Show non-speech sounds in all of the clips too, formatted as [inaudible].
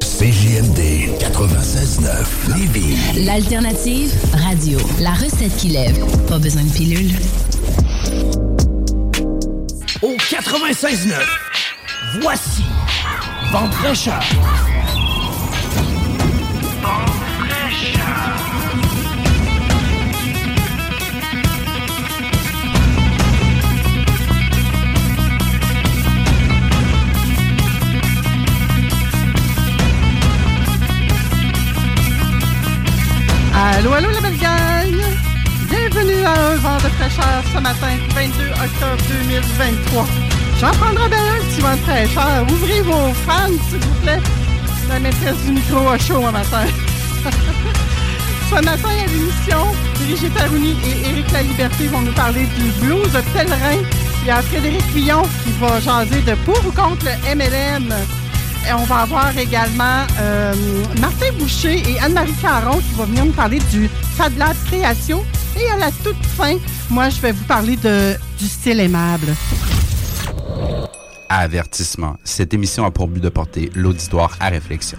CJMD 96.9 Lévis. L'alternative radio. La recette qui lève. Pas besoin de pilule. Au 96.9, voici Vente fraîcheur. Allô, allô, la belle gang! Bienvenue à un vent de fraîcheur ce matin, 22 octobre 2023. J'en prendrai bien un petit vent de fraîcheur. Ouvrez vos fans, s'il vous plaît. La maîtresse du micro a chaud un matin. [laughs] ce matin, à l'émission, Brigitte Arouni et Éric Laliberté vont nous parler du blues de pèlerin. Il y a Frédéric Villon qui va jaser de pour ou contre le MLM. Et on va avoir également euh, Martin Boucher et Anne-Marie Caron qui vont venir nous parler du Fad Lab Création. Et à la toute fin, moi, je vais vous parler de, du style aimable. Avertissement. Cette émission a pour but de porter l'auditoire à réflexion.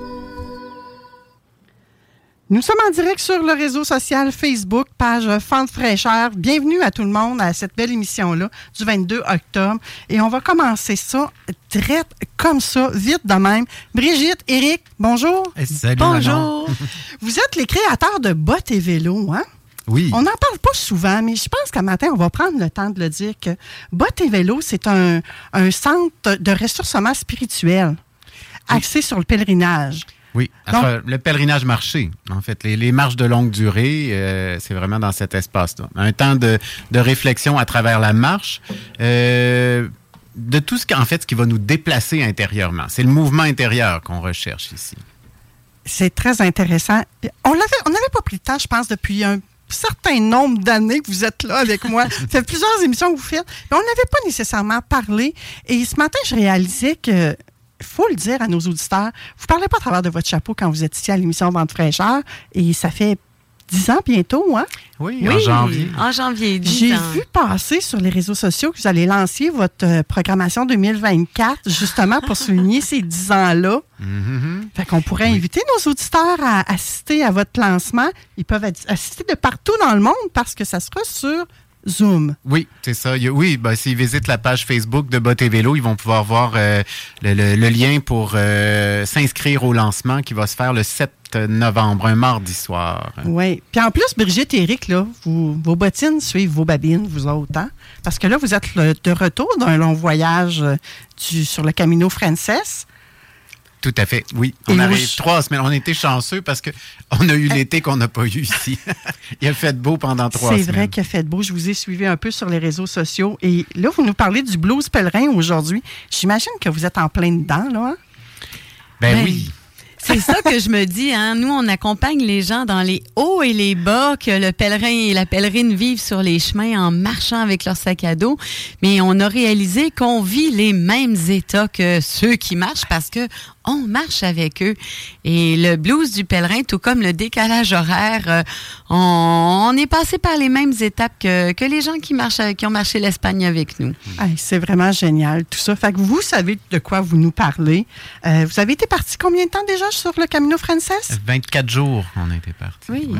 Nous sommes en direct sur le réseau social Facebook, page Fente fraîcheur. Bienvenue à tout le monde à cette belle émission-là du 22 octobre. Et on va commencer ça direct comme ça, vite de même. Brigitte, Eric, bonjour. salut, bonjour. [laughs] Vous êtes les créateurs de bottes et vélos, hein? Oui. On n'en parle pas souvent, mais je pense qu'à matin, on va prendre le temps de le dire que Bottes et Vélo, c'est un, un centre de ressourcement spirituel axé sur le pèlerinage. Oui, Donc- le pèlerinage marché, en fait. Les, les marches de longue durée, euh, c'est vraiment dans cet espace-là. Un temps de, de réflexion à travers la marche, euh, de tout ce qui, en fait, ce qui va nous déplacer intérieurement. C'est le mouvement intérieur qu'on recherche ici. C'est très intéressant. On l'avait, on n'avait pas pris le temps, je pense, depuis un certain nombre d'années que vous êtes là avec moi. [laughs] Ça fait plusieurs émissions que vous faites. Mais on n'avait pas nécessairement parlé. Et ce matin, je réalisais que faut le dire à nos auditeurs, vous parlez pas à travers de votre chapeau quand vous êtes ici à l'émission Vente fraîcheur. Et ça fait dix ans bientôt, hein? Oui, en janvier. En janvier, 10 J'ai vu passer sur les réseaux sociaux que vous allez lancer votre euh, programmation 2024, justement pour [laughs] souligner ces 10 ans-là. Mhm. Fait qu'on pourrait inviter nos auditeurs à assister à votre lancement. Ils peuvent assister de partout dans le monde parce que ça sera sur Zoom. Oui, c'est ça. Oui, ben, s'ils visitent la page Facebook de Bottes et Vélo, ils vont pouvoir voir euh, le, le- le lien pour euh, s'inscrire au lancement qui va se faire le 7 novembre, un mardi soir. Oui. Puis en plus, Brigitte et Eric, là, vous- vos bottines suivent vos babines, vous autres. hein? Parce que là, vous êtes le- de retour d'un long voyage euh, du- sur le Camino Frances. Tout à fait, oui. On Et arrive je- trois semaines. On était chanceux parce que on a eu l'été qu'on n'a pas eu ici. [laughs] Il a fait beau pendant trois C'est semaines. vrai qu'il a fait beau. Je vous ai suivi un peu sur les réseaux sociaux. Et là, vous nous parlez du blues pèlerin aujourd'hui. J'imagine que vous êtes en plein dedans, là. hein? Ben, Ben, oui. C'est ça que je me dis. Hein? Nous, on accompagne les gens dans les hauts et les bas, que le pèlerin et la pèlerine vivent sur les chemins en marchant avec leur sac à dos. Mais on a réalisé qu'on vit les mêmes états que ceux qui marchent parce que on marche avec eux. Et le blues du pèlerin, tout comme le décalage horaire, euh, on, est passé par les mêmes étapes que, que les gens qui, marchent, qui ont marché l'Espagne avec nous. c'est vraiment génial tout ça. Fait que vous savez de quoi vous nous parlez. Euh, vous avez été parti combien de temps déjà sur le Camino Frances? 24 jours, on a été parti. Oui. Oh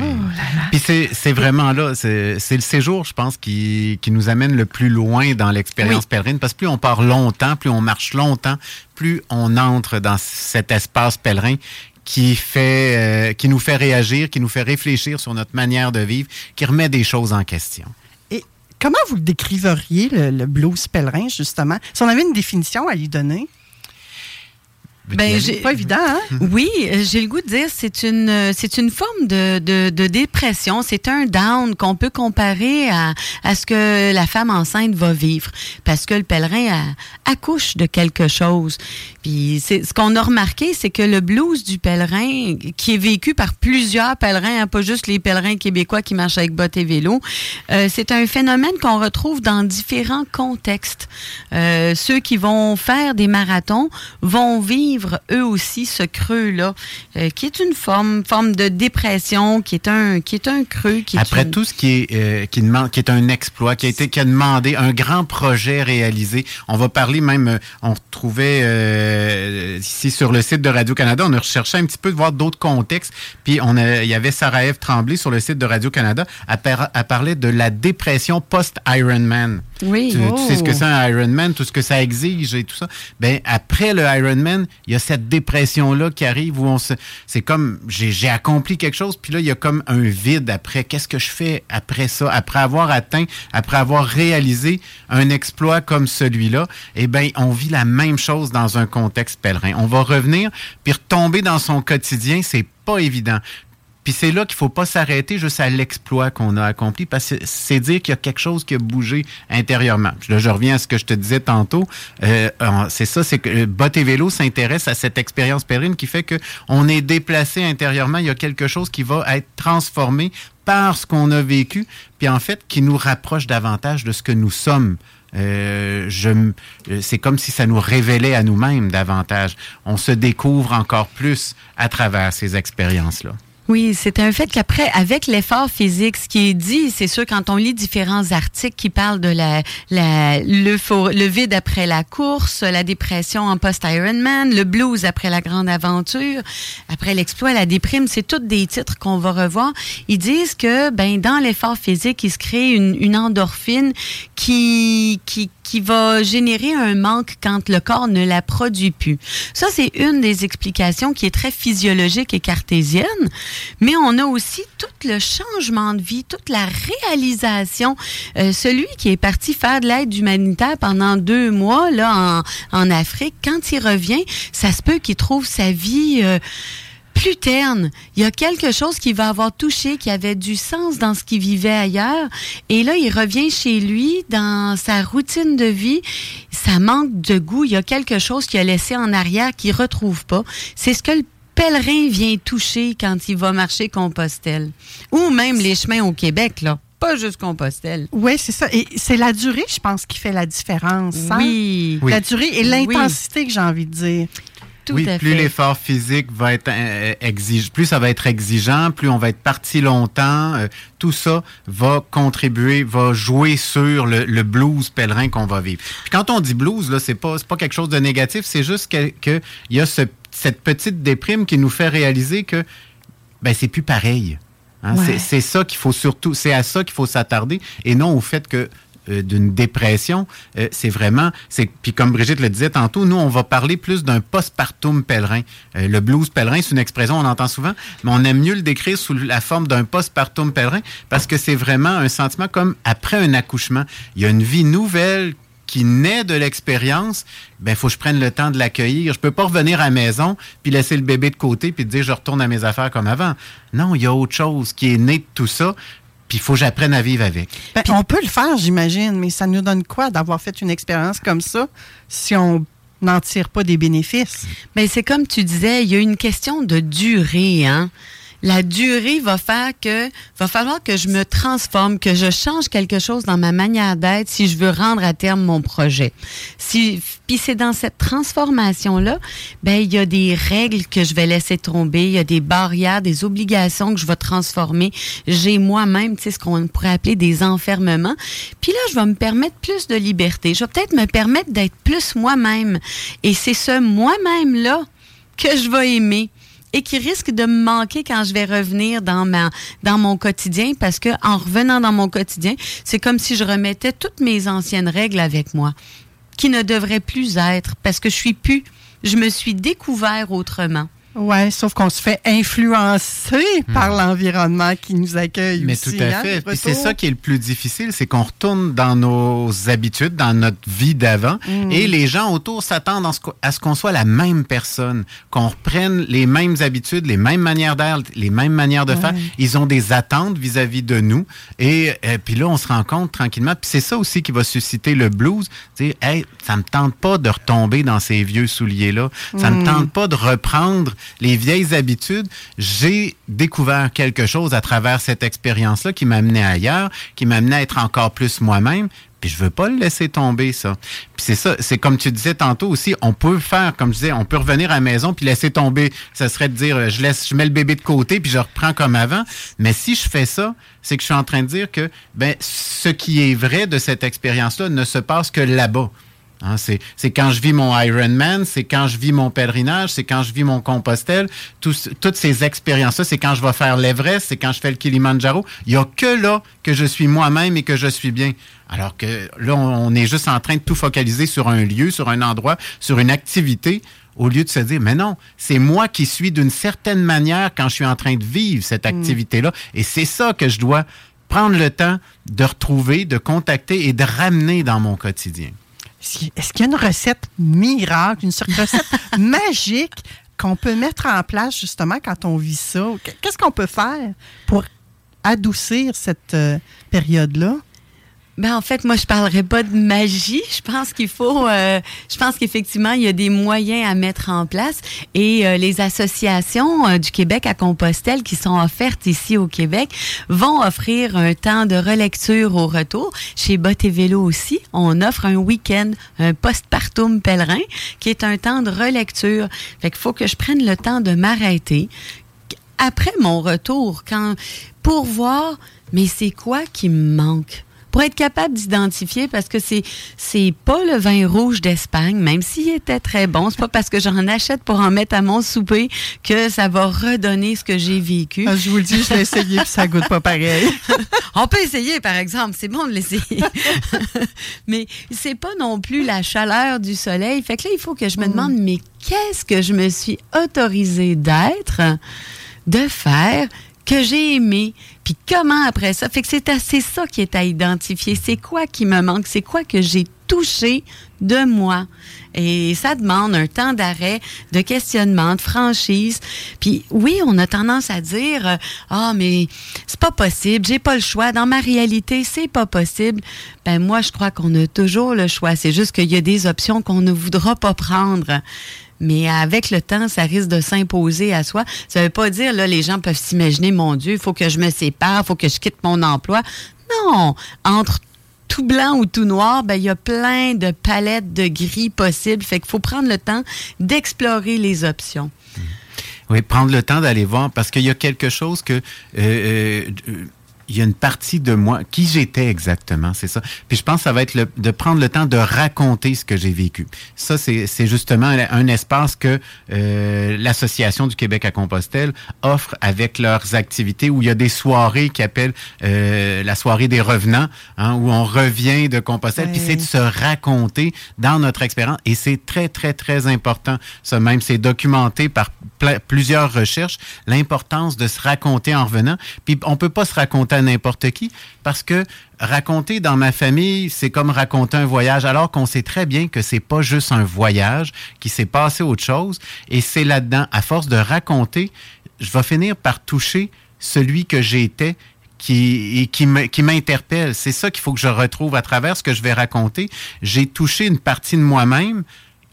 Puis c'est vraiment là, c'est le séjour, je pense, qui, qui, nous amène le plus loin dans l'expérience pèlerine, parce que plus on part longtemps, plus on marche longtemps, plus on entre dans cet espace pèlerin qui fait, euh, qui nous fait réagir, qui nous fait réfléchir sur notre manière de vivre, qui remet des choses en question. Et comment vous décriveriez, le, le blues pèlerin, justement? Si on avait une définition à lui donner? Ben, c'est pas évident, hein? [laughs] Oui, j'ai le goût de dire c'est une c'est une forme de, de, de dépression. C'est un down qu'on peut comparer à, à ce que la femme enceinte va vivre. Parce que le pèlerin accouche de quelque chose. Puis ce qu'on a remarqué, c'est que le blues du pèlerin, qui est vécu par plusieurs pèlerins, hein, pas juste les pèlerins québécois qui marchent avec bottes et vélos, euh, c'est un phénomène qu'on retrouve dans différents contextes. Euh, ceux qui vont faire des marathons vont vivre eux aussi ce creux-là, euh, qui est une forme, forme de dépression, qui est un, qui est un creux. Qui Après tout ce qui est, qui demande, qui est un exploit, qui a été, qui a demandé un grand projet réalisé. On va parler même, on trouvait ici sur le site de Radio-Canada, on a recherché un petit peu de voir d'autres contextes. Puis on il y avait Sarah-Ève Tremblay sur le site de Radio-Canada, elle, elle parlait de la dépression post-Ironman. Oui. Tu, sais ce que oh. c'est un Ironman, tout ce que ça exige et tout ça. Ben après le Ironman, il y a cette dépression-là qui arrive où on se. C'est comme j'ai accompli quelque chose, puis là, il y a comme un vide après. Qu'est-ce que je fais après ça? Après avoir atteint, après avoir réalisé un exploit comme celui-là, eh bien, on vit la même chose dans un contexte pèlerin. On va revenir, puis retomber dans son quotidien, c'est pas évident. Puis c'est là qu'il faut pas s'arrêter juste à l'exploit qu'on a accompli, parce que c'est dire qu'il y a quelque chose qui a bougé intérieurement. là, je reviens à ce que je te disais tantôt. Euh, c'est ça, c'est que euh, Bot et Vélo s'intéresse à cette expérience périne qui fait que on est déplacé intérieurement. Il y a quelque chose qui va être transformé par ce qu'on a vécu, puis en fait qui nous rapproche davantage de ce que nous sommes. Euh, je, c'est comme si ça nous révélait à nous-mêmes davantage. On se découvre encore plus à travers ces expériences-là. Oui, c'est un fait qu'après, avec l'effort physique, ce qui est dit, c'est sûr, quand on lit différents articles qui parlent de la, le, le vide après la course, la dépression en post-Ironman, le blues après la grande aventure, après l'exploit, la déprime, c'est tous des titres qu'on va revoir. Ils disent que, ben, dans l'effort physique, il se crée une, une endorphine qui, qui, qui va générer un manque quand le corps ne la produit plus. Ça, c'est une des explications qui est très physiologique et cartésienne, mais on a aussi tout le changement de vie, toute la réalisation. Euh, celui qui est parti faire de l'aide humanitaire pendant deux mois là en, en Afrique, quand il revient, ça se peut qu'il trouve sa vie... Euh, plus terne. Il y a quelque chose qui va avoir touché, qui avait du sens dans ce qu'il vivait ailleurs. Et là, il revient chez lui, dans sa routine de vie. Ça manque de goût. Il y a quelque chose qu'il a laissé en arrière qu'il retrouve pas. C'est ce que le pèlerin vient toucher quand il va marcher Compostelle. Ou même les chemins au Québec, là pas juste Compostelle. Oui, c'est ça. Et c'est la durée, je pense, qui fait la différence. Hein? Oui. La durée et l'intensité que j'ai envie de dire oui, plus l'effort physique va être euh, exigeant, plus ça va être exigeant, plus on va être parti longtemps, euh, tout ça va contribuer, va jouer sur le, blues pèlerin qu'on va vivre. Puis quand on dit blues, là, c'est pas, pas quelque chose de négatif, c'est juste qu'il que y a cette petite déprime qui nous fait réaliser que ben c'est plus pareil. Hein. C'est ça qu'il faut surtout, c'est à ça qu'il faut s'attarder et non au fait que euh, d'une dépression, euh, c'est vraiment, c'est puis comme Brigitte le disait tantôt, nous on va parler plus d'un postpartum pèlerin. Euh, le blues pèlerin, c'est une expression on entend souvent, mais on aime mieux le décrire sous la forme d'un postpartum pèlerin parce que c'est vraiment un sentiment comme après un accouchement, il y a une vie nouvelle qui naît de l'expérience, ben faut que je prenne le temps de l'accueillir. Je peux pas revenir à la maison puis laisser le bébé de côté puis dire je retourne à mes affaires comme avant. Non, il y a autre chose qui est né de tout ça. Puis il faut que j'apprenne à vivre avec. Ben, on peut le faire, j'imagine, mais ça nous donne quoi d'avoir fait une expérience comme ça si on n'en tire pas des bénéfices? Bien, c'est comme tu disais, il y a une question de durée, hein? La durée va faire que va falloir que je me transforme, que je change quelque chose dans ma manière d'être si je veux rendre à terme mon projet. Si puis c'est dans cette transformation là, ben il y a des règles que je vais laisser tomber, il y a des barrières, des obligations que je vais transformer. J'ai moi-même, tu sais ce qu'on pourrait appeler des enfermements. Puis là, je vais me permettre plus de liberté. Je vais peut-être me permettre d'être plus moi-même. Et c'est ce moi-même là que je vais aimer et qui risque de me manquer quand je vais revenir dans ma dans mon quotidien parce que en revenant dans mon quotidien, c'est comme si je remettais toutes mes anciennes règles avec moi qui ne devraient plus être parce que je suis plus je me suis découvert autrement. Oui, sauf qu'on se fait influencer par hmm. l'environnement qui nous accueille Mais tout à hein, fait. Puis c'est ça qui est le plus difficile, c'est qu'on retourne dans nos habitudes, dans notre vie d'avant, hmm. et les gens autour s'attendent à ce qu'on soit la même personne, qu'on reprenne les mêmes habitudes, les mêmes manières d'être, les mêmes manières de faire. Ils ont des attentes vis-à-vis de nous, et, euh, puis là, on se rend compte tranquillement. Puis c'est ça aussi qui va susciter le blues. Dire, hey, ça me tente pas de retomber dans ces vieux souliers-là. Ça me hmm. tente pas de reprendre les vieilles habitudes, j'ai découvert quelque chose à travers cette expérience-là qui m'a amené ailleurs, qui m'a amené à être encore plus moi-même. Puis je veux pas le laisser tomber, ça. Puis c'est ça, c'est comme tu disais tantôt aussi, on peut faire, comme je disais, on peut revenir à la maison puis laisser tomber. Ça serait de dire, je laisse, je mets le bébé de côté puis je reprends comme avant. Mais si je fais ça, c'est que je suis en train de dire que, ben, ce qui est vrai de cette expérience-là ne se passe que là-bas. Hein, c'est quand je vis mon Ironman, c'est quand je vis mon pèlerinage, c'est quand je vis mon Compostelle. toutes ces expériences-là, c'est quand je vais faire l'Everest, c'est quand je fais le Kilimanjaro. Il n'y a que là que je suis moi-même et que je suis bien. Alors que là, on est juste en train de tout focaliser sur un lieu, sur un endroit, sur une activité, au lieu de se dire, mais non, c'est moi qui suis d'une certaine manière quand je suis en train de vivre cette mm. activité-là. Et c'est ça que je dois prendre le temps de retrouver, de contacter et de ramener dans mon quotidien. Est-ce qu'il y a une recette miracle, une recette [laughs] magique qu'on peut mettre en place justement quand on vit ça? Qu'est-ce qu'on peut faire pour adoucir cette euh, période-là? Ben en fait, moi je parlerai pas de magie. Je pense qu'il faut, euh, je pense qu'effectivement il y a des moyens à mettre en place et euh, les associations euh, du Québec à Compostelle qui sont offertes ici au Québec vont offrir un temps de relecture au retour. Chez Bot et Vélo aussi, on offre un week-end, un postpartum pèlerin qui est un temps de relecture. Fait qu'il faut que je prenne le temps de m'arrêter après mon retour, quand pour voir, mais c'est quoi qui me manque? Pour être capable d'identifier, parce que c'est c'est pas le vin rouge d'Espagne, même s'il était très bon, c'est pas parce que j'en achète pour en mettre à mon souper que ça va redonner ce que j'ai vécu. Ah, je vous le dis, je l'ai essayé puis ça goûte pas pareil. [laughs] On peut essayer, par exemple, c'est bon de l'essayer. [laughs] mais c'est pas non plus la chaleur du soleil. Fait que là, il faut que je me mm. demande, mais qu'est-ce que je me suis autorisée d'être, de faire, que j'ai aimé, puis comment après ça. Fait que c'est assez ça qui est à identifier. C'est quoi qui me manque? C'est quoi que j'ai touché de moi? Et ça demande un temps d'arrêt, de questionnement, de franchise. Puis oui, on a tendance à dire euh, ah mais c'est pas possible, j'ai pas le choix. Dans ma réalité, c'est pas possible. Ben moi, je crois qu'on a toujours le choix. C'est juste qu'il y a des options qu'on ne voudra pas prendre mais avec le temps, ça risque de s'imposer à soi. Ça ne veut pas dire, là, les gens peuvent s'imaginer, mon Dieu, il faut que je me sépare, il faut que je quitte mon emploi. Non, entre tout blanc ou tout noir, ben il y a plein de palettes de gris possibles. Fait qu'il faut prendre le temps d'explorer les options. Oui, prendre le temps d'aller voir parce qu'il y a quelque chose que euh, euh, il y a une partie de moi, qui j'étais exactement, c'est ça. Puis je pense que ça va être de prendre le temps de raconter ce que j'ai vécu. Ça, c'est justement un espace que euh, l'Association du Québec à Compostelle offre avec leurs activités où il y a des soirées qui appellent euh, la soirée des revenants, hein, où on revient de Compostelle. Puis c'est de se raconter dans notre expérience. Et c'est très, très, très important. Ça même, c'est documenté par plusieurs recherches, l'importance de se raconter en revenant. Puis on peut pas se raconter à n'importe qui parce que raconter dans ma famille, c'est comme raconter un voyage, alors qu'on sait très bien que c'est pas juste un voyage, qui s'est passé autre chose. Et c'est là-dedans, à force de raconter, je vais finir par toucher celui que j'étais qui, qui m'interpelle. C'est ça qu'il faut que je retrouve à travers ce que je vais raconter. J'ai touché une partie de moi-même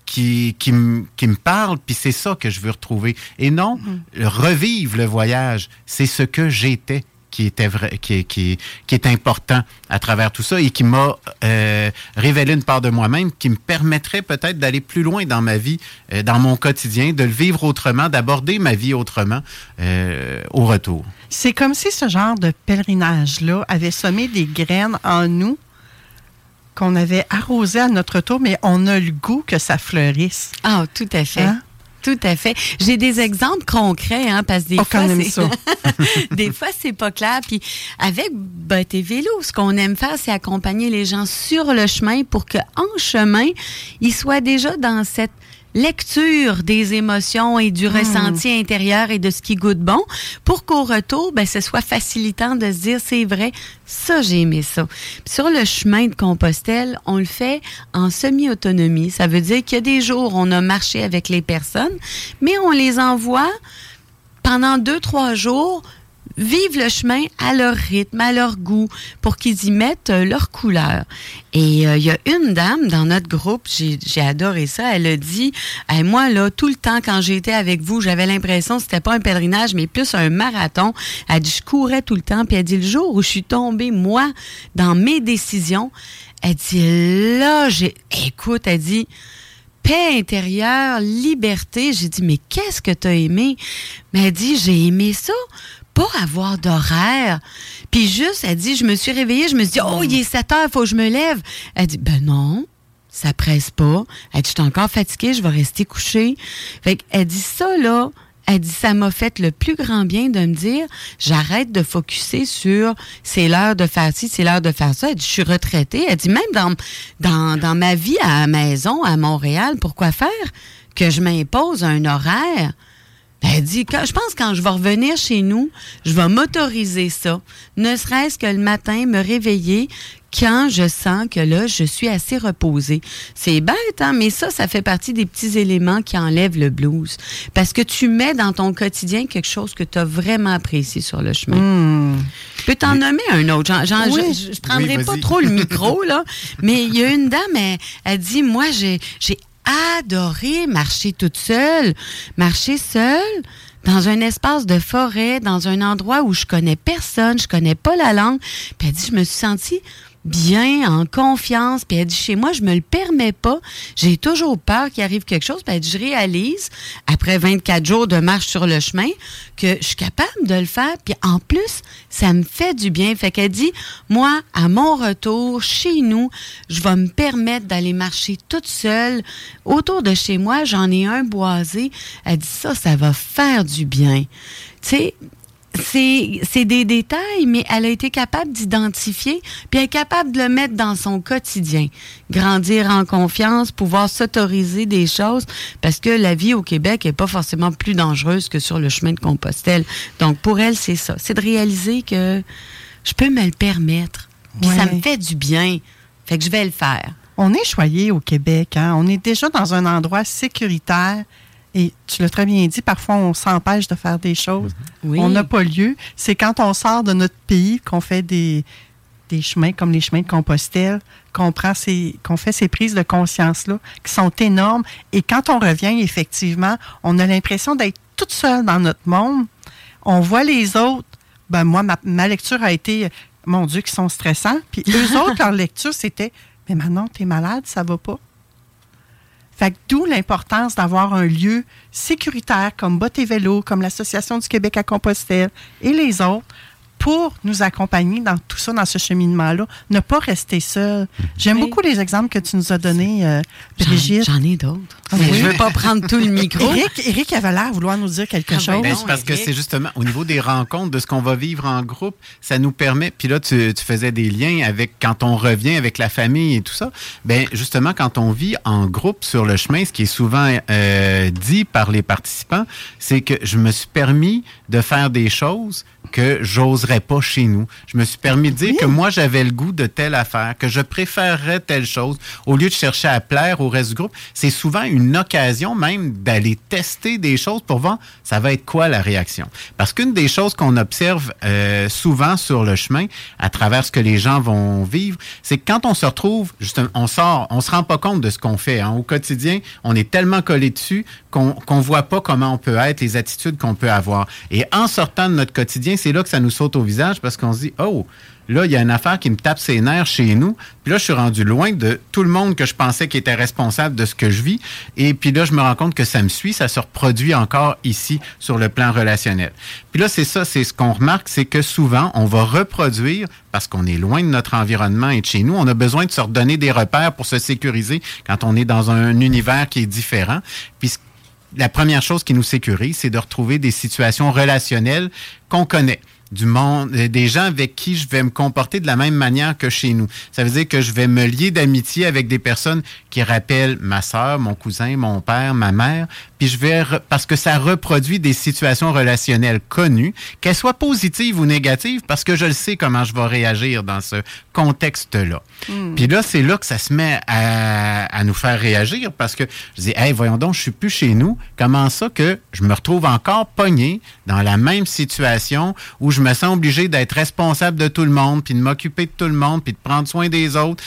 qui, qui, me- qui me parle, puis c'est ça que je veux retrouver. Et non, Mm-hmm. revivre le voyage, c'est ce que j'étais qui était vrai, qui, est- qui, qui est important à travers tout ça et qui m'a euh, révélé une part de moi-même qui me permettrait peut-être d'aller plus loin dans ma vie, euh, dans mon quotidien, de le vivre autrement, d'aborder ma vie autrement euh, au retour. C'est comme si ce genre de pèlerinage-là avait semé des graines en nous qu'on avait arrosé à notre tour, mais on a le goût que ça fleurisse. Ah, tout à fait. Hein? Tout à fait. J'ai des exemples concrets, hein, parce que des Oh, fois, c'est- [laughs] des fois, c'est pas clair. Puis avec Botte Vélo, ce qu'on aime faire, c'est accompagner les gens sur le chemin pour qu'en chemin, ils soient déjà dans cette lecture des émotions et du ressenti intérieur et de ce qui goûte bon pour qu'au retour, ben, ce soit facilitant de se dire, c'est vrai, ça, j'ai aimé ça. Puis sur le chemin de Compostelle, on le fait en semi-autonomie. Ça veut dire qu'il y a des jours, on a marché avec les personnes, mais on les envoie pendant deux, trois jours, vivent le chemin à leur rythme, à leur goût, pour qu'ils y mettent euh, leur couleur. Et euh, il y a une dame dans notre groupe, j'ai adoré ça, elle a dit, moi, là, tout le temps, quand j'étais avec vous, j'avais l'impression que c'était pas un pèlerinage, mais plus un marathon. Elle dit, je courais tout le temps, puis elle dit, le jour où je suis tombée, moi, dans mes décisions, elle dit, là, j'ai, écoute, elle dit, paix intérieure, liberté. J'ai dit, mais qu'est-ce que tu as aimé? Mais elle dit, j'ai aimé ça, pas avoir d'horaire. Puis juste, elle dit, je me suis réveillée, je me suis dit, oh, il est 7 heures, faut que je me lève. Elle dit, ben non. Ça presse pas. Elle dit, je suis encore fatiguée, je vais rester couchée. Fait qu'elle dit ça, là, elle dit, ça m'a fait le plus grand bien de me dire, j'arrête de focuser sur c'est l'heure de faire ci, c'est l'heure de faire ça. Elle dit, je suis retraitée. Elle dit, même dans, dans, dans ma vie à la maison, à Montréal, pourquoi faire que je m'impose un horaire? Ben, Elle dit, quand, je pense que quand je vais revenir chez nous, je vais m'autoriser ça. Ne serait-ce que le matin, me réveiller quand je sens que là, je suis assez reposée. C'est bête, hein? mais ça, ça fait partie des petits éléments qui enlèvent le blues. Parce que tu mets dans ton quotidien quelque chose que tu as vraiment apprécié sur le chemin. Je peux t'en nommer un autre. Oui. je, je prendrai Oui, pas trop le micro, là. Mais il y a une dame, elle, elle dit, moi, j'ai adoré marcher toute seule. Marcher seule dans un espace de forêt, dans un endroit où je connais personne, je connais pas la langue. Puis elle dit, je me suis sentie bien, en confiance. Puis elle dit, chez moi, je me le permets pas. J'ai toujours peur qu'il arrive quelque chose. Puis elle dit, je réalise, après 24 jours de marche sur le chemin, que je suis capable de le faire. Puis en plus, ça me fait du bien. Fait qu'elle dit, moi, à mon retour, chez nous, je vais me permettre d'aller marcher toute seule. Autour de chez moi, j'en ai un boisé. Elle dit, ça, ça va faire du bien. Tu sais, c'est des détails, mais elle a été capable d'identifier, puis elle est capable de le mettre dans son quotidien. Grandir en confiance, pouvoir s'autoriser des choses, parce que la vie au Québec est pas forcément plus dangereuse que sur le chemin de Compostelle. Donc, pour elle, c'est ça. C'est de réaliser que je peux me le permettre. Puis ça me fait du bien. Fait que je vais le faire. On est choyé au Québec. Hein? On est déjà dans un endroit sécuritaire. Et tu l'as très bien dit, parfois on s'empêche de faire des choses. Oui. On n'a pas lieu. C'est quand on sort de notre pays qu'on fait des, des chemins comme les chemins de Compostelle, qu'on prend ces, qu'on fait ces prises de conscience-là, qui sont énormes. Et quand on revient, effectivement, on a l'impression d'être toute seule dans notre monde. On voit les autres. Ben moi, ma, ma lecture a été, mon Dieu, qui sont stressants. Puis [laughs] eux autres, leur lecture, c'était, mais Manon, t'es malade, ça va pas. Fait d'où l'importance d'avoir un lieu sécuritaire comme Vélo, comme l'Association du Québec à Compostelle et les autres pour nous accompagner dans tout ça, dans ce cheminement-là. Ne pas rester seul. J'aime Oui. beaucoup les exemples que tu nous as donnés, euh, J'en- Brigitte. J'en ai d'autres. Ah oui? je veux pas prendre tout le micro. Eric, Eric avait l'air de vouloir nous dire quelque Ah ben chose. Ben, non, c'est parce que c'est justement au niveau des rencontres, de ce qu'on va vivre en groupe, ça nous permet. Puis là, tu, tu faisais des liens avec quand on revient avec la famille et tout ça. Ben justement, quand on vit en groupe sur le chemin, ce qui est souvent euh, dit par les participants, c'est que je me suis permis de faire des choses que j'oserais pas chez nous. Je me suis permis de dire que moi, j'avais le goût de telle affaire, que je préférerais telle chose, au lieu de chercher à plaire au reste du groupe. C'est souvent une occasion même d'aller tester des choses pour voir ça va être quoi la réaction. Parce qu'une des choses qu'on observe euh, souvent sur le chemin, à travers ce que les gens vont vivre, c'est que quand on se retrouve, justement, on sort, on se rend pas compte de ce qu'on fait. Hein. Au quotidien, on est tellement collé dessus qu'on qu'on voit pas comment on peut être, les attitudes qu'on peut avoir. Et en sortant de notre quotidien, c'est là que ça nous saute au visage parce qu'on se dit, oh, là, il y a une affaire qui me tape ses nerfs chez nous. Puis là, je suis rendu loin de tout le monde que je pensais qui était responsable de ce que je vis. Et puis là, je me rends compte que ça me suit, ça se reproduit encore ici sur le plan relationnel. Puis là, c'est ça, c'est ce qu'on remarque, c'est que souvent, on va reproduire, parce qu'on est loin de notre environnement et de chez nous, on a besoin de se redonner des repères pour se sécuriser quand on est dans un univers qui est différent. Puis la première chose qui nous sécurise, c'est de retrouver des situations relationnelles qu'on connaît du monde, euh, des gens avec qui je vais me comporter de la même manière que chez nous. Ça veut dire que je vais me lier d'amitié avec des personnes qui rappellent ma sœur, mon cousin, mon père, ma mère, puis je vais parce que ça reproduit des situations relationnelles connues, qu'elles soient positives ou négatives, parce que je le sais comment je vais réagir dans ce contexte-là. Hmm. Puis là, c'est là que ça se met à, à nous faire réagir, parce que je dis, hey, voyons donc, je suis plus chez nous. Comment ça que je me retrouve encore pogné dans la même situation où je me sens obligé d'être responsable de tout le monde, puis de m'occuper de tout le monde, puis de prendre soin des autres?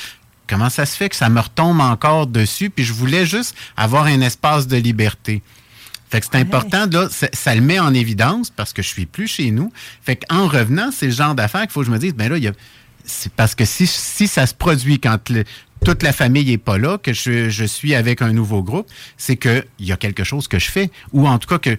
Comment ça se fait que ça me retombe encore dessus? Puis je voulais juste avoir un espace de liberté. Fait que c'est important, là, ça, le met en évidence parce que je suis plus chez nous. Fait qu'en revenant, c'est le genre d'affaire qu'il faut que je me dise, ben là, il y a, c'est parce que si, si ça se produit quand le- toute la famille est pas là, que je, suis avec un nouveau groupe, c'est que il y a quelque chose que je fais, ou en tout cas que,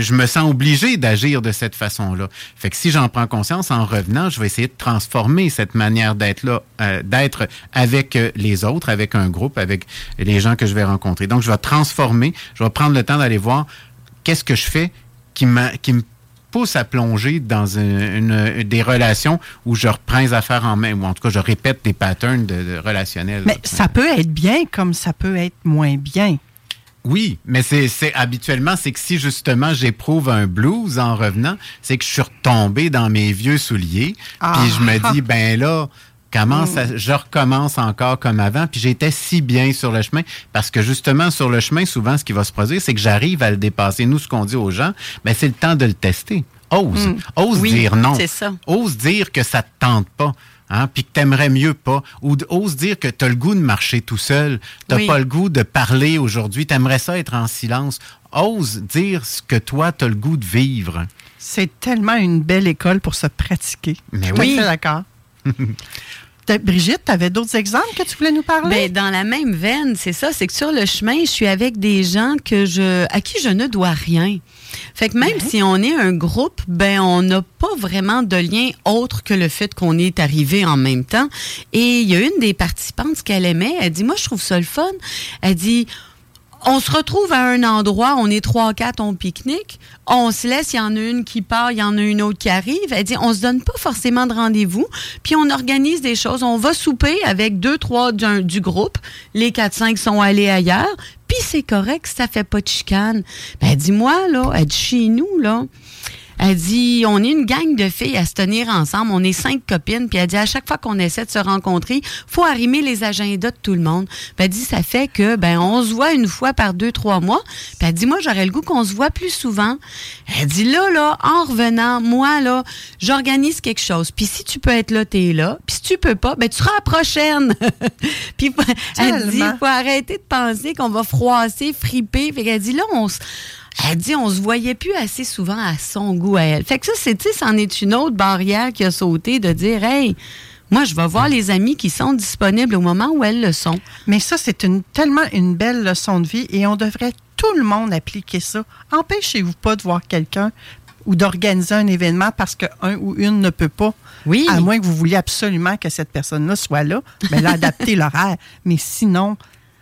je me sens obligé d'agir de cette façon-là. Fait que si j'en prends conscience en revenant, je vais essayer de transformer cette manière d'être là, euh, d'être avec euh, les autres, avec un groupe, avec les gens que je vais rencontrer. Donc je vais transformer, je vais prendre le temps d'aller voir qu'est-ce que je fais qui m'a- qui me pousse à plonger dans une, une- des relations où je reprends les affaires en main, ou en tout cas, je répète des patterns de, de relationnels. Mais ça peut être bien comme ça peut être moins bien. Oui, mais c'est c'est- habituellement, c'est que si justement j'éprouve un blues en revenant, c'est que je suis retombé dans mes vieux souliers, Ah. puis je me dis, [laughs] ben là, comment ça, je recommence encore comme avant, puis j'étais si bien sur le chemin, parce que justement, sur le chemin, souvent, ce qui va se produire, c'est que j'arrive à le dépasser. Nous, ce qu'on dit aux gens, ben c'est le temps de le tester. Ose. Mm. Ose Oui, dire non. c'est ça. Ose dire que ça te tente pas. Hein, puis que t'aimerais mieux pas. Ou ose dire que t'as le goût de marcher tout seul. T'as Oui. pas le goût de parler aujourd'hui. T'aimerais ça être en silence. Ose dire ce que toi, t'as le goût de vivre. C'est tellement une belle école pour se pratiquer. Mais Je oui. d'accord. Brigitte, tu avais d'autres exemples que tu voulais nous parler? Ben, dans la même veine, c'est ça, c'est que sur le chemin, je suis avec des gens que je, à qui je ne dois rien. Fait que même si on est un groupe, ben on n'a pas vraiment de lien autre que le fait qu'on est arrivé en même temps. Et il y a une des participantes qu'elle aimait, elle dit moi je trouve ça le fun. Elle dit on se retrouve à un endroit, on est trois, quatre, on pique-nique, on se laisse, il y en a une qui part, il y en a une autre qui arrive. Elle dit, on se donne pas forcément de rendez-vous, puis on organise des choses. On va souper avec deux, trois du groupe, les quatre, cinq sont allés ailleurs, puis c'est correct, ça fait pas de chicane. Ben, elle dit, moi, là, dit, chez nous, là, elle dit, on est une gang de filles à se tenir ensemble. On est cinq copines. Puis elle dit, à chaque fois qu'on essaie de se rencontrer, faut arrimer les agendas de tout le monde. Puis elle dit, ça fait que, ben, on se voit une fois par deux, trois mois. Puis elle dit, moi, j'aurais le goût qu'on se voit plus souvent. Elle dit, là, là, en revenant, moi, là, j'organise quelque chose. Puis si tu peux être là, t'es là. Puis si tu peux pas, ben, tu seras la prochaine. [laughs] Puis elle dit, faut arrêter de penser qu'on va froisser, friper. Fait qu'elle dit, là, on se... Elle dit, on se voyait plus assez souvent à son goût à elle. Fait que ça, c'est, tu sais, c'en est une autre barrière qui a sauté de dire, hey, moi, je vais voir les amis qui sont disponibles au moment où elles le sont. Mais ça, c'est une, tellement une belle leçon de vie et on devrait tout le monde appliquer ça. Empêchez-vous pas de voir quelqu'un ou d'organiser un événement parce qu'un ou une ne peut pas. Oui. À moins que vous vouliez absolument que cette personne-là soit là. [laughs] Mais là, adaptez l'horaire. Mais sinon,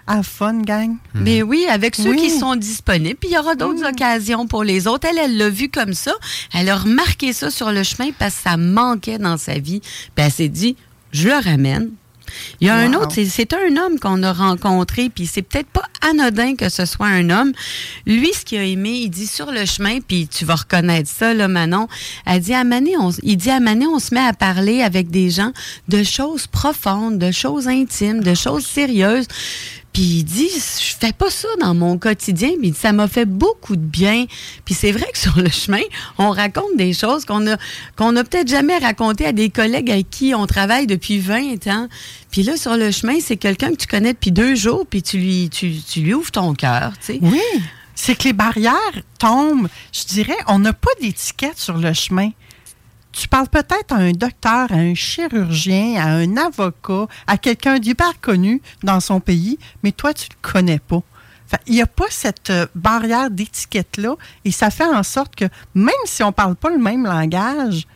have fun, gang. Mais oui, avec ceux Oui. qui sont disponibles. Puis il y aura d'autres occasions pour les autres. Elle, elle l'a vu comme ça. Elle a remarqué ça sur le chemin parce que ça manquait dans sa vie. Puis elle s'est dit, je le ramène. Il y a un autre, c'est- c'est un homme qu'on a rencontré, puis c'est peut-être pas anodin que ce soit un homme. Lui, ce qu'il a aimé, il dit sur le chemin, puis tu vas reconnaître ça, là, Manon. Elle dit à Mané, on, il dit à Mané, on se met à parler avec des gens de choses profondes, de choses intimes, de choses sérieuses. Puis il dit, je fais pas ça dans mon quotidien, mais ça m'a fait beaucoup de bien. Puis c'est vrai que [laughs] sur le chemin, on raconte des choses qu'on a qu'on a peut-être jamais racontées à des collègues avec qui on travaille depuis 20 ans. Puis là, sur le chemin, c'est quelqu'un que tu connais depuis deux jours, puis tu lui, tu, tu lui ouvres ton cœur. Oui, c'est que les barrières tombent. Je dirais, on n'a pas d'étiquette sur le chemin. Tu parles peut-être à un docteur, à un chirurgien, à un avocat, à quelqu'un d'hyper connu dans son pays, mais toi, tu ne le connais pas. Il n'y a pas cette euh, barrière d'étiquette-là et ça fait en sorte que même si on ne parle pas le même langage,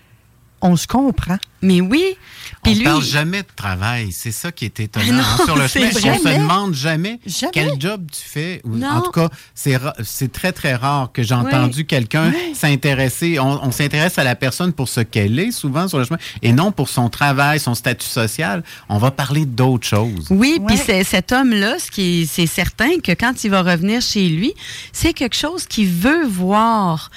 on se comprend. Mais oui. On Puis ne lui, parle jamais de travail. C'est ça qui est [laughs] étonnant. Non, hein, sur le chemin, on se demande jamais, Jamais. quel job tu fais. Ou-. En tout cas, c'est très, très rare que j'ai entendu quelqu'un Oui. s'intéresser. On, on s'intéresse à la personne pour ce qu'elle est, souvent, sur le chemin, et non pour son travail, son statut social. On va parler d'autres choses. Oui, Ouais. puis c'est- cet homme-là, ce c'est certain que quand il va revenir chez lui, c'est quelque chose qu'il veut voir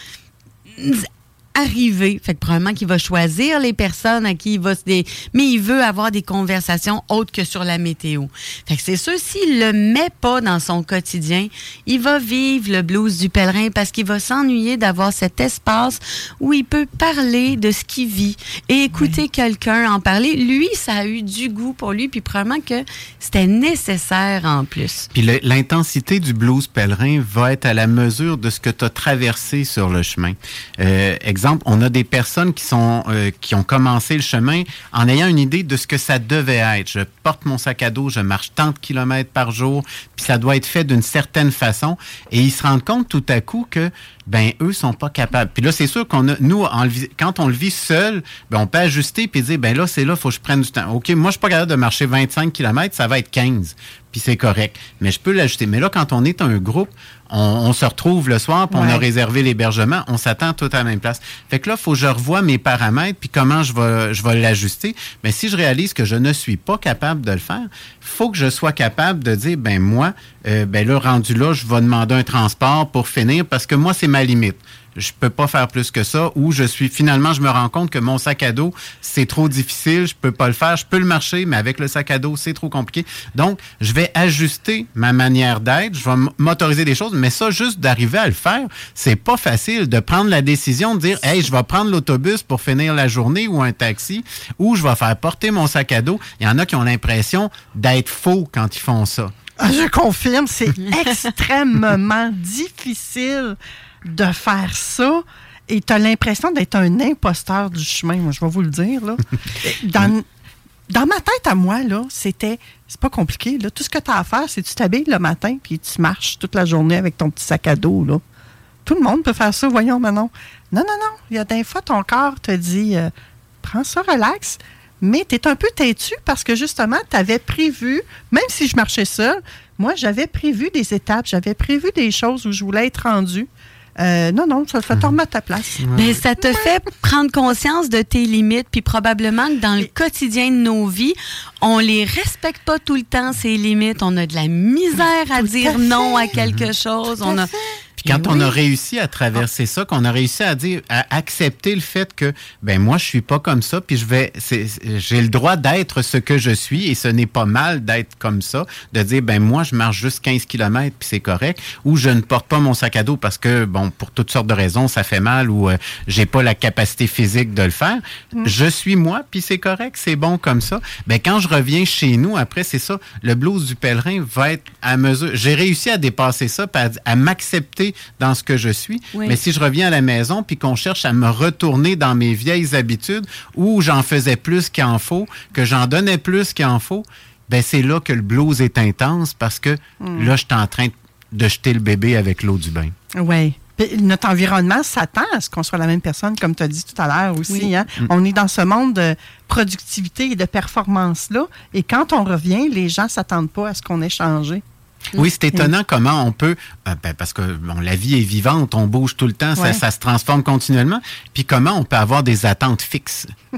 arriver. Fait que probablement qu'il va choisir les personnes à qui il va se dé... Mais il veut avoir des conversations autres que sur la météo. Fait que c'est sûr, s'il le met pas dans son quotidien, il va vivre le blues du pèlerin parce qu'il va s'ennuyer d'avoir cet espace où il peut parler de ce qu'il vit et écouter quelqu'un en parler. Lui, ça a eu du goût pour lui, puis probablement que c'était nécessaire en plus. Puis l'intensité du blues pèlerin va être à la mesure de ce que tu as traversé sur le chemin. Euh, exemple, on a des personnes qui sont euh, qui ont commencé le chemin en ayant une idée de ce que ça devait être. Je porte mon sac à dos, je marche tant de kilomètres par jour, puis ça doit être fait d'une certaine façon. Et ils se rendent compte tout à coup que ben eux sont pas capables. Puis là, c'est sûr qu'on a, nous, en quand on le vit seul, ben on peut ajuster puis dire, ben là, c'est là, faut que je prenne du temps. OK, moi, je suis pas capable de marcher 25 km, ça va être 15, puis c'est correct. Mais je peux l'ajuster. Mais là, quand on est un groupe, on, on se retrouve le soir, puis on a réservé l'hébergement, on s'attend tout à la même place. Fait que là, faut que je revoie mes paramètres, puis comment je vais, je vais l'ajuster. Mais si je réalise que je ne suis pas capable de le faire, faut que je sois capable de dire, ben moi, euh, ben là, rendu là, je vais demander un transport pour finir, parce que moi, c'est ma limite je peux pas faire plus que ça ou je suis finalement je me rends compte que mon sac à dos c'est trop difficile, je peux pas le faire, je peux le marcher mais avec le sac à dos c'est trop compliqué. Donc je vais ajuster ma manière d'être, je vais m'autoriser des choses mais ça juste d'arriver à le faire, c'est pas facile de prendre la décision de dire hey, je vais prendre l'autobus pour finir la journée ou un taxi ou je vais faire porter mon sac à dos. Il y en a qui ont l'impression d'être faux quand ils font ça. Ah, Je confirme, c'est [laughs] extrêmement difficile de faire ça. Et tu as l'impression d'être un imposteur du chemin, moi, je vais vous le dire. Là. [laughs] Dans, dans ma tête à moi, là, c'était. C'est pas compliqué. Là. Tout ce que tu as à faire, c'est que tu t'habilles le matin puis tu marches toute la journée avec ton petit sac à dos. Là. Tout le monde peut faire ça, voyons, Manon. Non, non, non. Il y a des fois, ton corps te dit euh, prends ça, relax. Mais tu es un peu têtu parce que justement, tu avais prévu, même si je marchais seule, moi, j'avais prévu des étapes, j'avais prévu des choses où je voulais être rendue. Euh, non, non, ça fait te remettre à ta place. Ben, ça te fait prendre conscience de tes limites, puis probablement que dans le quotidien de nos vies, on les respecte pas tout le temps, ces limites. On a de la misère à Tout dire à non à quelque chose. Tout On à a... fait. Puis quand on a réussi à traverser ça, qu'on a réussi à dire, à accepter le fait que, ben moi, je suis pas comme ça, puis je vais, j'ai le droit d'être ce que je suis, et ce n'est pas mal d'être comme ça, de dire, ben moi, je marche juste 15 km, puis c'est correct, ou je ne porte pas mon sac à dos parce que, bon, pour toutes sortes de raisons, ça fait mal, ou euh, j'ai pas la capacité physique de le faire. Je suis moi, puis c'est correct, c'est bon comme ça. Ben quand je reviens chez nous, après, c'est ça, le blues du pèlerin va être à mesure. J'ai réussi à dépasser ça, à m'accepter dans ce que je suis. Oui. Mais si je reviens à la maison puis qu'on cherche à me retourner dans mes vieilles habitudes où j'en faisais plus qu'il en faut, que j'en donnais plus qu'il en faut, ben c'est là que le blues est intense parce que là, je suis en train de jeter le bébé avec l'eau du bain. Oui. Notre environnement s'attend à ce qu'on soit la même personne, comme tu as dit tout à l'heure aussi. Oui. hein. On est dans ce monde de productivité et de performance-là. Et quand on revient, les gens ne s'attendent pas à ce qu'on ait changé. Oui, c'est étonnant comment on peut, euh, ben, parce que bon, la vie est vivante, on bouge tout le temps, ça, se transforme continuellement, puis comment on peut avoir des attentes fixes, [laughs]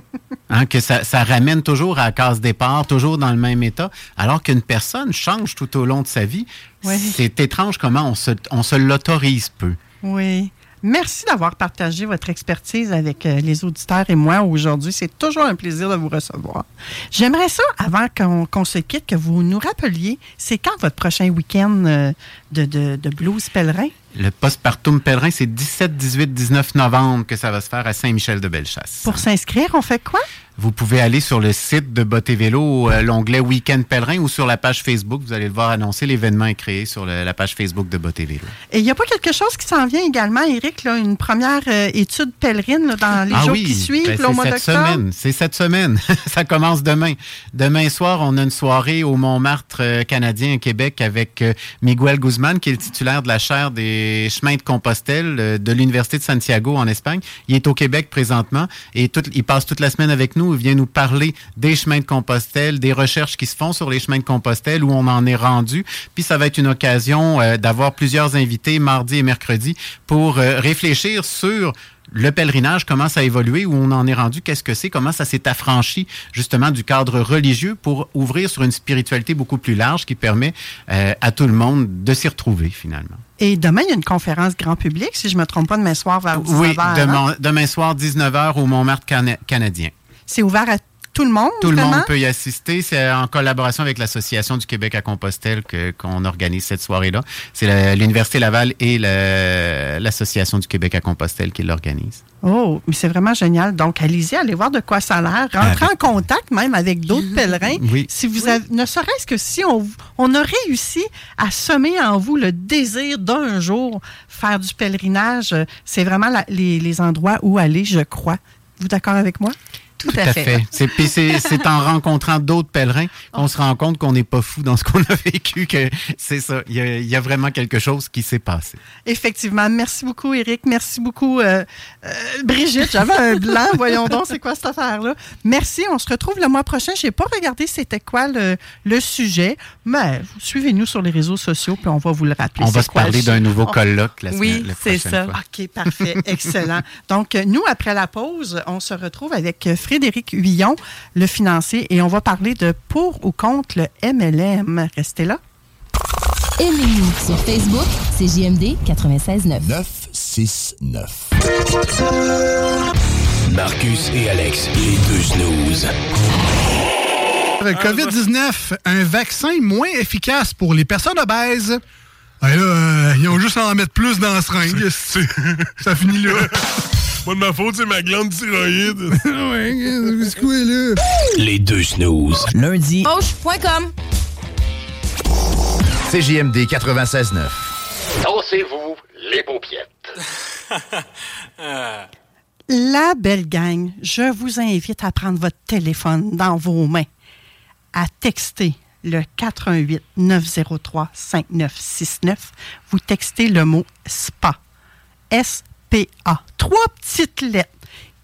Hein, que ça, ça ramène toujours à la case départ, toujours dans le même état, alors qu'une personne change tout au long de sa vie. Ouais. C'est étrange comment on se, on se l'autorise peu. Oui. Merci d'avoir partagé votre expertise avec euh, les auditeurs et moi aujourd'hui. C'est toujours un plaisir de vous recevoir. J'aimerais ça, avant qu'on se quitte, que vous nous rappeliez, c'est quand votre prochain week-end euh, de blues pèlerin? Le postpartum pèlerin, c'est 17, 18, 19 novembre que ça va se faire à Saint-Michel-de-Bellechasse. Pour s'inscrire, on fait quoi? Vous pouvez aller sur le site de et Vélo, euh, l'onglet Week-end pèlerin ou sur la page Facebook. Vous allez le voir annoncer. L'événement est créé sur le- la page Facebook de et Vélo. Et il n'y a pas quelque chose qui s'en vient également, Eric, là, une première euh, étude pèlerine là, dans les ah jours oui, qui suivent, ben, là, au c'est mois cette d'octobre? semaine. C'est cette semaine. [laughs] ça commence demain. Demain soir, on a une soirée au Montmartre euh, canadien à Québec avec euh, Miguel Guzman, qui est le titulaire de la chaire des chemins de Compostelle euh, de l'Université de Santiago en Espagne. Il est au Québec présentement et il passe toute la semaine avec nous. Il vient nous parler des chemins de Compostelle, des recherches qui se font sur les chemins de Compostelle, où on en est rendu. Puis ça va être une occasion euh, d'avoir plusieurs invités mardi et mercredi pour euh, réfléchir sur le pèlerinage, comment ça a évolué, où on en est rendu, qu'est-ce que c'est, comment ça s'est affranchi justement du cadre religieux pour ouvrir sur une spiritualité beaucoup plus large qui permet euh, à tout le monde de s'y retrouver finalement. Et demain, il y a une conférence grand public, si je ne me trompe pas, demain soir vers 19h. Oui, hein? demain, demain soir, 19h au Montmartre cana- canadien. C'est ouvert à tout le monde, Tout le vraiment? monde peut y assister. C'est en collaboration avec l'Association du Québec à Compostelle que- qu'on organise cette soirée-là. C'est la- l'Université Laval et la- l'Association du Québec à Compostelle qui l'organisent. Oh, mais c'est vraiment génial. Donc, allez-y, allez voir de quoi ça a l'air. Rentrez en contact même avec d'autres pèlerins. Oui. Si vous avez, ne serait-ce que si on, on a réussi à semer en vous le désir d'un jour faire du pèlerinage, euh, c'est vraiment la- les, les endroits où aller, je crois. Vous d'accord avec moi? Tout, à, fait. [laughs] C'est, en rencontrant d'autres pèlerins qu'on se rend compte qu'on n'est pas fou dans ce qu'on a vécu, que c'est ça. Il y, a, il y a vraiment quelque chose qui s'est passé. Effectivement. Merci beaucoup, Eric. Merci beaucoup, euh, euh, Brigitte. J'avais un blanc. [laughs] Voyons donc, c'est quoi cette affaire-là? Merci. On se retrouve le mois prochain. Je n'ai pas regardé c'était quoi le, le sujet, mais suivez-nous sur les réseaux sociaux, puis on va vous le rappeler. On va se quoi parler d'un nouveau colloque la Oui, c'est ça. fois. OK, parfait. Excellent. [laughs] Donc, nous, après la pause, on se retrouve avec Frédéric Huillon, le financier, et on va parler de pour ou contre le MLM. Restez là. Aimez-nous sur Facebook, c'est JMD 96.9. 969. Marcus et Alex, les deux snooze. Avec COVID-19, un vaccin moins efficace pour les personnes obèses. Ah, là, euh, ils ont juste à en mettre plus dans la seringue. [laughs] Ça finit là. [laughs] Pas de ma faute, c'est ma glande thyroïde. [laughs] Ouais, c'est quoi là? Les deux snooze. Lundi, Poche.com CJMD 96.9. Dansez-vous les paupiètes. [laughs] La belle gang, je vous invite à prendre votre téléphone dans vos mains, à texter le 418 903 5969. Vous textez le mot SPA. S-P-A. Trois petites lettres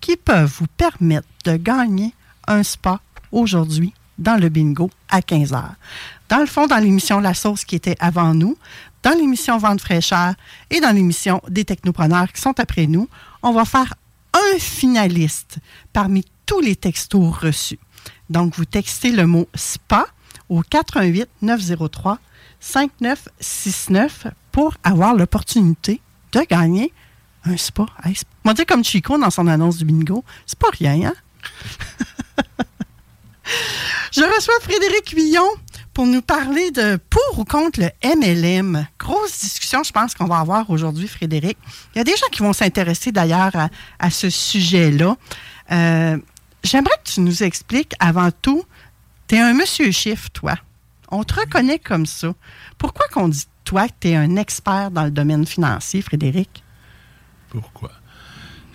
qui peuvent vous permettre de gagner un SPA aujourd'hui dans le bingo à 15 heures. Dans le fond, dans l'émission La Sauce qui était avant nous, dans l'émission Vente fraîcheur et dans l'émission des technopreneurs qui sont après nous, on va faire un finaliste parmi tous les textos reçus. Donc, vous textez le mot SPA au 418 903 5969 pour avoir l'opportunité de gagner un spa. Hey, on va dire comme Chico dans son annonce du bingo, c'est pas rien, hein? [laughs] Je reçois Frédéric Huillon pour nous parler de pour ou contre le MLM. Grosse discussion, je pense qu'on va avoir aujourd'hui, Frédéric. Il y a des gens qui vont s'intéresser d'ailleurs à, à ce sujet-là. Euh, J'aimerais que tu nous expliques avant tout, tu es un monsieur chiffre, toi. On te reconnaît comme ça. Pourquoi qu'on dit, toi, que tu es un expert dans le domaine financier, Frédéric? Pourquoi?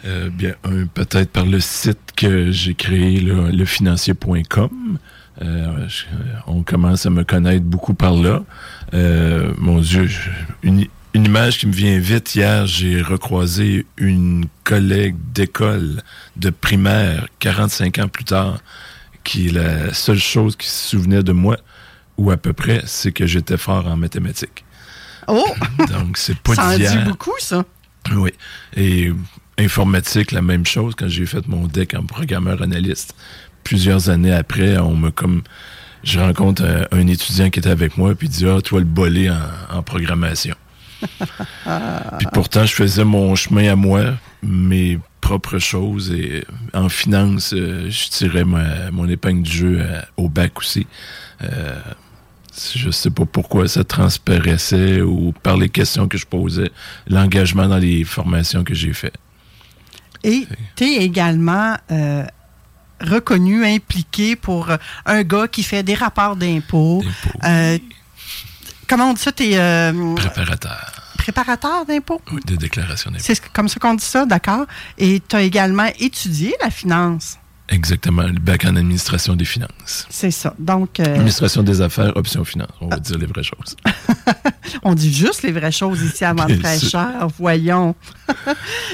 Euh, bien, un, peut-être par le site que j'ai créé, là, lefinancier.com. Euh, je- on commence à me connaître beaucoup par là. Euh, mon Dieu, je- une, une image qui me vient vite hier, j'ai recroisé une collègue d'école de primaire 45 ans plus tard, qui la seule chose qui se souvenait de moi ou à peu près, c'est que j'étais fort en mathématiques. Oh! Donc, c'est pas ça en dit d'hier. beaucoup, ça. Oui. Et informatique, la même chose quand j'ai fait mon deck en programmeur analyste. Plusieurs années après, on me comme je rencontre un, étudiant qui était avec moi puis il dit ah toi le bolé en, en programmation. [laughs] puis pourtant je faisais mon chemin à moi, mes propres choses et en finance euh, je tirais ma- mon épingle du jeu euh, au bac aussi. Euh, je sais pas pourquoi ça transparaissait ou par les questions que je posais, l'engagement dans les formations que j'ai fait. Et tu es également euh, reconnu, impliqué pour euh, un gars qui fait des rapports d'impôts. Euh, comment on dit ça? Tu es Préparateur préparateur d'impôts? oui, de déclaration d'impôt. C'est ce- comme ça qu'on dit ça, d'accord? Et tu as également étudié la finance. Exactement, le bac en administration des finances. C'est ça. Donc, euh, Administration des affaires, option finance. On va dire les vraies choses. [laughs] on dit juste les vraies choses ici avant Bien fraîcheur. Voyons. [laughs]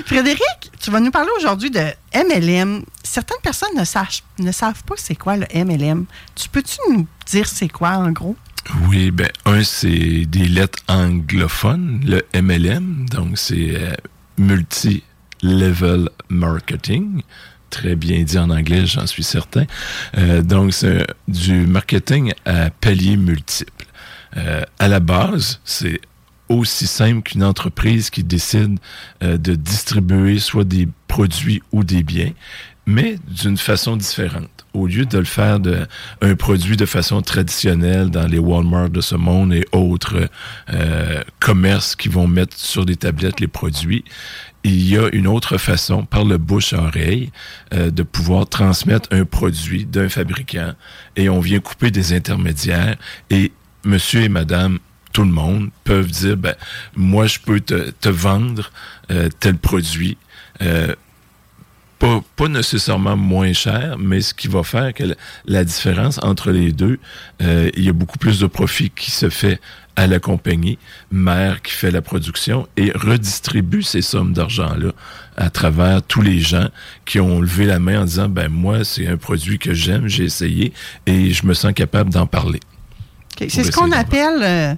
Frédéric, tu vas nous parler aujourd'hui de MLM. Certaines personnes ne, savent, ne savent pas c'est quoi le MLM. Tu peux-tu nous dire c'est quoi en gros? Oui, ben, un, c'est des lettres anglophones, le MLM, donc c'est euh, Multi-Level Marketing. Très bien dit en anglais, j'en suis certain. Euh, donc, c'est du marketing à paliers multiples. Euh, à la base, c'est aussi simple qu'une entreprise qui décide euh, de distribuer soit des produits ou des biens, mais d'une façon différente. Au lieu de le faire de un produit de façon traditionnelle dans les Walmart de ce monde et autres euh, commerces qui vont mettre sur des tablettes les produits, il y a une autre façon, par le bouche à oreille, euh, de pouvoir transmettre un produit d'un fabricant. Et on vient couper des intermédiaires. Et monsieur et madame tout le monde peuvent dire ben moi je peux te, te vendre euh, tel produit euh, pas, pas nécessairement moins cher, mais ce qui va faire que la, la différence entre les deux, euh, il y a beaucoup plus de profit qui se fait à la compagnie mère qui fait la production et redistribue ces sommes d'argent-là à travers tous les gens qui ont levé la main en disant ben moi c'est un produit que j'aime, j'ai essayé et je me sens capable d'en parler. C'est ce qu'on appelle euh,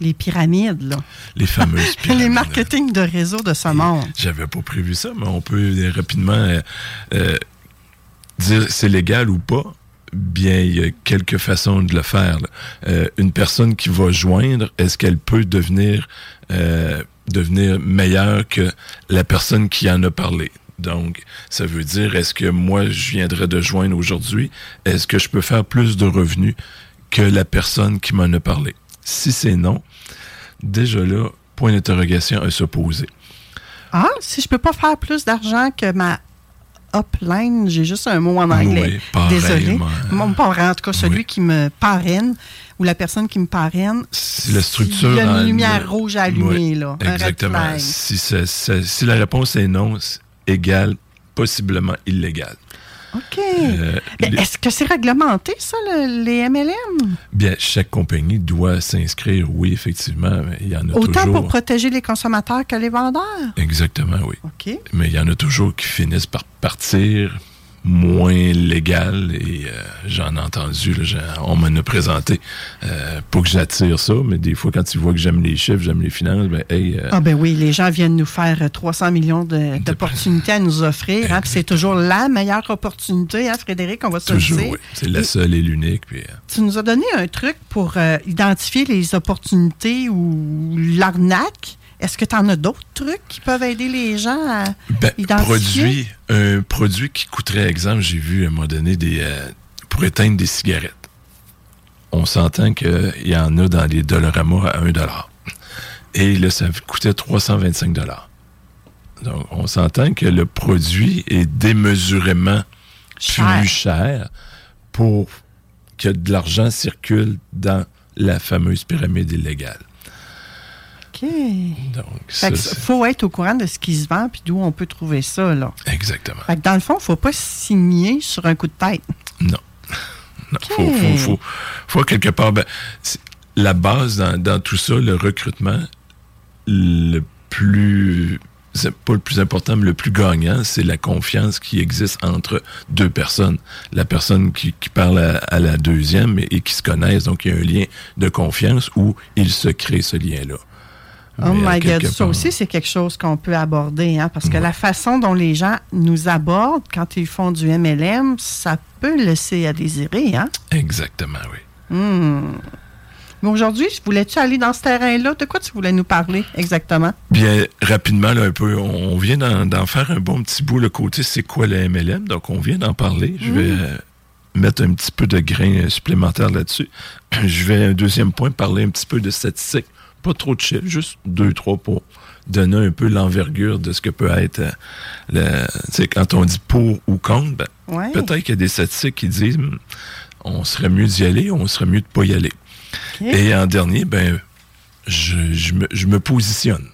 les pyramides, là. Les fameuses [laughs] les marketing de réseau de ce monde. J'avais pas prévu ça, mais on peut rapidement euh, euh, dire c'est légal ou pas. Bien, il y a quelques façons de le faire. Euh, une personne qui va joindre, est-ce qu'elle peut devenir euh, devenir meilleure que la personne qui en a parlé? Donc, ça veut dire, est-ce que moi, je viendrais de joindre aujourd'hui? Est-ce que je peux faire plus de revenus que la personne qui m'en a parlé? Si c'est non, déjà là, point d'interrogation à se poser. Ah, si je peux pas faire plus d'argent que ma upline, j'ai juste un mot en anglais. Oui, pareillement. Désolé. Mon parrain, en tout cas, celui qui me parraine ou la personne qui me parraine. Si la structure. Il y a une lumière rouge allumée, Oui, là. un red Exactement. flag. Si, la réponse est non, c'est égal, possiblement illégal. OK. Euh, les- Est-ce que c'est réglementé, ça, le- les MLM? bien, chaque compagnie doit s'inscrire, oui, effectivement. mais Il y en a Autant toujours. pour protéger les consommateurs que les vendeurs? Exactement, oui. OK. Mais il y en a toujours qui finissent par partir moins légal et euh, j'en ai entendu, là, on m'en a présenté. Euh, pas que j'attire ça, mais des fois, quand ils voient que j'aime les chiffres, j'aime les finances, ben, hey, euh, Ah ben oui, les gens viennent nous faire euh, 300 millions d'opportunités à nous offrir. hein, c'est toujours la meilleure opportunité, hein, Frédéric, on va se le toujours, dire. oui. C'est la seule et l'unique. Tu nous as donné un truc pour identifier les opportunités ou l'arnaque. Est-ce que tu en as d'autres trucs qui peuvent aider les gens à Ben, identifier? produit, un produit qui coûterait, exemple, j'ai vu à un moment donné des, euh, pour éteindre des cigarettes. On s'entend qu'il y en a dans les Dollarama à 1 dollar. Et là, ça coûtait 325 dollars. Donc, on s'entend que le produit est démesurément Cher. plus cher pour que de l'argent circule dans la fameuse pyramide illégale. OK. Donc, faut être au courant de ce qui se vend puis d'où on peut trouver ça. Là. exactement. Fait que dans le fond, faut pas signer sur un coup de tête. Non. Non, faut, faut, faut, faut quelque part. ben, la base dans, dans tout ça, le recrutement, le plus pas le plus important, mais le plus gagnant, c'est la confiance qui existe entre deux personnes. La personne qui, qui parle à, à la deuxième et, et qui se connaissent, donc il y a un lien de confiance où il se crée ce lien-là. Oh my God, ça aussi, c'est quelque chose qu'on peut aborder, hein, parce que la façon dont les gens nous abordent quand ils font du MLM, ça peut laisser à désirer. Hein? Exactement, oui. Hmm. Mais aujourd'hui, voulais-tu aller dans ce terrain-là? De quoi tu voulais nous parler exactement? Bien, rapidement, là, un peu, on vient d'en faire un bon petit bout, le côté c'est quoi le MLM, donc on vient d'en parler. Je vais euh, mettre un petit peu de grain supplémentaire là-dessus. [clears throat] Je vais, un deuxième point, parler un petit peu de statistiques. Pas trop de chiffres, juste deux, trois pour donner un peu l'envergure de ce que peut être euh, le, tu sais, quand on dit pour ou contre, ben, Ouais. peut-être qu'il y a des statistiques qui disent hmm, on serait mieux d'y aller, on serait mieux de pas y aller. Et en dernier, ben, je, je me, je me positionne.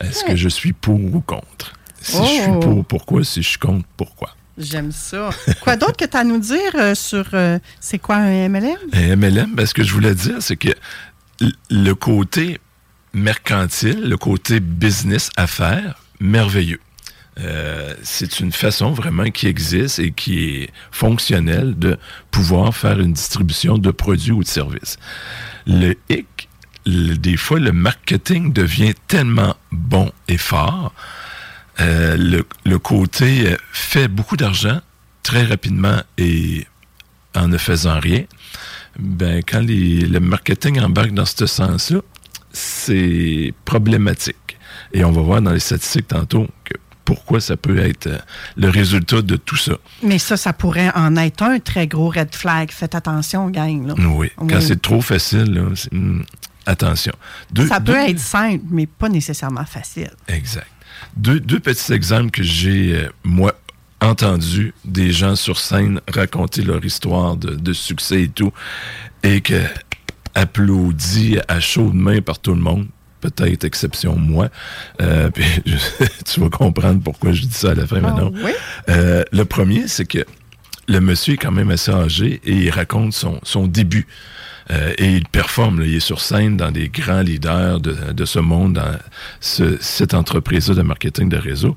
Est-ce que je suis pour ou contre? Si je suis Oh. pour, pourquoi? Si je suis contre, pourquoi? J'aime ça. Quoi d'autre que tu as à nous dire euh, sur euh, c'est quoi un MLM? Un MLM, ben, ce que je voulais dire, c'est que le côté mercantile, le côté business, affaires, merveilleux. Euh, c'est une façon vraiment qui existe et qui est fonctionnelle de pouvoir faire une distribution de produits ou de services. Le hic, des fois, le marketing devient tellement bon et fort, euh, le, le côté euh, fait beaucoup d'argent très rapidement et en ne faisant rien, ben, quand les- le marketing embarque dans ce sens-là, c'est problématique. Et on va voir dans les statistiques tantôt que pourquoi ça peut être euh, le résultat de tout ça. Mais ça, ça pourrait en être un très gros red flag. Faites attention, gang. Là. Oui. Quand c'est trop facile, là, hum, attention. Deux- ça peut deux- être simple, mais pas nécessairement facile. Exact. Deux, deux petits exemples que j'ai, euh, moi, entendu des gens sur scène raconter leur histoire de, de succès et tout, et que applaudi à chaude main par tout le monde, peut-être exception moi. Euh, [laughs] puis je- tu vas comprendre pourquoi je dis ça à la fin maintenant. oui? Euh, le premier, c'est que le monsieur est quand même assez âgé et il raconte son, son début. Euh, et il performe, là, il est sur scène dans des grands leaders de, de ce monde, dans ce- cette entreprise-là de marketing de réseau.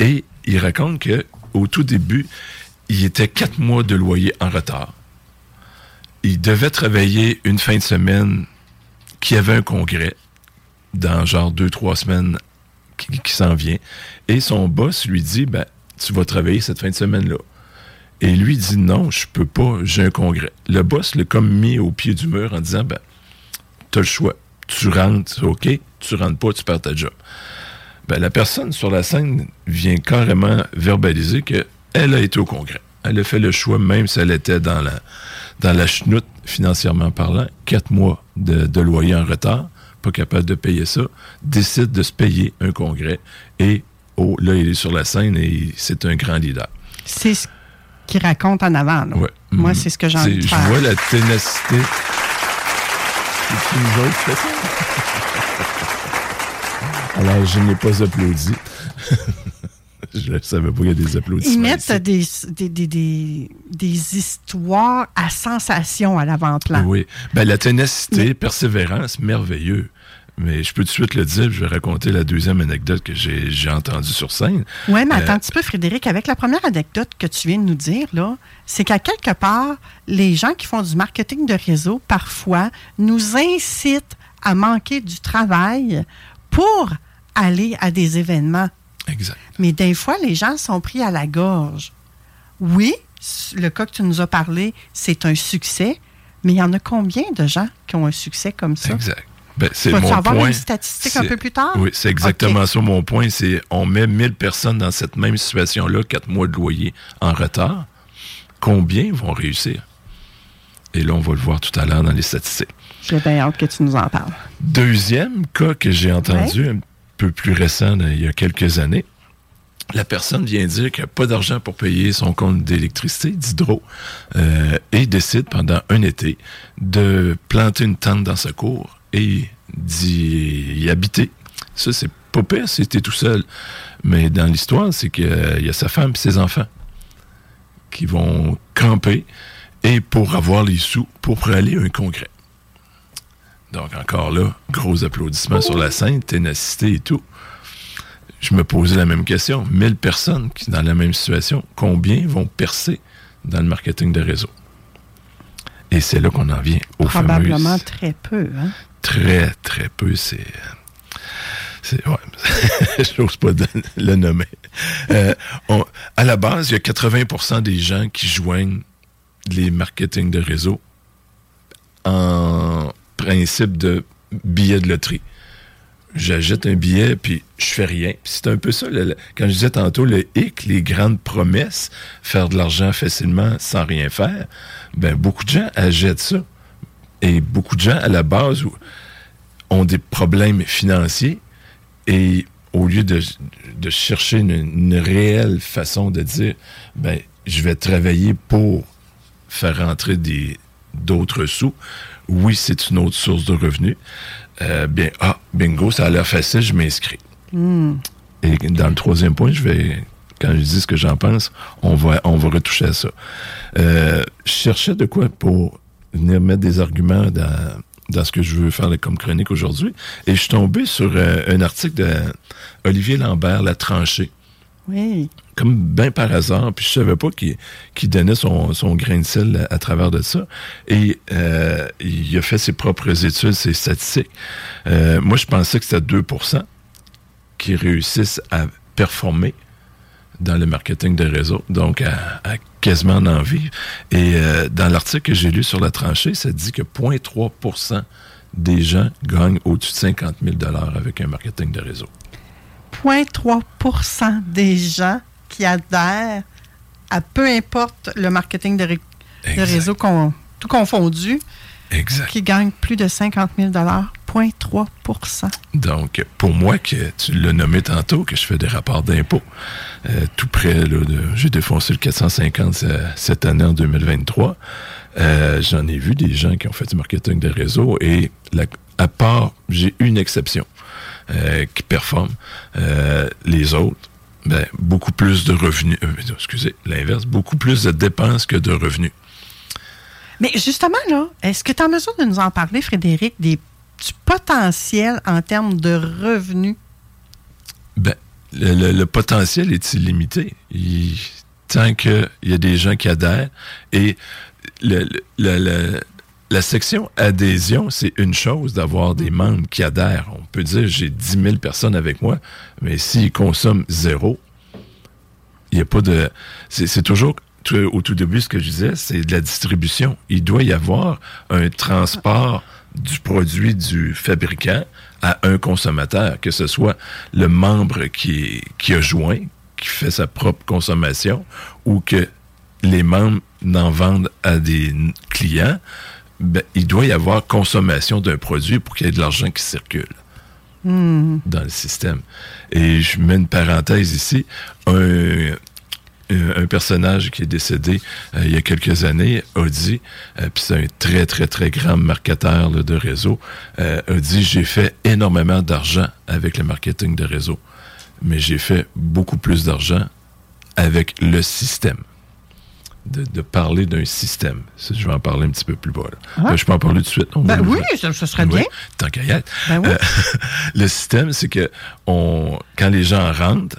Et il raconte que au tout début, il était quatre mois de loyer en retard. Il devait travailler une fin de semaine qui avait un congrès dans genre deux, trois semaines qui, s'en vient. Et son boss lui dit, ben, tu vas travailler cette fin de semaine-là. Et lui dit, non, je peux pas, j'ai un congrès. Le boss l'a comme mis au pied du mur en disant, ben, t'as le choix. Tu rentres, OK? Tu rentres pas, tu perds ta job. Ben, la personne sur la scène vient carrément verbaliser qu'elle a été au congrès. Elle a fait le choix, même si elle était dans la, dans la chenoute, financièrement parlant, quatre mois de, de loyer en retard, pas capable de payer ça, décide de se payer un congrès et, oh, là, il est sur la scène et c'est un grand leader. C'est ce qu'il raconte en avant. là. Ouais. Moi, Mhm. c'est ce que j'ai envie de C'est- faire. Je vois la ténacité. C'est qui fait ça? Alors, je n'ai pas applaudi. [laughs] je ne savais pas qu'il y a des applaudissements. Ils mettent des, des, des, des, histoires à sensation à l'avant-plan. Oui. Ben, la ténacité, persévérance, merveilleux. Mais je peux tout de suite le dire, je vais raconter la deuxième anecdote que j'ai j'ai entendue sur scène. Oui, mais Euh, attends un petit peu, Frédéric. Avec la première anecdote que tu viens de nous dire, là, c'est qu'à quelque part, les gens qui font du marketing de réseau, parfois, nous incitent à manquer du travail pour aller à des événements. Exact. Mais des fois, les gens sont pris à la gorge. Oui, le cas que tu nous as parlé, c'est un succès, mais il y en a combien de gens qui ont un succès comme ça? Exact. Ben, c'est mon avoir point. une statistique un peu plus tard? Oui, c'est exactement Ok. ça mon point. C'est on met 1000 personnes dans cette même situation-là, quatre mois de loyer en retard. Combien vont réussir? Et là, on va le voir tout à l'heure dans les statistiques. J'ai bien hâte que tu nous en parles. Deuxième cas que j'ai entendu, peu plus récent, il y a quelques années, la personne vient dire qu'il n'a pas d'argent pour payer son compte d'électricité, d'hydro, euh, et décide pendant un été de planter une tente dans sa cour et d'y habiter. Ça, c'est pas pire t'es tout seul. Mais dans l'histoire, c'est qu'il y a sa femme et ses enfants qui vont camper et pour avoir les sous pour aller à un congrès. Donc, encore là, gros applaudissements sur la scène, ténacité et tout. je me posais la même question. 1000 personnes qui sont dans la même situation, combien vont percer dans le marketing de réseau? Et c'est là qu'on en vient au Probablement fameux... très peu. Hein? Très, très peu. C'est... ouais, [laughs] j'ose pas le nommer. Euh, on- à la base, il y a 80% des gens qui joignent les marketing de réseau en principe de billet de loterie. J'achète un billet, puis je fais rien. C'est un peu ça, quand je disais tantôt, le hic, les grandes promesses, faire de l'argent facilement sans rien faire, ben beaucoup de gens achètent ça. Et beaucoup de gens, à la base, ont des problèmes financiers et au lieu de, chercher une, réelle façon de dire, ben, je vais travailler pour faire rentrer d'autres sous, oui, c'est une autre source de revenus. Euh, bien, ah, bingo, ça a l'air facile, je m'inscris. Hmm. Et dans le troisième point, je vais, quand je dis ce que j'en pense, on va, on va retoucher à ça. Euh, je cherchais de quoi pour venir mettre des arguments dans, dans ce que je veux faire comme chronique aujourd'hui. Et je suis tombé sur euh, un article de Olivier Lambert, La tranchée. Oui. Comme bien par hasard, puis je savais pas qu'il donnait son, grain de sel à, travers de ça. Et euh, il a fait ses propres études, ses statistiques. Euh, moi, je pensais que c'était 2% qui réussissent à performer dans le marketing de réseau, donc à, à quasiment en vivre. Et euh, dans l'article que j'ai lu sur la tranchée, ça dit que 0,3% des gens gagnent au-dessus de 50 000 avec un marketing de réseau. 0,3 des gens qui adhèrent à peu importe le marketing de, ré- de Exact. réseau, con- tout confondu, Exact. qui gagnent plus de 50 000 0,3% Donc, pour moi, que tu l'as nommé tantôt, que je fais des rapports d'impôts, euh, tout près, là, de, j'ai défoncé le 450 euh, cette année en 2023. Euh, j'en ai vu des gens qui ont fait du marketing de réseau et la- à part, j'ai une exception euh, qui performe. Les autres, ben, beaucoup plus de revenus, euh, excusez, l'inverse, beaucoup plus de dépenses que de revenus. Mais justement, là, est-ce que tu es en mesure de nous en parler, Frédéric, des, du potentiel en termes de revenus? Ben, le, le- le potentiel est illimité. Il- tant qu'il y a des gens qui adhèrent et le- le- le- le- la section adhésion, c'est une chose d'avoir des membres qui adhèrent. On peut dire j'ai 10 000 personnes avec moi, mais s'ils consomment zéro, il n'y a pas de. C'est toujours. Au tout début, ce que je disais, c'est de la distribution. Il doit y avoir un transport du produit du fabricant à un consommateur, que ce soit le membre qui, qui a joint, qui fait sa propre consommation, ou que les membres n'en vendent à des clients, ben, il doit y avoir consommation d'un produit pour qu'il y ait de l'argent qui circule Hmm. dans le système. Et je mets une parenthèse ici. Un, un- un personnage qui est décédé euh, il y a quelques années a dit, euh, puis c'est un très, très, très grand marketeur là, de réseau, euh, a dit, j'ai fait énormément d'argent avec le marketing de réseau, mais j'ai fait beaucoup plus d'argent avec le système. De, de parler d'un système. Ça, je vais en parler un petit peu plus bas. là. Ah. Ben, je peux en parler tout de suite. On Ben oui, ce, ce serait oui, bien. tant qu'à y être. Ben oui. Euh, [laughs] le système, c'est que on, quand les gens rentrent,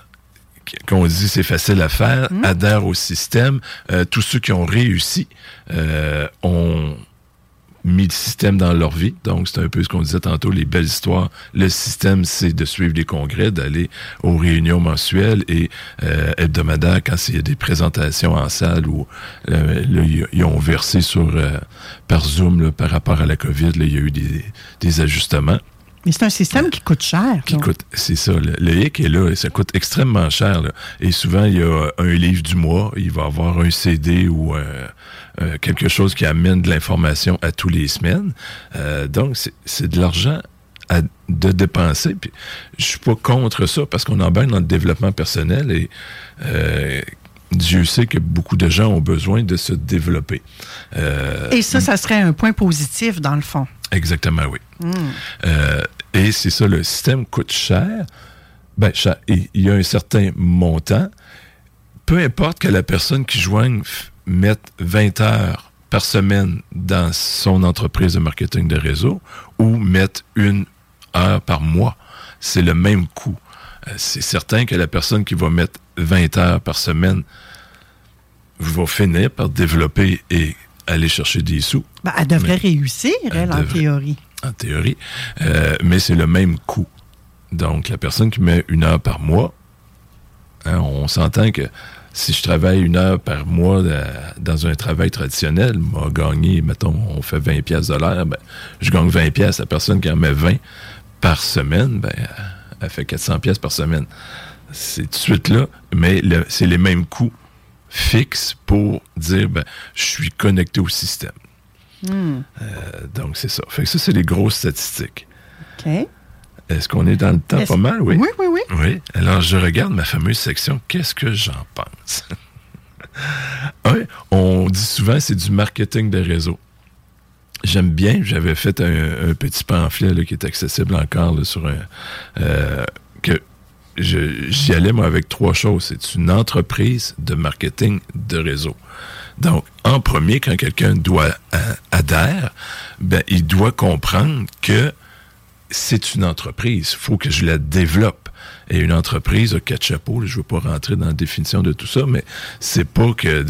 qu'on dit c'est facile à faire, Hmm. adhèrent au système, euh, tous ceux qui ont réussi euh, ont mis le système dans leur vie. Donc, c'est un peu ce qu'on disait tantôt, les belles histoires. Le système, c'est de suivre les congrès, d'aller aux réunions mensuelles et euh, hebdomadaires quand il y a des présentations en salle où euh, là, ils- ils ont versé sur euh, par Zoom là, par rapport à la COVID. Là, il y a eu des, des ajustements. Mais c'est un système qui coûte cher. Qui coûte, c'est ça, le, le hic est là, et ça coûte extrêmement cher. là. Et souvent, il y a un livre du mois, il va avoir un CD ou euh, euh, quelque chose qui amène de l'information à tous les semaines. Euh, donc, c'est- de l'argent à- de dépenser. Puis, je suis pas contre ça parce qu'on embarque dans le développement personnel et euh, Dieu sait que beaucoup de gens ont besoin de se développer. Euh, Et ça, ça serait un point positif, dans le fond. Exactement, oui. Hmm. Euh, et c'est ça, le système coûte cher. Ben, cher. Il y a un certain montant. Peu importe que la personne qui joigne mette 20 heures par semaine dans son entreprise de marketing de réseau ou mette une heure par mois, c'est le même coût. Euh, c'est certain que la personne qui va mettre 20 heures par semaine va finir par développer et aller chercher des sous. Ben, elle devrait réussir, elle, en devrait. théorie. En théorie. Euh, mais c'est le même coût. Donc, la personne qui met une heure par mois, hein, on s'entend que si je travaille une heure par mois euh, dans un travail traditionnel, m'a gagné, mettons, on fait 20 pièces de l'heure, ben, je gagne 20 pièces. La personne qui en met 20 par semaine, ben, elle fait 400 pièces par semaine. C'est tout de suite là, mais le- c'est les mêmes coûts fixes pour dire, ben, je suis connecté au système. Hmm. Euh, donc, c'est ça. Fait que ça, c'est les grosses statistiques. OK. Est-ce qu'on est dans le temps pas mal? Oui. Oui, oui, oui. Oui. Alors, je regarde ma fameuse section. Qu'est-ce que j'en pense? [laughs] On dit souvent c'est du marketing de réseau. J'aime bien. J'avais fait un, un petit pamphlet là, qui est accessible encore là, sur un. euh, que je- j'y allais, moi, avec trois choses. C'est une entreprise de marketing de réseau. Donc, en premier, quand quelqu'un doit euh, adhère, ben, il doit comprendre que c'est une entreprise. Il faut que je la développe. Et une entreprise a quatre chapeaux. Je ne veux pas rentrer dans la définition de tout ça, mais c'est pas que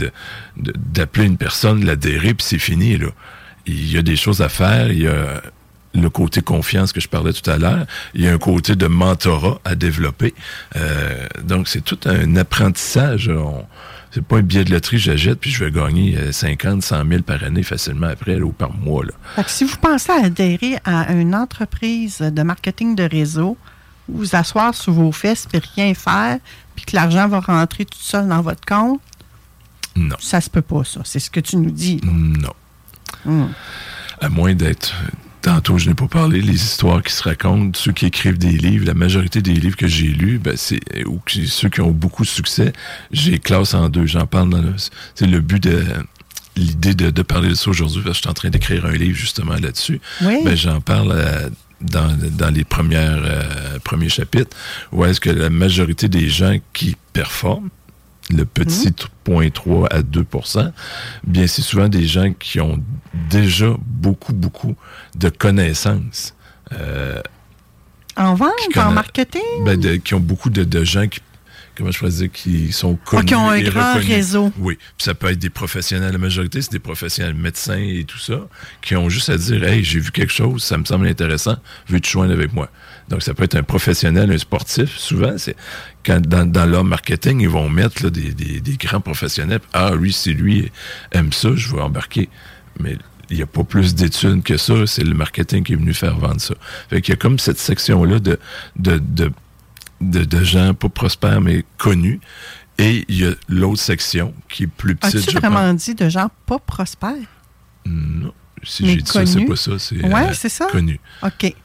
d'appeler une personne, l'adhérer, puis c'est fini. Là. Il y a des choses à faire. Il y a le côté confiance que je parlais tout à l'heure. Il y a un côté de mentorat à développer. Euh, donc, c'est tout un apprentissage. On- c'est pas un billet de loterie, j'achète, puis je vais gagner euh, 50, 100 000 par année facilement après, là, ou par mois. Là. Fait que si vous pensez à adhérer à une entreprise de marketing de réseau, vous asseoir sur vos fesses et rien faire, puis que l'argent va rentrer tout seul dans votre compte, Non. ça se peut pas, ça. C'est ce que tu nous dis. là. Non. Hmm. À moins d'être. Tantôt, je n'ai pas parlé, les histoires qui se racontent, ceux qui écrivent des livres, la majorité des livres que j'ai lus, ben, c'est, ou que ceux qui ont beaucoup de succès, j'ai classe en deux. J'en parle dans le. C'est le but de. L'idée de, de parler de ça aujourd'hui, parce que je suis en train d'écrire un livre justement là-dessus. Oui. Ben, j'en parle euh, dans, dans les premières, euh, premiers chapitres, où est-ce que la majorité des gens qui performent, le petit 0.3 à 2% bien, c'est souvent des gens qui ont déjà beaucoup, beaucoup de connaissances. euh, En vente, qui en marketing? ben, de- qui ont beaucoup de, de gens qui, comment je pourrais dire, qui sont connus. qui ont un et grand reconnus. réseau. Oui. Puis ça peut être des professionnels. La majorité, c'est des professionnels médecins et tout ça, qui ont juste à dire Hey, j'ai vu quelque chose, ça me semble intéressant, veux-tu joindre avec moi? Donc, ça peut être un professionnel, un sportif. Souvent, c'est quand dans, dans leur marketing, ils vont mettre là, des, des- des grands professionnels. Ah, lui, si lui aime ça, je vais embarquer. Mais il n'y a pas plus d'études que ça. C'est le marketing qui est venu faire vendre ça. Fait qu'il y a comme cette section-là de, de, de, de, de gens pas prospères, mais connus. Et il y a l'autre section qui est plus petite. As-tu vraiment dit de gens pas prospères? Non. Si j'ai dit ça, c'est pas ça. C'est Ouais, euh, c'est ça? Connu. OK.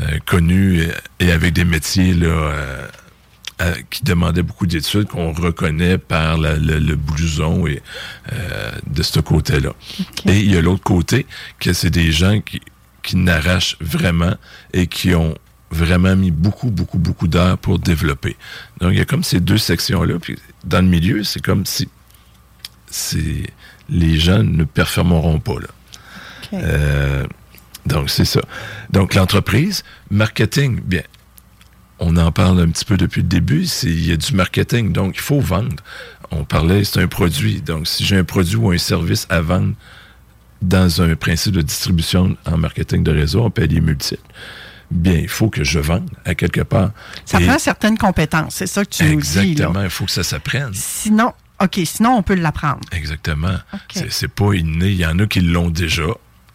Euh, connu et, avec des métiers là, euh, qui demandaient beaucoup d'études, qu'on reconnaît par la- le, le blouson et euh, de ce côté-là. Et il y a l'autre côté, que c'est des gens qui, qui n'arrachent vraiment et qui ont vraiment mis beaucoup, beaucoup, beaucoup d'heures pour développer. Donc, il y a comme ces deux sections-là. Puis, dans le milieu, c'est comme si les gens ne performeront pas. Là. Euh, donc, c'est ça. Donc, l'entreprise, marketing, bien, on en parle un petit peu depuis le début, il y a du marketing, donc il faut vendre. On parlait, c'est un produit. Donc, si j'ai un produit ou un service à vendre dans un principe de distribution en marketing de réseau, en palier multiple, bien, il faut que je vende à quelque part. Ça Et- prend certaines compétences, c'est ça que tu nous dis. Exactement, il faut que ça s'apprenne. Sinon, OK, sinon on peut l'apprendre. Exactement. C'est- C'est pas inné. Il y en a qui l'ont déjà,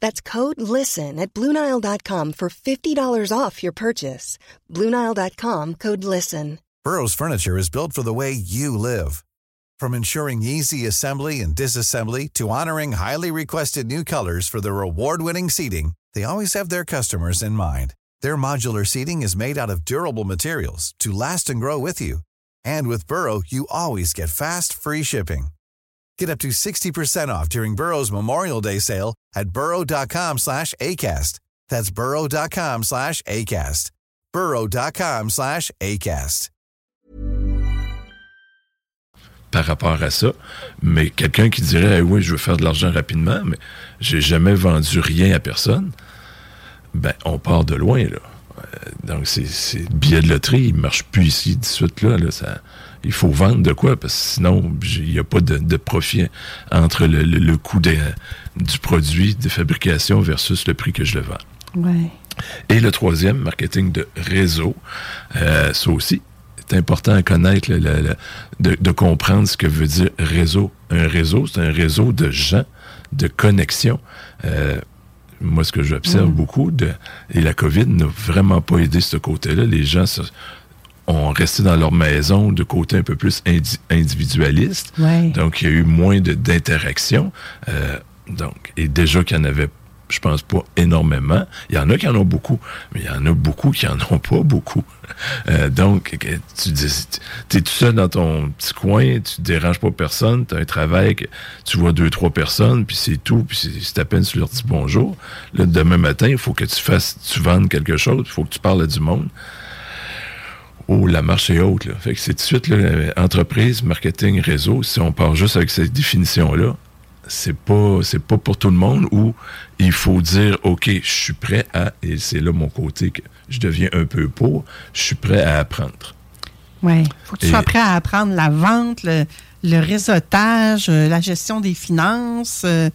That's code LISTEN at Bluenile.com for $50 off your purchase. Bluenile.com code LISTEN. Burrow's furniture is built for the way you live. From ensuring easy assembly and disassembly to honoring highly requested new colors for their award-winning seating, they always have their customers in mind. Their modular seating is made out of durable materials to last and grow with you. And with Burrow, you always get fast, free shipping. Get up to 60% off during Burrow's Memorial Day sale at burrow.com slash ACAST. That's burrow.com slash ACAST. burrow.com slash ACAST. par rapport à ça. Mais quelqu'un qui dirait, Eh oui, je veux faire de l'argent rapidement, mais j'ai jamais vendu rien à personne, ben, on part de loin, là. Euh, Donc, c'est c'est le billet de loterie, il marche plus ici, de suite, là. là, ça, il faut vendre de quoi, parce que sinon, il n'y a pas de, de profit entre le, le- le coût de- du produit de fabrication versus le prix que je le vends. Ouais. Et le troisième, marketing de réseau. Euh, ça aussi, c'est important à connaître, le- le- le- de, de comprendre ce que veut dire réseau. Un réseau, c'est un réseau de gens, de connexions. Euh, moi, ce que j'observe Mm. beaucoup, de, et la COVID n'a vraiment pas aidé ce côté-là. Les gens se- ont resté dans leur maison de côté un peu plus indi- individualiste. Ouais. Donc, il y a eu moins de- d'interaction. Euh, donc, et déjà qu'il y en avait, je pense pas énormément. Il y en a qui en ont beaucoup, mais il y en a beaucoup qui en ont pas beaucoup. Euh, donc, tu dis, t'es tout seul dans ton petit coin, tu déranges pas personne, tu as un travail, que tu vois deux, trois personnes, puis c'est tout, puis c'est c'est à peine tu leur dis bonjour. Là, demain matin, il faut que tu fasses, tu vendes quelque chose, il faut que tu parles à du monde. Oh, la marche est haute. Là. Fait que c'est tout de suite là, entreprise, marketing, réseau. Si on part juste avec cette définition-là, c'est pas c'est pas pour tout le monde où il faut dire OK, je suis prêt à et c'est là mon côté que je deviens un peu pour, je suis prêt à apprendre. Oui. faut que tu Et- sois prêt à apprendre la vente, le, le réseautage, euh, la gestion des finances, euh,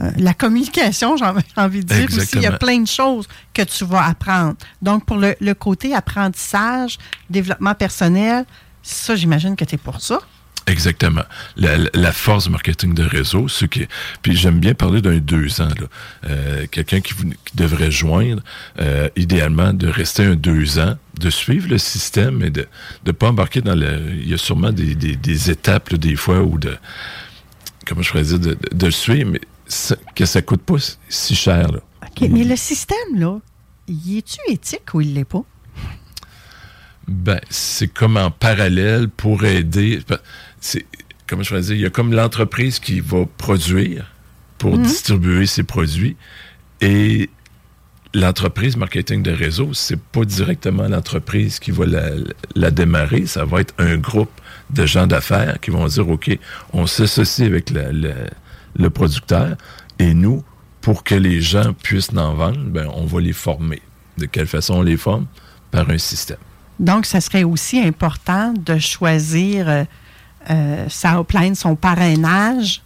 euh, la communication, j'ai envie de dire aussi. Il y a plein de choses que tu vas apprendre. Donc, pour le, le côté apprentissage, développement personnel, ça, j'imagine que tu es pour ça. Exactement. La, force du marketing de réseau, ce qui est- Puis j'aime bien parler d'un deux ans. là. Euh, Quelqu'un qui, devrait joindre, euh, idéalement, de rester un deux ans, de suivre le système et de ne pas embarquer dans le... Il y a sûrement des, des- des étapes, là, des fois, où de... Comment je pourrais dire? De, de- suivre, mais que ça coûte pas si cher. Là. OK, mais le système, là, y est-tu éthique ou il l'est pas? Ben, c'est comme en parallèle pour aider. C'est, comment je pourrais dire, il y a comme l'entreprise qui va produire pour Mhm. distribuer ses produits et l'entreprise marketing de réseau, c'est pas directement l'entreprise qui va la, la démarrer, ça va être un groupe de gens d'affaires qui vont dire, OK, on s'associe avec la- la- le producteur et nous, pour que les gens puissent en vendre, ben, on va les former. De quelle façon on les forme? Par un système. Donc, ça serait aussi important de choisir euh, euh, sa upline, son parrainage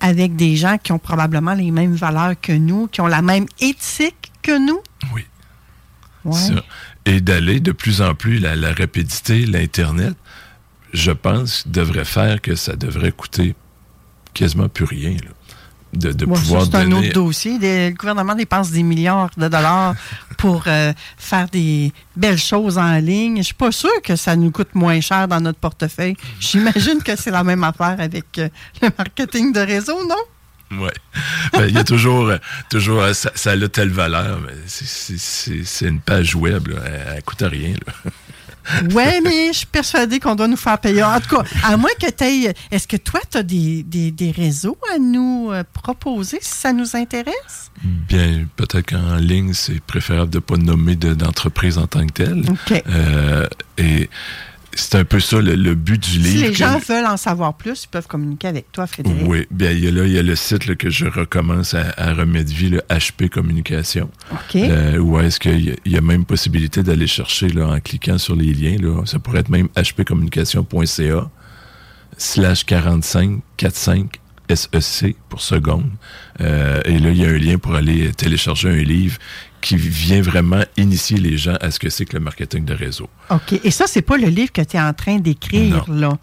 avec des gens qui ont probablement les mêmes valeurs que nous, qui ont la même éthique que nous. Oui. Ouais. Ça. Et d'aller de plus en plus, la, la rapidité, l'Internet, je pense, devrait faire que ça devrait coûter quasiment plus rien. là. De, de ça, pouvoir c'est un donner... autre dossier. Le gouvernement dépense des milliards de dollars [laughs] pour euh, faire des belles choses en ligne. Je suis pas sûre que ça nous coûte moins cher dans notre portefeuille. J'imagine que c'est la même affaire avec euh, le marketing de réseau, non? Ouais. Ben, Il y a toujours, euh, toujours ça, ça a telle valeur, mais c'est- une page web, là. elle, elle coûte rien. là. Oui, mais je suis persuadée qu'on doit nous faire payer. En tout cas, à moins que tu aies. Est-ce que toi, tu as des, des- des réseaux à nous euh, proposer si ça nous intéresse? Bien, peut-être qu'en ligne, c'est préférable de ne pas nommer de- d'entreprise en tant que telle. OK. Euh, et c'est un peu ça le, le but du Si livre. les que- gens veulent en savoir plus, ils peuvent communiquer avec toi, Frédéric. Oui, bien, il y a là, il y a le site là, que je recommence à, à remettre vie, le HP Communication. OK. Euh, où est-ce qu'il y, a- il y a même possibilité d'aller chercher là, en cliquant sur les liens. Là, ça pourrait être même hpcommunication.ca slash 45 45 SEC pour seconde. Euh, et là, il y a un lien pour aller télécharger un livre qui vient vraiment initier les gens à ce que c'est que le marketing de réseau. OK. Et ça, c'est pas le livre que tu es en train d'écrire, là?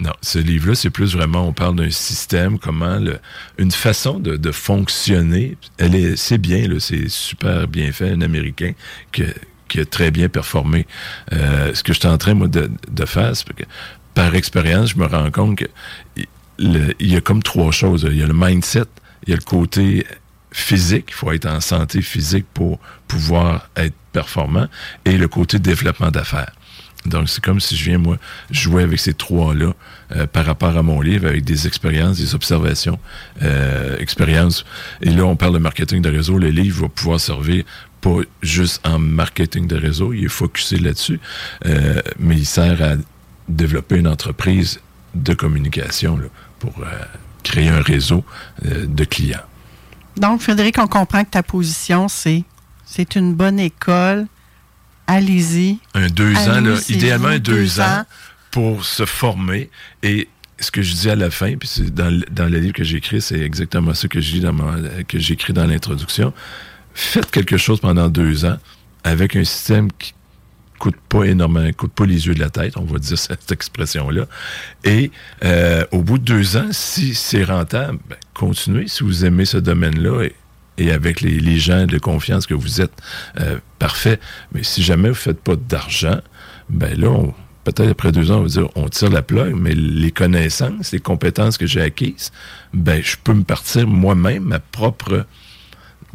Non, ce livre-là, c'est plus vraiment, on parle d'un système, comment le- une façon de, de fonctionner. Elle est, c'est bien, là, c'est super bien fait, un Américain que- qui a très bien performé. Euh, ce que je suis en train, moi, de, de faire, c'est que par expérience, je me rends compte que il- le- il y a comme trois choses. Il y a le mindset, il y a le côté physique, il faut être en santé physique pour pouvoir être performant, et le côté développement d'affaires. Donc, c'est comme si je viens, moi, jouer avec ces trois-là euh, par rapport à mon livre, avec des expériences, des observations, euh, expériences. Et là, on parle de marketing de réseau. Le livre va pouvoir servir pas juste en marketing de réseau, il est focusé là-dessus, euh, mais il sert à développer une entreprise de communication pour euh, créer un réseau de clients. Donc, Frédéric, on comprend que ta position, c'est c'est une bonne école. Allez-y. Un deux ans, là, idéalement un deux, deux ans, ans. pour se former. Et ce que je dis à la fin, puis c'est dans, le- dans le livre que j'ai écrit, c'est exactement ça que je dis dans ma- que j'écris dans l'introduction. Faites quelque chose pendant deux ans avec un système qui coûte pas énormément, coûte pas les yeux de la tête, on va dire [laughs] cette expression-là. Et euh, au bout de deux ans, si c'est rentable, ben, continuez si vous aimez ce domaine-là et, avec les, gens de confiance que vous êtes, euh, parfait. Mais si jamais vous faites pas d'argent, ben là, peut-être après deux ans, on va dire, on tire la plug, mais les connaissances, les compétences que j'ai acquises, ben je peux me partir moi-même ma propre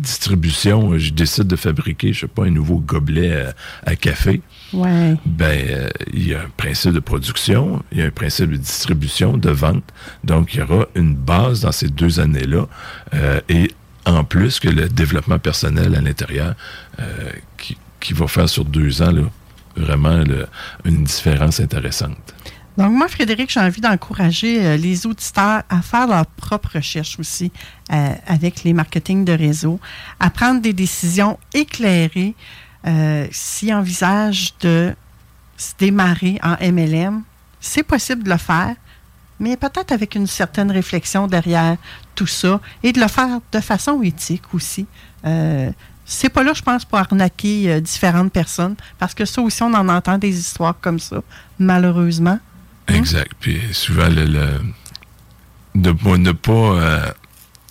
distribution. Je décide de fabriquer, je sais pas, un nouveau gobelet à, à café Ouais. ben euh, il y a un principe de production, il y a un principe de distribution, de vente. Donc, il y aura une base dans ces deux années-là. euh, et en plus que le développement personnel à l'intérieur euh, qui, qui va faire sur deux ans là, vraiment là, une différence intéressante. Donc, moi, Frédéric, j'ai envie d'encourager euh, les auditeurs à faire leur propre recherche aussi euh, avec les marketing de réseau, à prendre des décisions éclairées euh, s'ils envisagent de se démarrer en MLM. C'est possible de le faire, mais peut-être avec une certaine réflexion derrière tout ça et de le faire de façon éthique aussi. C'est pas là, je pense, pour arnaquer différentes personnes, parce que ça aussi, on en entend des histoires comme ça, malheureusement. Exact. Puis souvent, le, ne pas euh,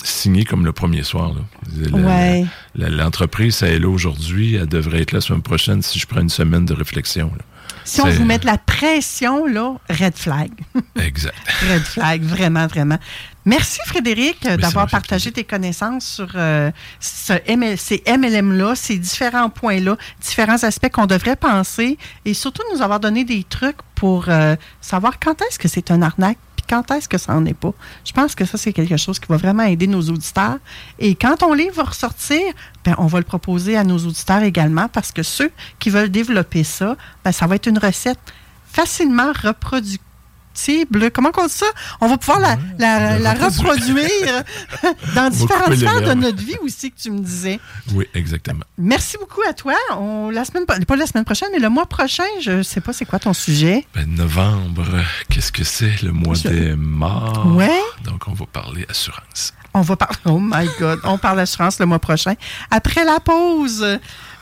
signer comme le premier soir. là. Le- Ouais. L'entreprise, elle est là aujourd'hui, elle devrait être là la semaine prochaine si je prends une semaine de réflexion. là. Si on vous met de la pression, là, red flag. [laughs] Exact. red flag, vraiment, vraiment. Merci, Frédéric, d'avoir partagé tes connaissances sur euh, ce ML ces MLM-là, ces différents points-là, différents aspects qu'on devrait penser et surtout nous avoir donné des trucs pour euh, savoir quand est-ce que c'est un arnaque quand est-ce que ça n'en est pas? Je pense que ça, c'est quelque chose qui va vraiment aider nos auditeurs. Et quand ton livre va ressortir, ben, on va le proposer à nos auditeurs également parce que ceux qui veulent développer ça, ben, ça va être une recette facilement reproductible. Comment on dit ça? On va pouvoir la, la- la reproduire [laughs] dans différentes sphères de notre vie aussi que tu me disais. Oui, exactement. Merci beaucoup à toi. On, la semaine, pas la semaine prochaine, mais le mois prochain, je ne sais pas c'est quoi ton sujet. Ben, novembre, qu'est-ce que c'est? Le mois Je- des morts? Ouais. Donc, on va parler assurance. On va parler. Oh my God. On parle d'assurance le mois prochain. Après la pause,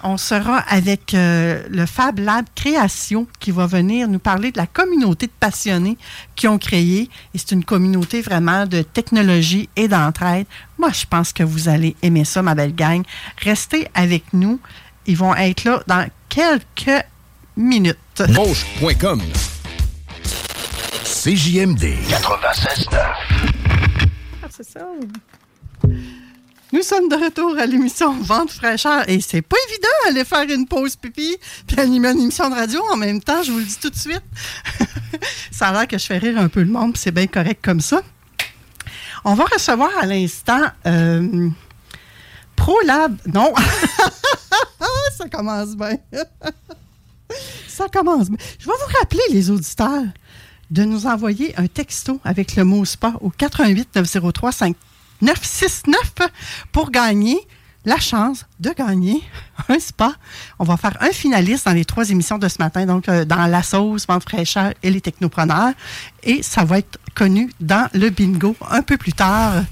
on sera avec euh, le Fab Lab Création qui va venir nous parler de la communauté de passionnés qui ont créé. Et c'est une communauté vraiment de technologie et d'entraide. Moi, je pense que vous allez aimer ça, ma belle gang. Restez avec nous. Ils vont être là dans quelques minutes. Mauche.com CJMD 96.9 Ah, c'est ça. Nous sommes de retour à l'émission Vente fraîcheur et c'est pas évident d'aller faire une pause pipi puis animer une émission de radio en même temps, je vous le dis tout de suite. [laughs] ça a l'air que je fais rire un peu le monde, c'est bien correct comme ça. On va recevoir à l'instant euh, ProLab. Non. [laughs] ça commence bien. [laughs] ça commence bien. Je vais vous rappeler, les auditeurs, de nous envoyer un texto avec le mot spa au 88 903 5969 pour gagner la chance de gagner [laughs] un spa. On va faire un finaliste dans les trois émissions de ce matin, donc euh, dans La Sauce, Vente fraîcheur et les technopreneurs. Et ça va être connu dans le bingo un peu plus tard.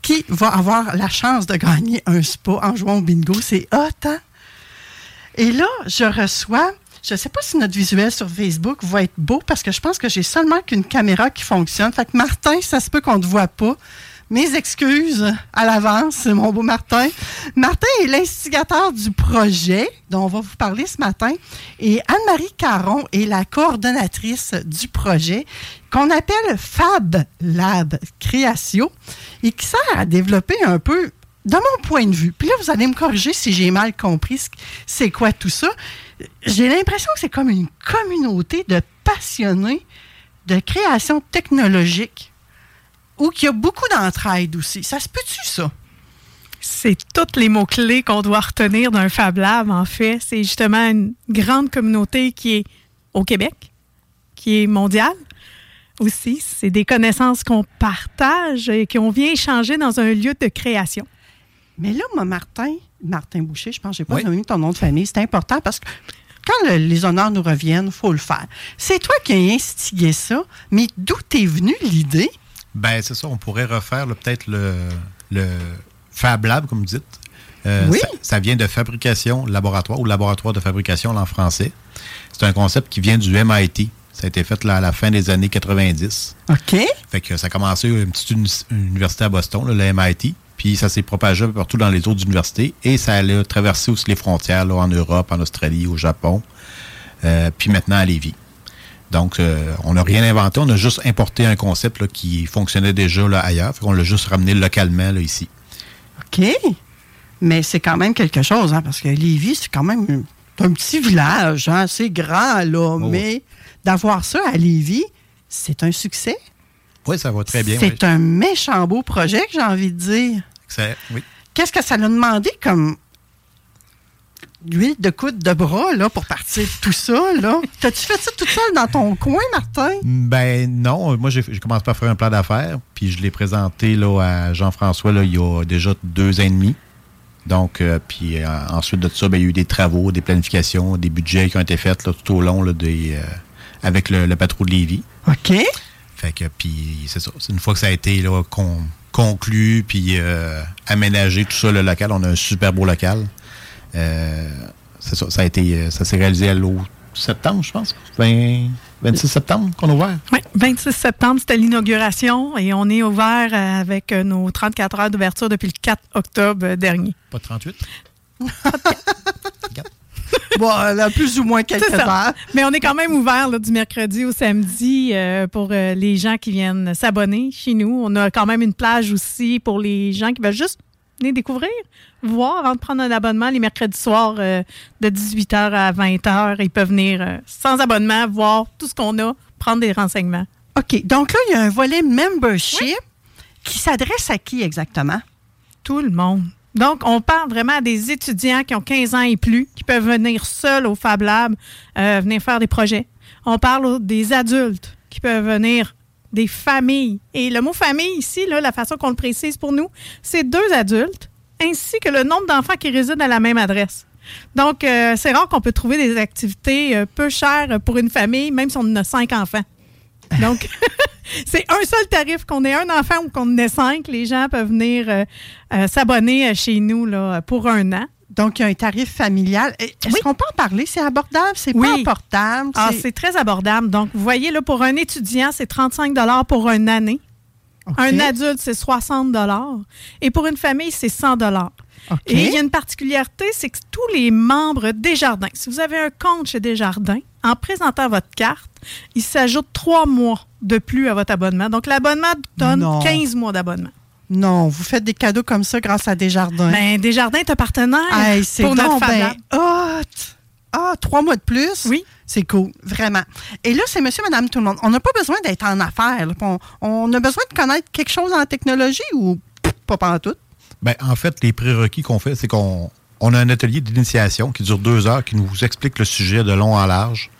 Qui va avoir la chance de gagner un spa en jouant au bingo? C'est hot, hein? Et là, je reçois, je ne sais pas si notre visuel sur Facebook va être beau parce que je pense que j'ai seulement qu'une caméra qui fonctionne. Fait que Martin, ça se peut qu'on ne te voit pas. Mes excuses à l'avance, mon beau Martin. Martin est l'instigateur du projet dont on va vous parler ce matin. Et Anne-Marie Caron est la coordonnatrice du projet qu'on appelle Fab Lab Création et qui sert à développer un peu de mon point de vue, puis là, vous allez me corriger si j'ai mal compris ce- c'est quoi tout ça. J'ai l'impression que c'est comme une communauté de passionnés de création technologique où qu'il y a beaucoup d'entraide aussi. Ça se peut-tu, ça? C'est tous les mots-clés qu'on doit retenir d'un Fab Lab, en fait. C'est justement une grande communauté qui est au Québec, qui est mondiale aussi. C'est des connaissances qu'on partage et qu'on vient échanger dans un lieu de création. Mais là, moi, Martin, Martin Boucher, je pense que j'ai pas nommé ton nom de famille, c'est important parce que quand le- les honneurs nous reviennent, il faut le faire. C'est toi qui as instigé ça, mais d'où t'es venue l'idée? Ben, c'est ça, on pourrait refaire là, peut-être le, le Fab Lab, comme vous dites. Euh, Oui. ça, ça vient de fabrication laboratoire ou laboratoire de fabrication là, en français. C'est un concept qui vient du MIT. Ça a été fait là, à la fin des années 90. OK. Fait que ça a commencé une petite uni- université à Boston, là, le MIT. Puis ça s'est propagé un peu partout dans les autres universités. Et ça allait traverser aussi les frontières là, en Europe, en Australie, au Japon. Euh, puis maintenant à Lévis. Donc, euh, on n'a rien inventé. On a juste importé un concept là, qui fonctionnait déjà là, ailleurs. Fait qu'on l'a juste ramené localement là, ici. OK. Mais c'est quand même quelque chose, hein, parce que Lévis, c'est quand même un, petit village, hein, c'est grand, là. mais d'avoir ça à Lévis, c'est un succès. Oui, ça va très bien. c'est un méchant beau projet que j'ai envie de dire. Oui. Qu'est-ce que ça l'a demandé comme huile de coude de bras là, pour partir de tout ça? là? [laughs] T'as-tu fait ça tout seul dans ton coin, Martin? Ben non, moi j'ai commencé par faire un plan d'affaires, puis je l'ai présenté là, à Jean-François là, il y a déjà deux ans et demi. Donc, euh, puis euh, ensuite de ça, ben, il y a eu des travaux, des planifications, des budgets qui ont été faits là, tout au long là, des, euh, avec le, le patrouille de Lévis. OK. Fait que, puis c'est ça. Une fois que ça a été là, con- conclu, puis euh, aménagé, tout ça, le local, on a un super beau local. Euh, c'est ça, ça a été, euh, ça s'est réalisé à l'eau septembre, je pense. 20 26 septembre qu'on a ouvert. Oui, 26 septembre, c'était l'inauguration et on est ouvert euh, avec nos 34 heures d'ouverture depuis le 4 octobre dernier. Pas 38? [laughs] bon, là, plus ou moins quelques heures. Mais on est quand même ouvert là, du mercredi au samedi euh, pour euh, les gens qui viennent s'abonner chez nous. On a quand même une plage aussi pour les gens qui veulent juste venir découvrir, voir avant de prendre un abonnement les mercredis soirs euh, de 18h à 20h. Ils peuvent venir euh, sans abonnement, voir tout ce qu'on a, prendre des renseignements. OK. Donc là, il y a un volet membership qui s'adresse à qui exactement? Tout le monde. Donc, on parle vraiment à des étudiants qui ont 15 ans et plus, qui peuvent venir seuls au Fab Lab, euh, venir faire des projets. On parle des adultes qui peuvent venir, des familles. Et le mot famille ici, là, la façon qu'on le précise pour nous, c'est deux adultes ainsi que le nombre d'enfants qui résident à la même adresse. Donc, euh, c'est rare qu'on peut trouver des activités euh, peu chères pour une famille, même si on a cinq enfants. Donc, [laughs] c'est un seul tarif, qu'on ait un enfant ou qu'on ait cinq. Les gens peuvent venir euh, s'abonner chez nous là, pour un an. Donc, il y a un tarif familial. Est-ce qu'on peut en parler? C'est abordable? C'est Oui. pas abordable? Ah, c'est très abordable. Donc, vous voyez, là, pour un étudiant, c'est 35 pour une année. Un adulte, c'est 60 Et pour une famille, c'est 100 Et il y a une particularité, c'est que tous les membres Desjardins, si vous avez un compte chez Desjardins, en présentant votre carte, il s'ajoute trois mois de plus à votre abonnement. Donc, l'abonnement donne Non. 15 mois d'abonnement. Non, vous faites des cadeaux comme ça grâce à Desjardins. Ben, Desjardins est un partenaire Hey, pour notre ben hot! Ah, trois mois de plus? Oui. C'est cool, vraiment. Et là, c'est monsieur, madame, tout le monde. On n'a pas besoin d'être en affaires. On, on a besoin de connaître quelque chose en technologie ou pff, pas pantoute? Ben, en fait, les prérequis qu'on fait, c'est qu'on on a un atelier d'initiation qui dure deux heures, qui nous explique le sujet de long en large.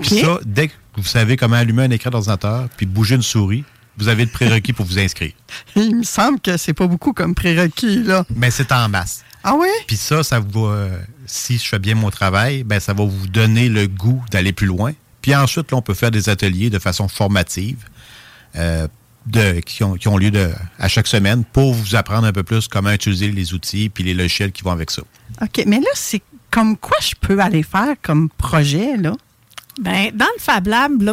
Puis ça, dès que vous savez comment allumer un écran d'ordinateur puis bouger une souris, vous avez le prérequis pour vous inscrire. Il me semble que c'est pas beaucoup comme prérequis, là. Mais c'est en masse. Ah oui? Puis ça, ça va, euh, si je fais bien mon travail, ben ça va vous donner le goût d'aller plus loin. Puis ensuite, là, on peut faire des ateliers de façon formative euh, de, qui, ont, qui ont lieu de, à chaque semaine pour vous apprendre un peu plus comment utiliser les outils puis les logiciels qui vont avec ça. OK, mais là, c'est comme quoi je peux aller faire comme projet, là? Ben, dans le Fab Lab, là,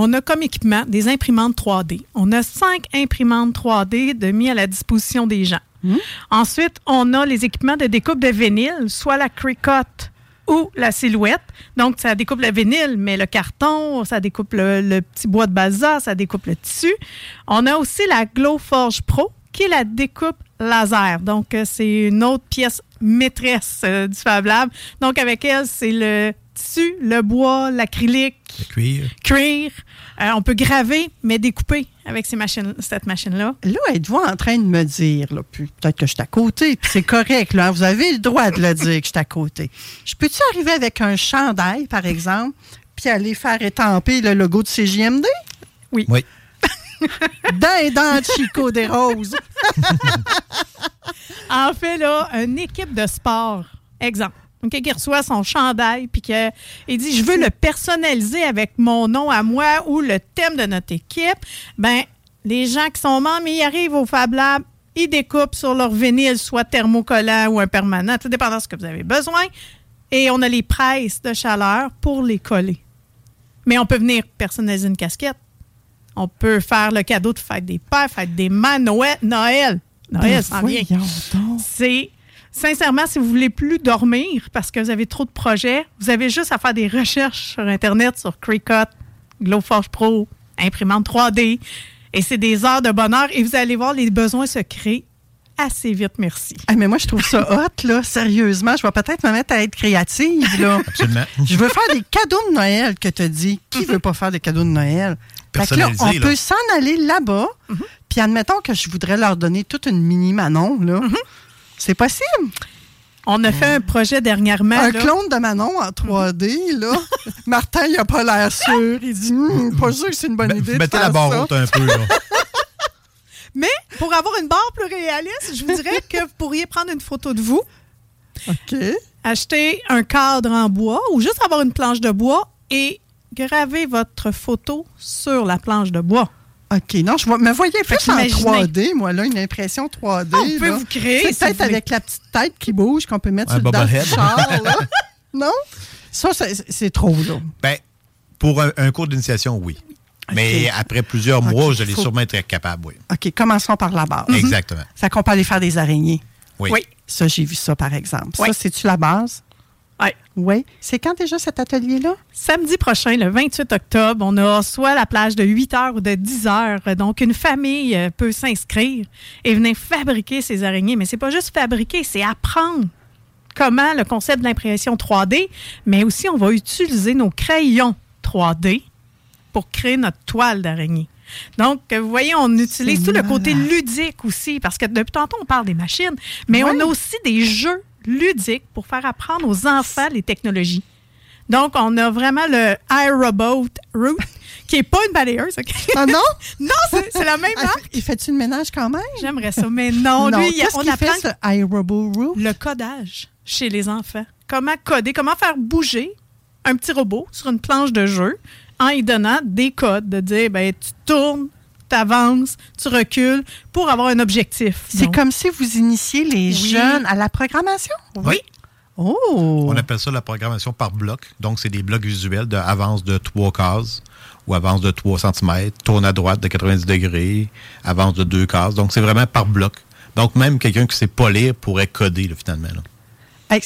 on a comme équipement des imprimantes 3D. On a cinq imprimantes 3D de mis à la disposition des gens. Ensuite, on a les équipements de découpe de vinyle, soit la Cricut ou la silhouette. Donc, ça découpe le vinyle, mais le carton, ça découpe le, le petit bois de balsa, ça découpe le tissu. On a aussi la Glowforge Pro, qui est la découpe laser. Donc, euh, c'est une autre pièce maîtresse euh, du Fab Lab. Donc, avec elle, c'est le tissu, le bois, l'acrylique, Le cuir. cuir. Euh, on peut graver, mais découper avec ces machines, cette machine-là. Là, êtes-vous en train de me dire, peut-être que je suis à côté, puis c'est correct, là, vous avez le droit de le dire que je suis à côté. Je peux-tu arriver avec un chandail, par exemple, puis aller faire étamper le logo de CJMD? Oui. Oui. [laughs] Dans dans Chico des Roses. [laughs] En fait, là, une équipe de sport, exemple, ok, qui reçoit son chandail, puis qu'il dit Je veux le personnaliser avec mon nom à moi ou le thème de notre équipe, ben les gens qui sont membres, ils arrivent au Fab Lab, ils découpent sur leur vinyle, soit thermocollant ou un permanent, tout dépendant de ce que vous avez besoin, et on a les presses de chaleur pour les coller. Mais on peut venir personnaliser une casquette. On peut faire le cadeau de fête des pères, fête des mères, Noël. Noël, Noël s'en vient. C'est sincèrement, si vous voulez plus dormir parce que vous avez trop de projets, vous avez juste à faire des recherches sur Internet, sur Cricut, Glowforge Pro, imprimante 3D. Et c'est des heures de bonheur et vous allez voir les besoins se créent assez vite, merci. Ah, mais moi, je trouve ça hot, là. Sérieusement, je vais peut-être me mettre à être créative, là. Absolument. Je veux faire des cadeaux de Noël que tu dit. Qui veut pas faire des cadeaux de Noël? Fait que là, on là. peut s'en aller là-bas, puis admettons que je voudrais leur donner toute une mini Manon, là. C'est possible. On a fait un projet dernièrement. Un là. clone de Manon en 3D, là. [laughs] Martin, il a pas l'air sûr. Il dit, Hum, pas sûr que c'est une bonne idée. de Mettez la faire barre ça. haute un peu, là. [laughs] Mais pour avoir une barre plus réaliste, je vous dirais que vous pourriez prendre une photo de vous, OK. acheter un cadre en bois ou juste avoir une planche de bois et graver votre photo sur la planche de bois. OK, non, je vois- me voyais Fait plus en qu'imaginez. 3D, moi, là, une impression 3D. On peut là. vous créer, C'est si peut-être voulez. avec la petite tête qui bouge qu'on peut mettre Un sur le dans char, là. [laughs] Non? Ça, c'est c'est trop, là. Ben, pour un, un cours d'initiation, oui. Mais après plusieurs mois, je l'ai faut- sûrement être capable, oui. OK, commençons par la base. Exactement. Ça qu'on peut aller faire des araignées. Oui. Oui. Ça, j'ai vu ça, par exemple. Oui. Ça, c'est-tu la base? Oui. C'est quand déjà cet atelier-là? Samedi prochain, le 28 octobre, on a soit la plage de 8 heures ou de 10 heures. Donc, une famille euh, peut s'inscrire et venir fabriquer ces araignées. Mais c'est pas juste fabriquer, c'est apprendre comment le concept de l'impression 3D, mais aussi on va utiliser nos crayons 3D pour créer notre toile d'araignée. Donc, euh, vous voyez, on utilise tout le côté ludique aussi, parce que depuis tantôt, on parle des machines, mais Oui. on a aussi des jeux ludiques pour faire apprendre aux enfants les technologies. Donc, on a vraiment le iRobot Root, qui n'est pas une balayeuse. ok? Ah non? [laughs] non, c'est la même Ah, marque. il fait-tu le ménage quand même? J'aimerais ça, mais non. Non, lui, il- on apprend fait, ce iRobot Root? le codage chez les enfants. Comment coder, comment faire bouger un petit robot sur une planche de jeu en y donnant des codes, de dire, ben, tu tournes, tu avances, tu recules pour avoir un objectif. C'est comme si vous initiez les Oui. jeunes à la programmation? Oui. Oh! On appelle ça la programmation par bloc. Donc, c'est des blocs visuels de avance de trois cases ou avance de 3 cm, tourne à droite de 90 degrés, avance de deux cases. Donc, c'est vraiment par bloc. Donc, même quelqu'un qui ne sait pas lire pourrait coder, là, finalement. là. Hey,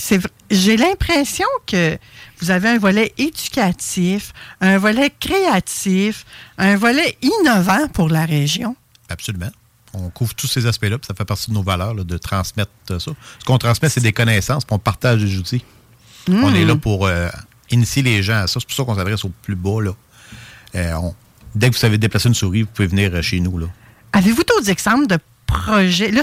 J'ai l'impression que vous avez un volet éducatif, un volet créatif, un volet innovant pour la région. Absolument. On couvre tous ces aspects-là, puis ça fait partie de nos valeurs là, de transmettre euh, ça. Ce qu'on transmet, c'est des connaissances, puis on partage des outils. Mm. On est là pour euh, initier les gens à ça. C'est pour ça qu'on s'adresse au plus bas. Là. Euh, on- dès que vous savez déplacer une souris, vous pouvez venir euh, chez nous. Là. Avez-vous d'autres exemples de projets? Là,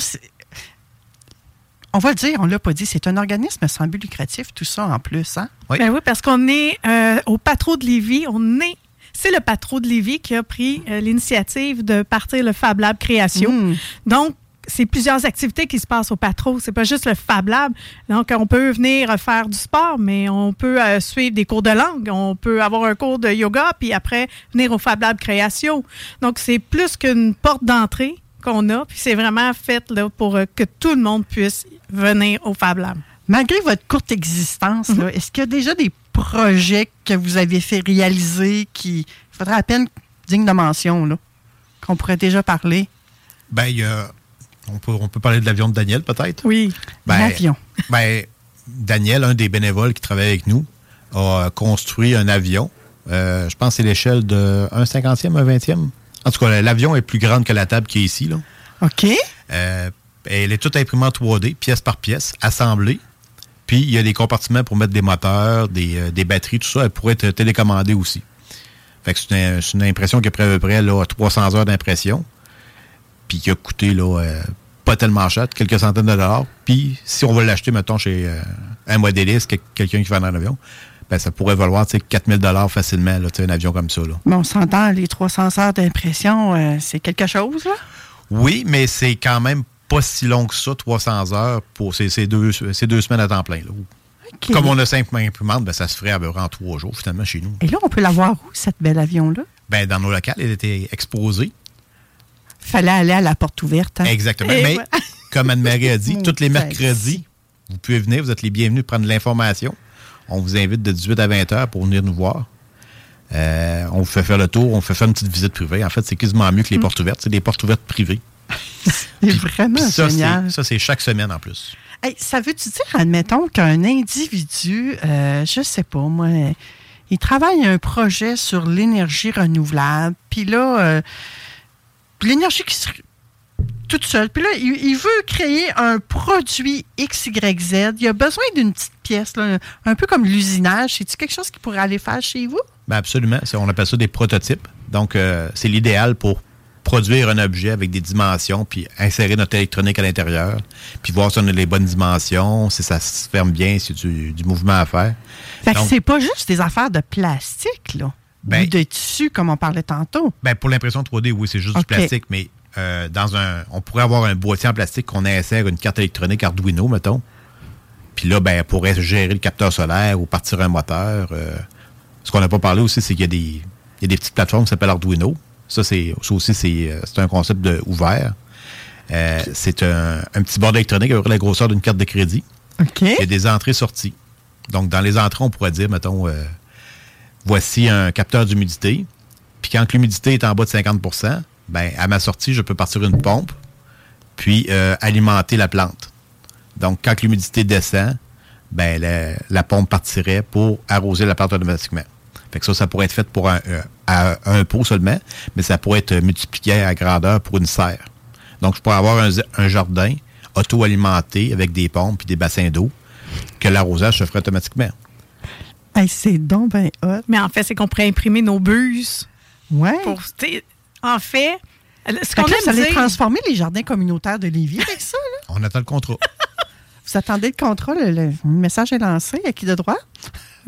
on va le dire, on ne l'a pas dit, c'est un organisme sans but lucratif, tout ça en plus. Hein? Ben oui, parce qu'on est euh, au Patro de Lévis. On est. C'est le Patro de Lévis qui a pris euh, l'initiative de partir le Fab Lab Création. Mm. Donc, c'est plusieurs activités qui se passent au Patro. C'est pas juste le Fab Lab. Donc, on peut venir faire du sport, mais on peut euh, suivre des cours de langue. On peut avoir un cours de yoga, puis après, venir au Fab Lab Création. Donc, c'est plus qu'une porte d'entrée qu'on a. Puis c'est vraiment fait là, pour euh, que tout le monde puisse venir au Fab Lab. Malgré votre courte existence, Mhm. est-ce qu'il y a déjà des projets que vous avez fait réaliser qui faudrait à peine digne de mention, là, qu'on pourrait déjà parler? Ben, il y a- on, peut, on peut parler de l'avion de Daniel, peut-être? Oui. Ben, L'avion. Ben, Daniel, un des bénévoles qui travaille avec nous, a construit un avion. Euh, je pense que c'est l'échelle de 1 cinquantième, un vingtième. En tout cas, l'avion est plus grande que la table qui est ici. Là. OK. Euh, Elle est toute imprimée en 3D, pièce par pièce, assemblée. Puis il y a des compartiments pour mettre des moteurs, des, euh, des batteries, tout ça. Elle pourrait être télécommandée aussi. Fait que c'est une, impression qui a pris à peu près là, 300 heures d'impression. Puis qui a coûté là, euh, pas tellement cher, quelques centaines de dollars. Puis si on veut l'acheter, mettons, chez euh, un modéliste, quel- quelqu'un qui va dans un avion, ben, ça pourrait valoir tu sais, 4000 dollars facilement, là, un avion comme ça. Là. Mais on s'entend, les 300 heures d'impression, euh, c'est quelque chose, là? Oui, mais c'est quand même pas si long que ça, 300 heures pour ces, ces deux, ces deux semaines à temps plein. là. Comme on a cinq imprimantes, ben, ça se ferait à peu près en trois jours, finalement, chez nous. Et là, on peut l'avoir où, cette belle avion-là? Ben, dans nos locales, elle était exposée. Fallait aller à la porte ouverte. hein? Exactement. Et Mais, [laughs] comme Anne-Marie a dit, tous les mercredis, vous pouvez venir, vous êtes les bienvenus prendre l'information. On vous invite de 18 à 20 heures pour venir nous voir. Euh, on vous fait faire le tour, on vous fait faire une petite visite privée. En fait, c'est quasiment mieux que les Mm. portes ouvertes. C'est des portes ouvertes privées. [laughs] C'est vraiment ça, génial. c'est- ça, c'est chaque semaine en plus. Hey, ça veut-tu dire, admettons, qu'un individu, euh, je sais pas, moi, il travaille un projet sur l'énergie renouvelable, puis là, euh, l'énergie qui se toute seule, puis là, il, il veut créer un produit XYZ, il a besoin d'une petite pièce, là, un peu comme l'usinage. C'est-tu quelque chose qu'il pourrait aller faire chez vous? Ben absolument. On appelle ça des prototypes. Donc, euh, c'est l'idéal pour produire un objet avec des dimensions, puis insérer notre électronique à l'intérieur, puis voir si on a les bonnes dimensions, si ça se ferme bien, si du, du mouvement à faire. Fait que Donc, c'est pas juste des affaires de plastique, là, Ben- ou de tissu, comme on parlait tantôt. ben, pour l'impression 3D, oui, c'est juste du plastique, mais euh, dans un, on pourrait avoir un boîtier en plastique qu'on insère une carte électronique Arduino, mettons. Puis là, ben, elle pourrait gérer le capteur solaire ou partir un moteur. euh. ce qu'on n'a pas parlé aussi, c'est qu'il y a des, il y a des petites plateformes qui s'appellent Arduino. Ça, c'est, ça aussi, c'est, euh, un concept de, ouvert. Euh, c'est un, un petit bord électronique avec la grosseur d'une carte de crédit. OK. Il y a des entrées-sorties. Donc, dans les entrées, on pourrait dire, mettons, euh, voici un capteur d'humidité. Puis quand l'humidité est en bas de 50% ben, à ma sortie, je peux partir une pompe, puis euh, alimenter la plante. Donc, quand l'humidité descend, ben, la, la pompe partirait pour arroser la plante automatiquement. Fait que ça, ça pourrait être fait pour un, euh, à un pot seulement, mais ça pourrait être multiplié à grandeur pour une serre. Donc, je pourrais avoir un, un jardin auto-alimenté avec des pompes et des bassins d'eau que l'arrosage se ferait automatiquement. Hey, c'est donc ben hot. Mais en fait, c'est qu'on pourrait imprimer nos buses. Ouais. Pour, en fait, ce qu'on aime dire- transformer les jardins communautaires de Lévis avec ça, là? On attend le contrat. [laughs] Vous attendez le contrat, le, le message est lancé, à qui de droit?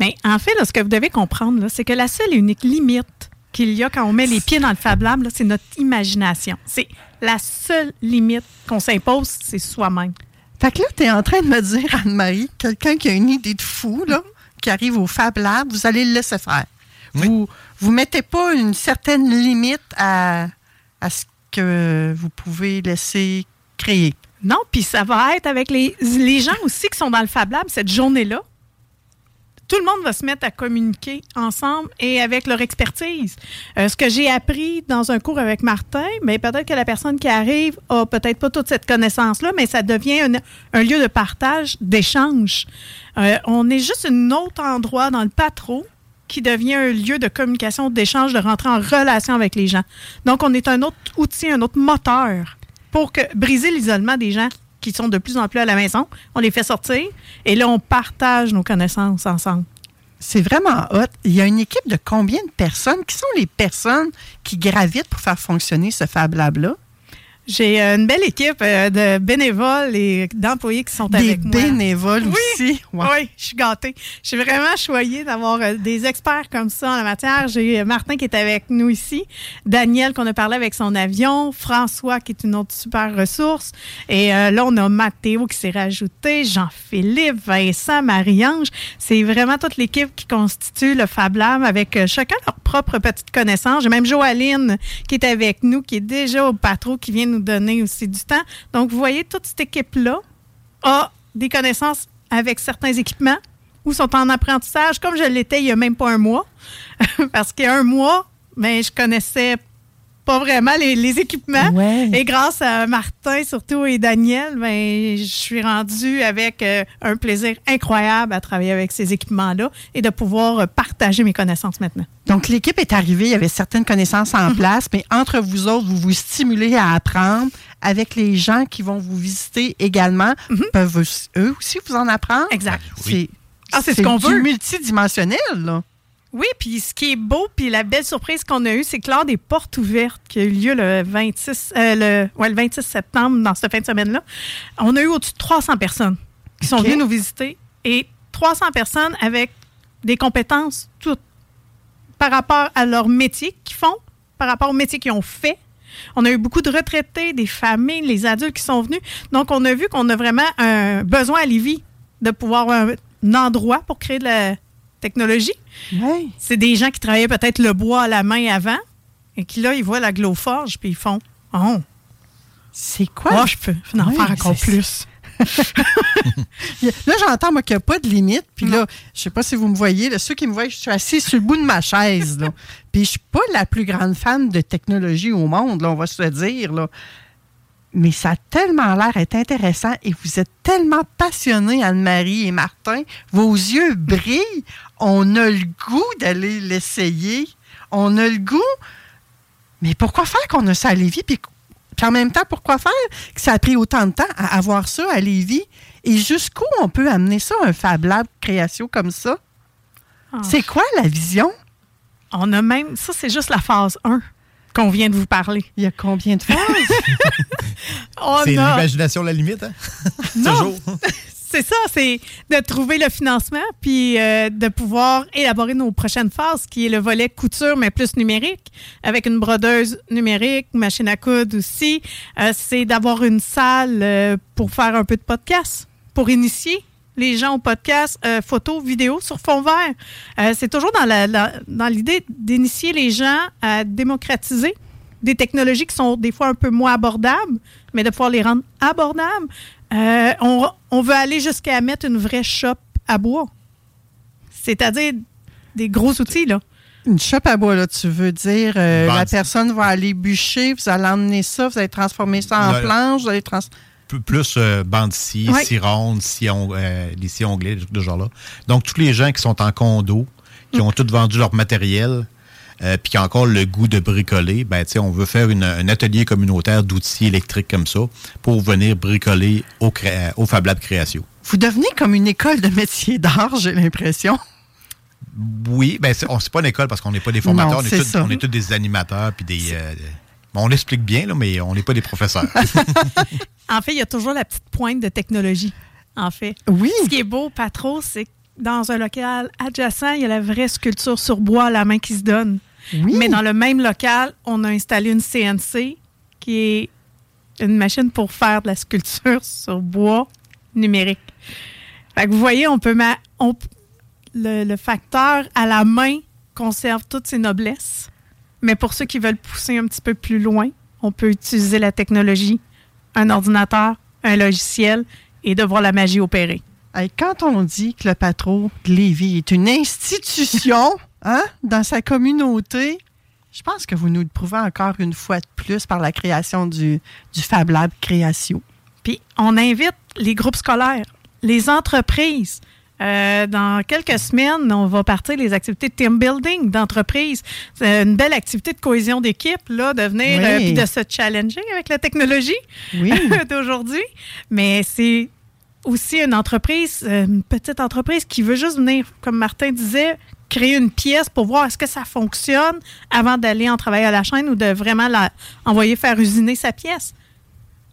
Mais en fait, là, ce que vous devez comprendre, là, c'est que la seule et unique limite qu'il y a quand on met les pieds dans le Fab Lab, c'est notre imagination. C'est la seule limite qu'on s'impose, c'est soi-même. Fait que là, tu es en train de me dire, Anne-Marie, quelqu'un qui a une idée de fou, là, qui arrive au Fab Lab, vous allez le laisser faire. Vous vous mettez pas une certaine limite à, à ce que vous pouvez laisser créer. Non, puis ça va être avec les, les gens aussi qui sont dans le Fab Lab cette journée-là. Tout le monde va se mettre à communiquer ensemble et avec leur expertise. Euh, ce que j'ai appris dans un cours avec Martin, mais peut-être que la personne qui arrive a peut-être pas toute cette connaissance-là, mais ça devient un, un lieu de partage, d'échange. Euh, on est juste un autre endroit dans le patro qui devient un lieu de communication, d'échange, de rentrer en relation avec les gens. Donc, on est un autre outil, un autre moteur pour que, briser l'isolement des gens qui sont de plus en plus à la maison. On les fait sortir et là, on partage nos connaissances ensemble. C'est vraiment hot. Il y a une équipe de combien de personnes? Qui sont les personnes qui gravitent pour faire fonctionner ce Fab Lab-là? J'ai euh, une belle équipe euh, de bénévoles et d'employés qui sont Des avec moi. bénévoles oui, aussi? Wow. Oui, je suis gâtée. Je suis vraiment choyée d'avoir euh, des experts comme ça en la matière. J'ai Martin qui est avec nous ici, Daniel qu'on a parlé avec son avion, François qui est une autre super ressource. Et euh, là, on a Mathéo qui s'est rajouté, Jean-Philippe, Vincent, Marie-Ange. C'est vraiment toute l'équipe qui constitue le Fab Lab avec chacun leur propre petite connaissance. J'ai même Joaline qui est avec nous, qui est déjà au patro, qui vient nous donner aussi du temps. Donc, vous voyez, toute cette équipe-là a des connaissances avec certains équipements ou sont en apprentissage, comme je l'étais il n'y a même pas un mois. [laughs] Parce qu'il y a un mois, ben, je connaissais pas vraiment les, les équipements. Et grâce à Martin, surtout, et Daniel, ben, je suis rendue avec euh, un plaisir incroyable à travailler avec ces équipements-là et de pouvoir euh, partager mes connaissances maintenant. Donc, l'équipe est arrivée, il y avait certaines connaissances en place, mais entre vous autres, vous vous stimulez à apprendre avec les gens qui vont vous visiter également, peuvent aussi- eux aussi vous en apprendre? Exact. C'est Ah, c'est ce qu'on veut. multidimensionnel, là. Oui, puis ce qui est beau, puis la belle surprise qu'on a eue, c'est que lors des portes ouvertes qui a eu lieu le 26, euh, le, ouais, le 26 septembre, dans cette fin de semaine-là, on a eu au-dessus de 300 personnes qui sont venues nous visiter et 300 personnes avec des compétences toutes par rapport à leur métier qu'ils font, par rapport au métier qu'ils ont fait. On a eu beaucoup de retraités, des familles, les adultes qui sont venus. Donc, on a vu qu'on a vraiment un besoin à Lévis de pouvoir avoir un, un endroit pour créer de la technologie. C'est des gens qui travaillaient peut-être le bois à la main avant et qui, là, ils voient la Glowforge puis ils font « Oh! C'est quoi? Moi, je peux en Oui, faire encore plus. [laughs] Là, j'entends, moi, qu'il n'y a pas de limite. Puis là, je sais pas si vous me voyez, là, ceux qui me voient, je suis assise sur le bout de ma chaise. Là. Puis je suis pas la plus grande fan de technologie au monde, là, on va se le dire. Là. Mais ça a tellement l'air d'être intéressant et vous êtes tellement passionnés, Anne-Marie et Martin. Vos yeux brillent. On a le goût d'aller l'essayer. On a le goût. Mais pourquoi faire qu'on a ça à Lévis? Puis, puis en même temps, pourquoi faire que ça a pris autant de temps à avoir ça à Lévis? Et jusqu'où on peut amener ça, un Fab Lab création comme ça? C'est quoi la vision? On a même... Ça, c'est juste la phase 1 qu'on vient de vous parler. Il y a combien de phases? [laughs] On C'est a- l'imagination la limite, hein? Non. Toujours. [laughs] C'est ça, c'est de trouver le financement puis euh, de pouvoir élaborer nos prochaines phases, qui est le volet couture, mais plus numérique, avec une brodeuse numérique, machine à coudre aussi. Euh, c'est d'avoir une salle euh, pour faire un peu de podcast, pour initier les gens au podcast, euh, photo, vidéo sur fond vert. Euh, c'est toujours dans la- la- dans l'idée d'initier les gens à démocratiser des technologies qui sont des fois un peu moins abordables, mais de pouvoir les rendre abordables. Euh, on, on veut aller jusqu'à mettre une vraie shop à bois. C'est-à-dire des gros outils, là. Une shop à bois, là, tu veux dire, euh, la personne va aller bûcher, vous allez emmener ça, vous allez transformer ça en planche, vous allez trans... Plus euh, bande scie, Ouais. scie ronde, scie on- euh, les scies onglets, des trucs de ce genre-là. Donc, tous les gens qui sont en condo, qui ont tous vendu leur matériel, euh, puis qui ont encore le goût de bricoler, ben, on veut faire une- un atelier communautaire d'outils électriques comme ça pour venir bricoler au, au Fab Lab Création. Vous devenez comme une école de métier d'art, j'ai l'impression. Oui, ben, c'est, pas une école parce qu'on n'est pas des formateurs, Non, on, est tous, ça. on est tous des animateurs, puis des... euh, bon, on explique bien, là, mais on n'est pas des professeurs. [laughs] En fait, il y a toujours la petite pointe de technologie, en fait. Oui. Ce qui est beau, pas trop, c'est que dans un local adjacent, il y a la vraie sculpture sur bois à la main qui se donne. Mais dans le même local, on a installé une CNC qui est une machine pour faire de la sculpture sur bois numérique. Fait que vous voyez, on peut ma- on p- le, le facteur à la main conserve toutes ses noblesses. Mais pour ceux qui veulent pousser un petit peu plus loin, on peut utiliser la technologie, un ordinateur, un logiciel et de voir la magie opérer. Hey, quand on dit que le patron de Lévis est une institution [laughs] hein, dans sa communauté, je pense que vous nous le prouvez encore une fois de plus par la création du, du Fab Lab Création. Puis on invite les groupes scolaires, les entreprises. Euh, dans quelques semaines, on va partir les activités de team building d'entreprise. C'est une belle activité de cohésion d'équipe, là, de venir Oui. euh, puis de se challenger avec la technologie Oui. [laughs] d'aujourd'hui. Mais c'est aussi une entreprise, euh, une petite entreprise qui veut juste venir, comme Martin disait, créer une pièce pour voir est-ce que ça fonctionne avant d'aller en travailler à la chaîne ou de vraiment la, envoyer faire usiner sa pièce.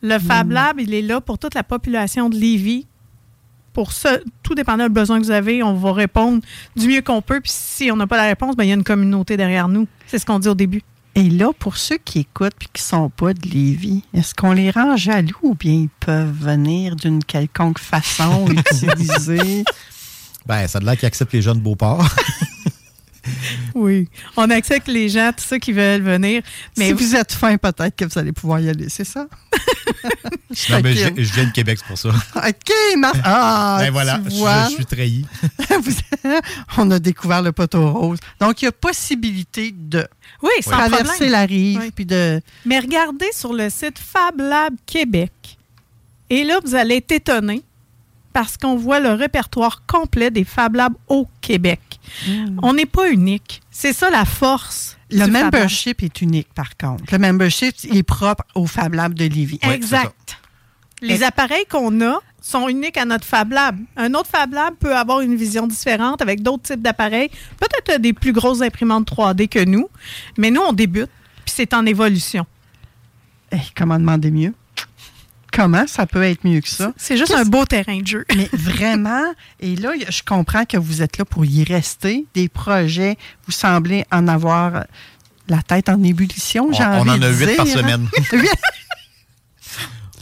Le Fab Lab, il est là pour toute la population de Lévis. Pour ça, tout dépendant du besoin que vous avez, on va répondre du mieux qu'on peut. Puis si on n'a pas la réponse, ben, il y a une communauté derrière nous. C'est ce qu'on dit au début. Et là, pour ceux qui écoutent et qui ne sont pas de Lévis, est-ce qu'on les rend jaloux ou bien ils peuvent venir d'une quelconque façon [laughs] utiliser? ben, ça a l'air qu'ils acceptent les jeunes Beauport. [laughs] [laughs] Oui. On accepte les gens, tous ceux qui veulent venir. Mais si vous êtes fin, peut-être que vous allez pouvoir y aller, c'est ça? [laughs] non, mais je, je viens de Québec, c'est pour ça. [laughs] OK, Mar- Ah, ben voilà, tu je- vois. je suis trahi. On a découvert le poteau rose. Donc, il y a possibilité de Oui, sans traverser problème. la rive, Oui. puis de... Mais regardez sur le site Fab Lab Québec. Et là, vous allez être étonné parce qu'on voit le répertoire complet des Fab Labs au Québec. On n'est pas unique. C'est ça la force. Hmm. Le du Fab Lab. membership est unique, par contre. Le membership est propre au Fab Lab de Lévis. exact. Les appareils qu'on a sont uniques à notre Fab Lab. Un autre Fab Lab peut avoir une vision différente avec d'autres types d'appareils, peut-être des plus grosses imprimantes 3D que nous, mais nous, on débute, puis c'est en évolution. Eh, comment demander mieux? Comment ça peut être mieux que ça? C'est juste un beau terrain de jeu. [laughs] Mais vraiment, et là, je comprends que vous êtes là pour y rester. Des projets, vous semblez en avoir la tête en ébullition, j'ai On- en a huit par hein. semaine. [laughs] [laughs]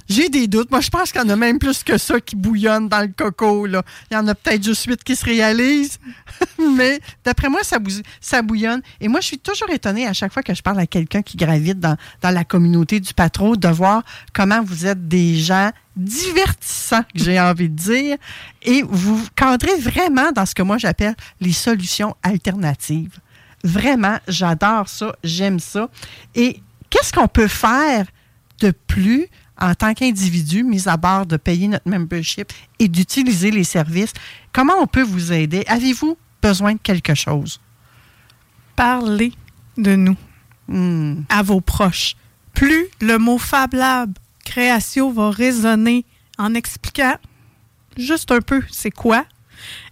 J'ai des doutes. Moi, je pense qu'il y en a même plus que ça qui bouillonnent dans le coco. Là. Il y en a peut-être juste huit qui se réalisent. [laughs] Mais d'après moi, ça, ça bouillonne. Et moi, je suis toujours étonnée à chaque fois que je parle à quelqu'un qui gravite dans, dans la communauté du patron de voir comment vous êtes des gens divertissants, que j'ai envie de dire. Et vous cadrez vraiment dans ce que moi j'appelle les solutions alternatives. Vraiment, j'adore ça, j'aime ça. Et qu'est-ce qu'on peut faire de plus en tant qu'individu, mis à part de payer notre membership et d'utiliser les services? Comment on peut vous aider? Avez-vous besoin de quelque chose? Parlez de nous Hmm. à vos proches. Plus le mot Fab Lab, création va résonner en expliquant juste un peu c'est quoi.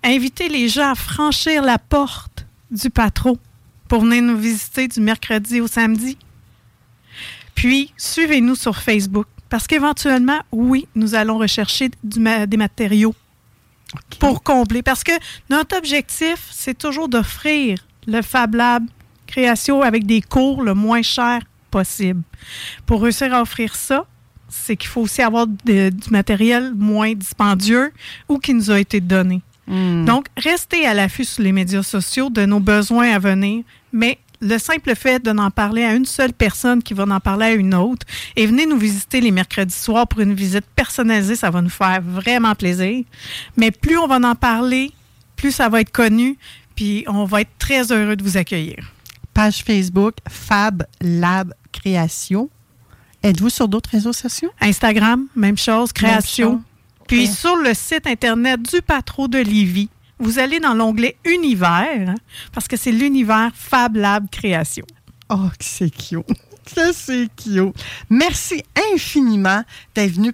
Invitez les gens à franchir la porte du patron pour venir nous visiter du mercredi au samedi. Puis, suivez-nous sur Facebook parce qu'éventuellement, oui, nous allons rechercher du ma- des matériaux pour combler. Parce que notre objectif, c'est toujours d'offrir le Fab Lab création avec des cours le moins cher possible. Pour réussir à offrir ça, c'est qu'il faut aussi avoir de- du matériel moins dispendieux ou qui nous a été donné. Donc, restez à l'affût sur les médias sociaux de nos besoins à venir, mais le simple fait de n'en parler à une seule personne qui va en parler à une autre et venez nous visiter les mercredis soirs pour une visite personnalisée, ça va nous faire vraiment plaisir. Mais plus on va en parler, plus ça va être connu, puis on va être très heureux de vous accueillir. Page Facebook Fab Lab Création. Êtes-vous sur d'autres réseaux sociaux? Instagram, même chose, création. chose. Puis sur le site internet du Patro de Lévis, vous allez dans l'onglet Univers, parce que c'est l'univers Fab Lab Création. Oh, que c'est cute. Que c'est cute. Merci infiniment d'être venu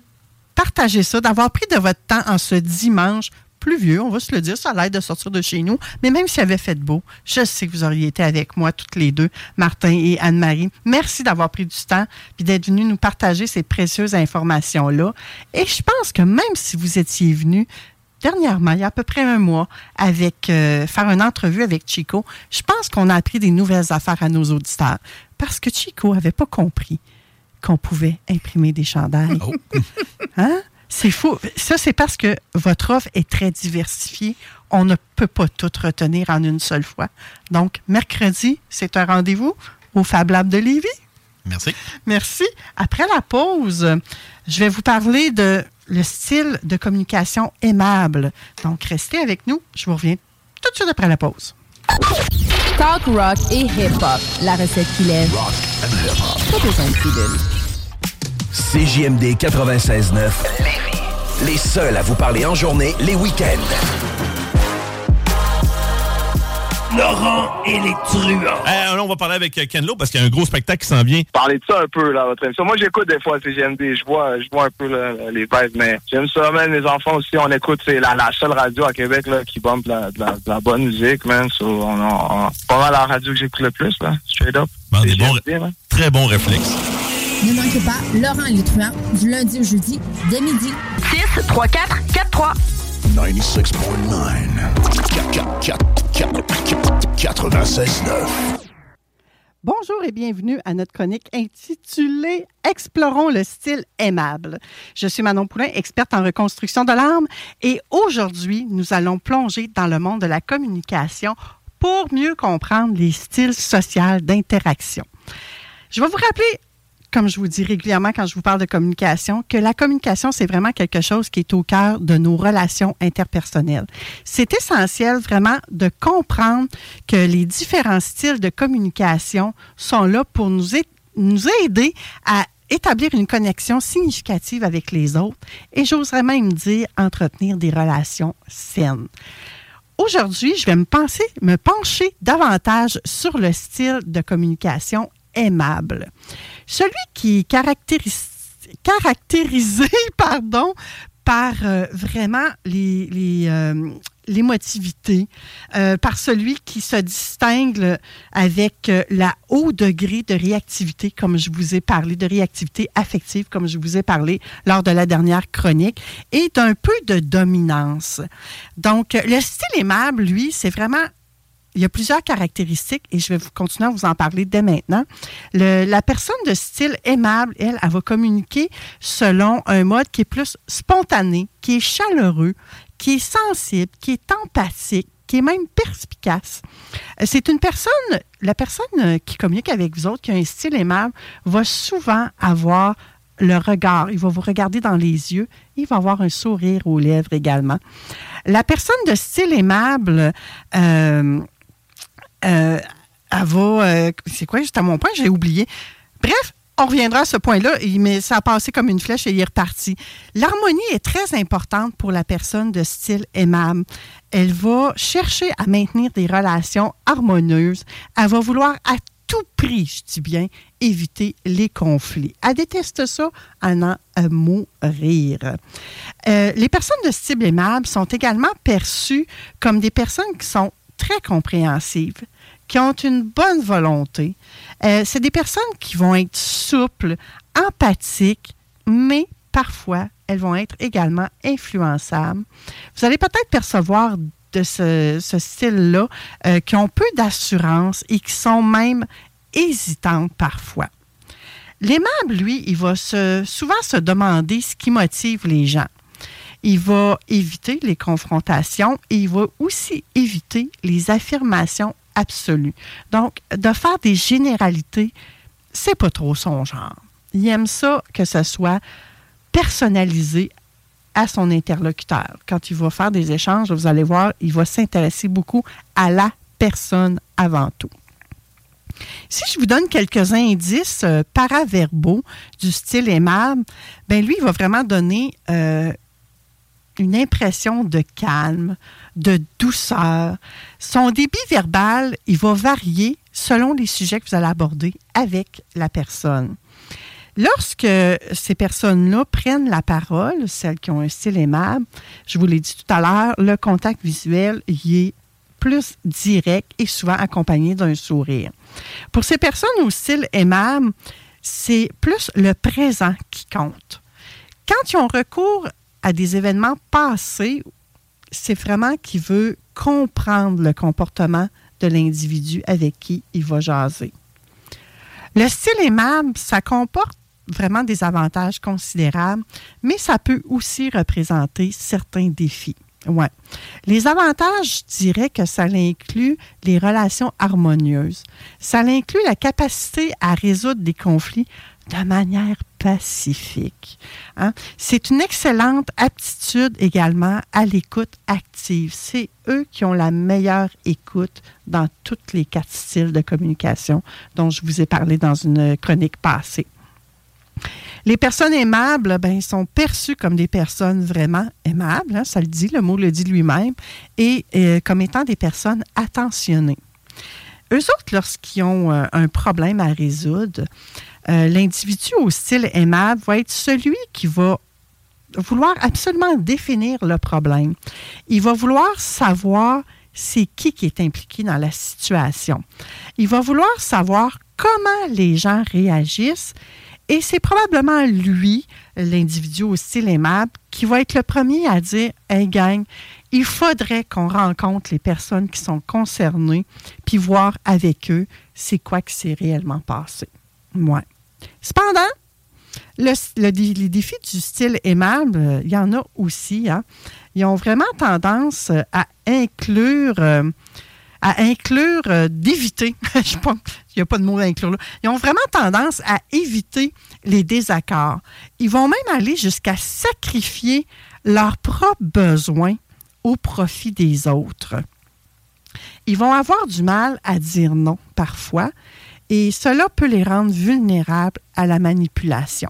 partager ça, d'avoir pris de votre temps en ce dimanche pluvieux, on va se le dire, ça a l'air de sortir de chez nous, mais même s'il avait fait beau, je sais que vous auriez été avec moi toutes les deux, Martin et Anne-Marie. Merci d'avoir pris du temps et d'être venu nous partager ces précieuses informations-là. Et je pense que même si vous étiez venu dernièrement, il y a à peu près un mois, avec euh, faire une entrevue avec Chico, je pense qu'on a appris des nouvelles affaires à nos auditeurs. Parce que Chico avait pas compris qu'on pouvait imprimer des chandails. [laughs] Hein? C'est fou. Ça, c'est parce que votre offre est très diversifiée. On ne peut pas tout retenir en une seule fois. Donc, mercredi, c'est un rendez-vous au Fab Lab de Lévis. Merci. Merci. Après la pause, je vais vous parler de le style de communication aimable. Donc, restez avec nous. Je vous reviens tout de suite après la pause. Talk rock et hip-hop. La recette qui lève. Pas besoin de pilule. CJMD 96.9 Lévis. Les seuls à vous parler en journée, les week-ends. Laurent et les truands. Euh, là, on va parler avec euh, Ken Lo parce qu'il y a un gros spectacle qui s'en vient. Parlez de ça un peu, là, votre émission. Moi, j'écoute des fois CGMD. Je vois, je vois un peu là, les vibes, mais j'aime ça, man. Les enfants aussi, on écoute. C'est la, la seule radio à Québec là, qui bombe de la, de la, de la bonne musique, man. So, on, on, on- pas mal la radio que j'écoute le plus, là. Straight up. Bon, des bons- man. très bon réflexe. Ne manquez pas Laurent et les truands du lundi au jeudi dès midi. 6 3 4 4 3. 96.9. 96.9. Bonjour et bienvenue à notre chronique intitulée Explorons le style aimable. Je suis Manon Poulain, experte en reconstruction de l'âme, et aujourd'hui, nous allons plonger dans le monde de la communication pour mieux comprendre les styles sociaux d'interaction. Je vais vous rappeler comme je vous dis régulièrement quand je vous parle de communication, que la communication, c'est vraiment quelque chose qui est au cœur de nos relations interpersonnelles. C'est essentiel vraiment de comprendre que les différents styles de communication sont là pour nous, nous aider à établir une connexion significative avec les autres et j'oserais même dire entretenir des relations saines. Aujourd'hui, je vais me, penser, me pencher davantage sur le style de communication aimable. Celui qui est caractérisé [laughs] pardon, par euh, vraiment les, les, euh, l'émotivité, euh, par celui qui se distingue avec la haut degré de réactivité, comme je vous ai parlé, de réactivité affective, comme je vous ai parlé lors de la dernière chronique, et d'un peu de dominance. Donc, le style aimable, lui, c'est vraiment il y a plusieurs caractéristiques et je vais continuer à vous en parler dès maintenant. la personne de style aimable, elle, elle va communiquer selon un mode qui est plus spontané, qui est chaleureux, qui est sensible, qui est empathique, qui est même perspicace. C'est une personne, la personne qui communique avec vous autres, qui a un style aimable, va souvent avoir le regard. Il va vous regarder dans les yeux. Il va avoir un sourire aux lèvres également. La personne de style aimable, euh, euh, elle va. Euh, c'est quoi, juste à mon point, j'ai oublié. Bref, on reviendra à ce point-là, mais ça a passé comme une flèche et il est reparti. L'harmonie est très importante pour la personne de style aimable. Elle va chercher à maintenir des relations harmonieuses. Elle va vouloir à tout prix, je dis bien, éviter les conflits. Elle déteste ça en en mourir. Euh, les personnes de style aimable sont également perçues comme des personnes qui sont très compréhensives, qui ont une bonne volonté. Euh, c'est des personnes qui vont être souples, empathiques, mais parfois, elles vont être également influençables. Vous allez peut-être percevoir de ce, style-là euh, qui ont peu d'assurance et qui sont même hésitantes parfois. L'aimable, lui, il va souvent se demander ce qui motive les gens. Il va éviter les confrontations et il va aussi éviter les affirmations absolues. Donc, de faire des généralités, c'est pas trop son genre. Il aime ça que ce soit personnalisé à son interlocuteur. Quand il va faire des échanges, vous allez voir, il va s'intéresser beaucoup à la personne avant tout. Si je vous donne quelques indices euh, paraverbaux du style aimable, ben lui, il va vraiment donner euh, une impression de calme, de douceur. Son débit verbal, il va varier selon les sujets que vous allez aborder avec la personne. Lorsque ces personnes-là prennent la parole, celles qui ont un style aimable, je vous l'ai dit tout à l'heure, le contact visuel y est plus direct et souvent accompagné d'un sourire. Pour ces personnes au style aimable, c'est plus le présent qui compte. Quand ils ont recours à des événements passés, c'est vraiment qu'il veut comprendre le comportement de l'individu avec qui il va jaser. Le style aimable, ça comporte vraiment des avantages considérables, mais ça peut aussi représenter certains défis. Les avantages, je dirais que ça inclut les relations harmonieuses. Ça inclut la capacité à résoudre des conflits de manière pacifique. Hein. C'est une excellente aptitude également à l'écoute active. C'est eux qui ont la meilleure écoute dans tous les quatre styles de communication dont je vous ai parlé dans une chronique passée. Les personnes aimables ben, sont perçues comme des personnes vraiment aimables, hein, ça le dit, le mot le dit lui-même, et euh, comme étant des personnes attentionnées. Eux autres, lorsqu'ils ont euh, un problème à résoudre, euh, l'individu au style aimable va être celui qui va vouloir absolument définir le problème. Il va vouloir savoir c'est qui qui est impliqué dans la situation. Il va vouloir savoir comment les gens réagissent et c'est probablement lui, l'individu au style aimable, qui va être le premier à dire Hey gang, il faudrait qu'on rencontre les personnes qui sont concernées, puis voir avec eux c'est quoi qui s'est réellement passé. Cependant, le, les défis du style aimable, euh, il y en a aussi. Hein. Ils ont vraiment tendance euh, à inclure euh, à inclure, euh, d'éviter, [laughs] il n'y a pas de mot à inclure là, ils ont vraiment tendance à éviter les désaccords. Ils vont même aller jusqu'à sacrifier leurs propres besoins au profit des autres. Ils vont avoir du mal à dire non parfois et cela peut les rendre vulnérables à la manipulation.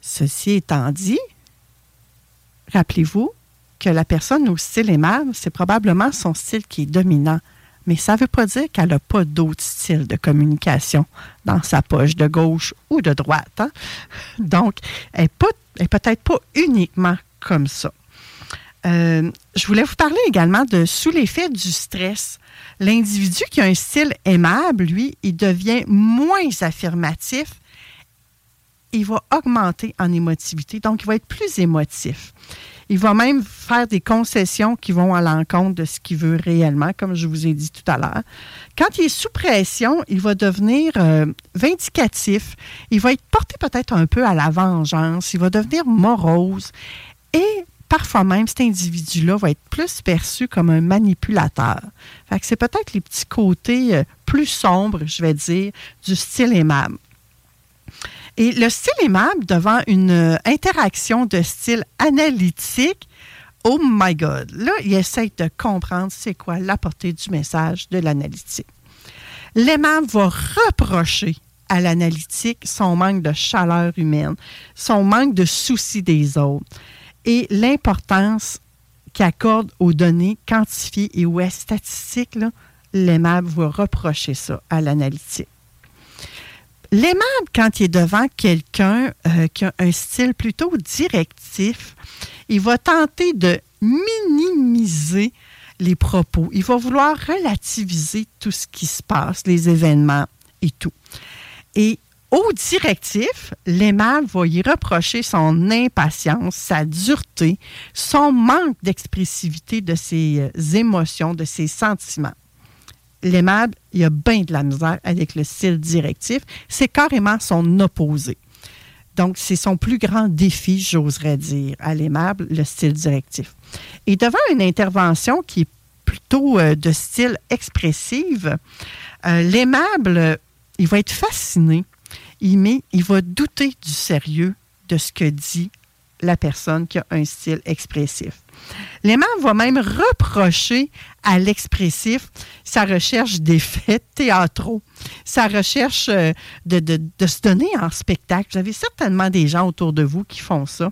Ceci étant dit, rappelez-vous que la personne au style aimable, c'est probablement son style qui est dominant. Mais ça ne veut pas dire qu'elle n'a pas d'autres styles de communication dans sa poche de gauche ou de droite. hein? Donc, elle n'est peut-être pas uniquement comme ça. Euh, je voulais vous parler également de sous l'effet du stress. L'individu qui a un style aimable, lui, il devient moins affirmatif. Il va augmenter en émotivité, donc il va être plus émotif. Il va même faire des concessions qui vont à l'encontre de ce qu'il veut réellement, comme je vous ai dit tout à l'heure. Quand il est sous pression, il va devenir euh, vindicatif. Il va être porté peut-être un peu à la vengeance. Il va devenir morose. Et parfois même, cet individu-là va être plus perçu comme un manipulateur. C'est peut-être les petits côtés euh, plus sombres, je vais dire, du style aimable. Et le style aimable devant une euh, interaction de style analytique, oh my God, là, il essaie de comprendre c'est quoi la portée du message de l'analytique. L'aimable va reprocher à l'analytique son manque de chaleur humaine, son manque de souci des autres et l'importance qu'il aux données quantifiées et aux statistiques, l'aimable va reprocher ça à l'analytique. L'aimable, quand il est devant quelqu'un euh, qui a un style plutôt directif, il va tenter de minimiser les propos. Il va vouloir relativiser tout ce qui se passe, les événements et tout. Au directif, l'aimable va y reprocher son impatience, sa dureté, son manque d'expressivité de ses euh, émotions, de ses sentiments l'aimable, il a bien de la misère avec le style directif. C'est carrément son opposé. Donc, c'est son plus grand défi, j'oserais dire, à l'aimable, le style directif. Et devant une intervention qui est plutôt euh, de style expressif, euh, l'aimable, il va être fasciné, il, va douter du sérieux de ce que dit la personne qui a un style expressif. L'aimable va même reprocher à l'expressif sa recherche d'effets théâtraux, sa recherche euh, de, de- de se donner en spectacle. Vous avez certainement des gens autour de vous qui font ça.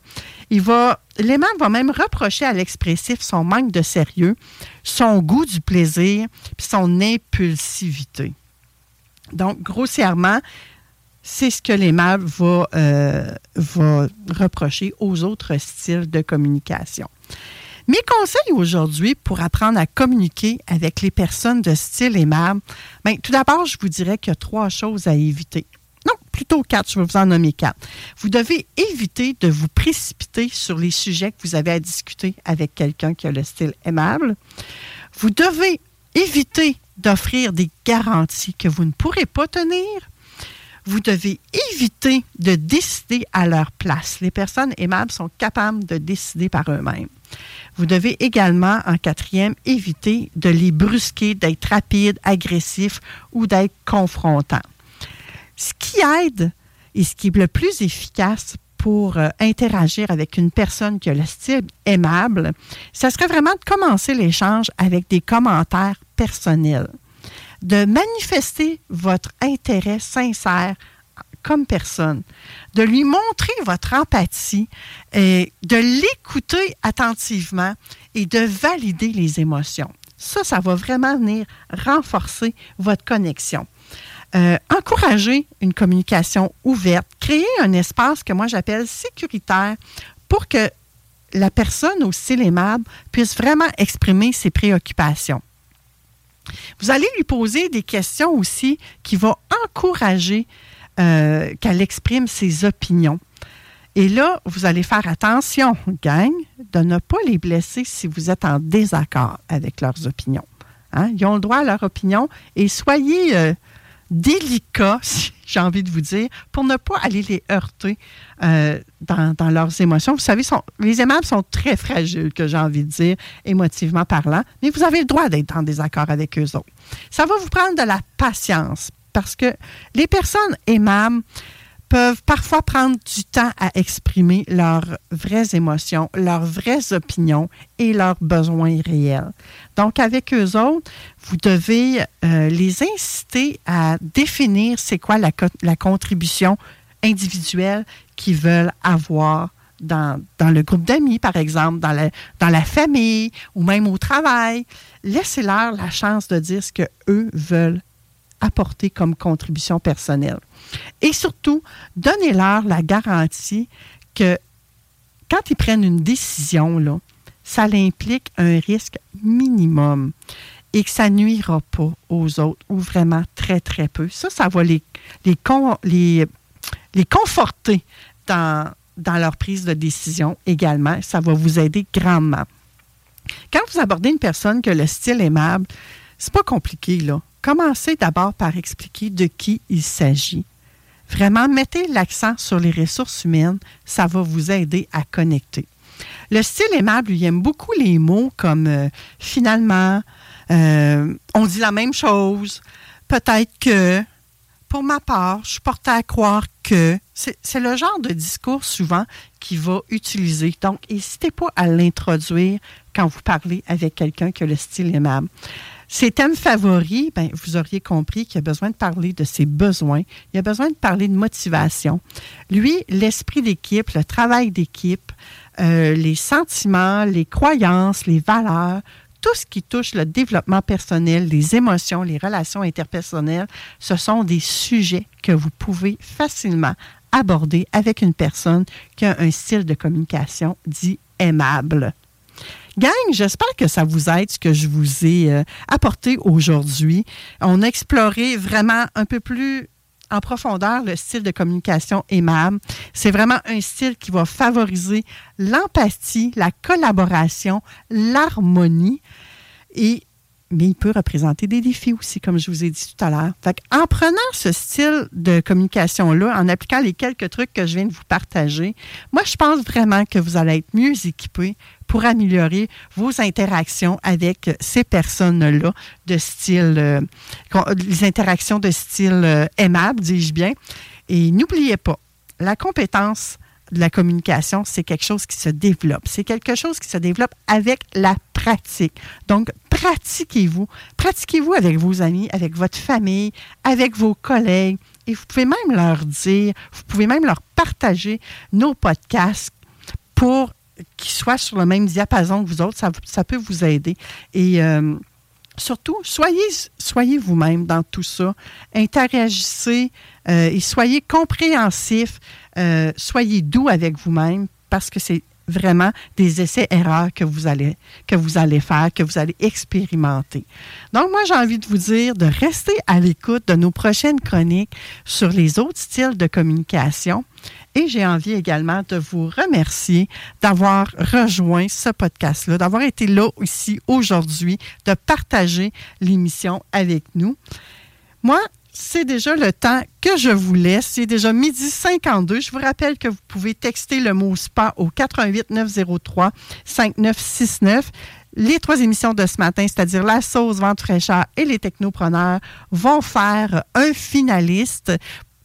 Il va, va même reprocher à l'expressif son manque de sérieux, son goût du plaisir, puis son impulsivité. Donc, grossièrement, c'est ce que l'aimable va, euh, reprocher aux autres styles de communication. Mes conseils aujourd'hui pour apprendre à communiquer avec les personnes de style aimable, bien, tout d'abord, je vous dirais qu'il y a trois choses à éviter. Non, plutôt quatre, je vais vous en nommer quatre. Vous devez éviter de vous précipiter sur les sujets que vous avez à discuter avec quelqu'un qui a le style aimable. Vous devez éviter d'offrir des garanties que vous ne pourrez pas tenir vous devez éviter de décider à leur place. Les personnes aimables sont capables de décider par eux-mêmes. Vous devez également, en quatrième, éviter de les brusquer, d'être rapide, agressif ou d'être confrontant. Ce qui aide et ce qui est le plus efficace pour euh, interagir avec une personne qui a le style aimable, ça serait vraiment de commencer l'échange avec des commentaires personnels de manifester votre intérêt sincère comme personne, de lui montrer votre empathie, et de l'écouter attentivement et de valider les émotions. Ça, ça va vraiment venir renforcer votre connexion. Euh, encourager une communication ouverte, créer un espace que moi j'appelle sécuritaire pour que la personne au style aimable puisse vraiment exprimer ses préoccupations. Vous allez lui poser des questions aussi qui vont encourager euh, qu'elle exprime ses opinions. Et là, vous allez faire attention, gang, de ne pas les blesser si vous êtes en désaccord avec leurs opinions. Hein? Ils ont le droit à leur opinion et soyez, euh, délicats, [laughs] j'ai envie de vous dire, pour ne pas aller les heurter euh, dans, leurs émotions. Vous savez, les aimables sont très fragiles, que j'ai envie de dire, émotivement parlant, mais vous avez le droit d'être en désaccord avec eux autres. Ça va vous prendre de la patience parce que les personnes aimables peuvent parfois prendre du temps à exprimer leurs vraies émotions, leurs vraies opinions et leurs besoins réels. Donc, avec eux autres, vous devez euh, les inciter à définir c'est quoi la, la contribution individuelle qu'ils veulent avoir dans, dans le groupe d'amis, par exemple, dans la, dans la famille ou même au travail. Laissez-leur la chance de dire ce qu'eux veulent apporter comme contribution personnelle. Et surtout, donnez-leur la garantie que quand ils prennent une décision, là, ça implique un risque minimum et que ça nuira pas aux autres ou vraiment très, très peu. Ça, ça va les, les, les, les conforter dans, dans leur prise de décision également. Ça va vous aider grandement. Quand vous abordez une personne que le style aimable, c'est pas compliqué, là. Commencez d'abord par expliquer de qui il s'agit. Vraiment, mettez l'accent sur les ressources humaines, ça va vous aider à connecter. Le style aimable, il aime beaucoup les mots comme euh, finalement, euh, on dit la même chose, peut-être que, pour ma part, je suis portée à croire que. C'est le genre de discours souvent qu'il va utiliser. Donc, n'hésitez pas à l'introduire quand vous parlez avec quelqu'un qui a le style aimable. Ses thèmes favoris, ben, vous auriez compris qu'il a besoin de parler de ses besoins, il a besoin de parler de motivation. Lui, l'esprit d'équipe, le travail d'équipe, euh, les sentiments, les croyances, les valeurs, tout ce qui touche le développement personnel, les émotions, les relations interpersonnelles, ce sont des sujets que vous pouvez facilement aborder avec une personne qui a un style de communication dit aimable. Gang, j'espère que ça vous aide ce que je vous ai euh, apporté aujourd'hui. On a exploré vraiment un peu plus en profondeur le style de communication aimable. C'est vraiment un style qui va favoriser l'empathie, la collaboration, l'harmonie et mais il peut représenter des défis aussi, comme je vous ai dit tout à l'heure. En prenant ce style de communication-là, en appliquant les quelques trucs que je viens de vous partager, moi, je pense vraiment que vous allez être mieux équipé pour améliorer vos interactions avec ces personnes-là de style, euh, les interactions de style euh, aimable, dis-je bien. Et n'oubliez pas, la compétence la communication, c'est quelque chose qui se développe. C'est quelque chose qui se développe avec la pratique. Donc, pratiquez-vous. Pratiquez-vous avec vos amis, avec votre famille, avec vos collègues. Et vous pouvez même leur dire, vous pouvez même leur partager nos podcasts pour qu'ils soient sur le même diapason que vous autres. Ça, peut vous aider. Euh, surtout, soyez, vous-même dans tout ça. Interagissez euh, et soyez compréhensifs. Euh, soyez doux avec vous-même parce que c'est vraiment des essais-erreurs que vous allez faire, que vous allez expérimenter. Donc moi j'ai envie de vous dire de rester à l'écoute de nos prochaines chroniques sur les autres styles de communication et j'ai envie également de vous remercier d'avoir rejoint ce podcast-là, d'avoir été là ici aujourd'hui, de partager l'émission avec nous. Moi, c'est déjà le temps que je vous laisse. C'est déjà midi 52. Je vous rappelle que vous pouvez texter le mot SPA au 88 903 5969. Les trois émissions de ce matin, c'est-à-dire La Sauce, Vente fraîcheur et Les Technopreneurs, vont faire un finaliste.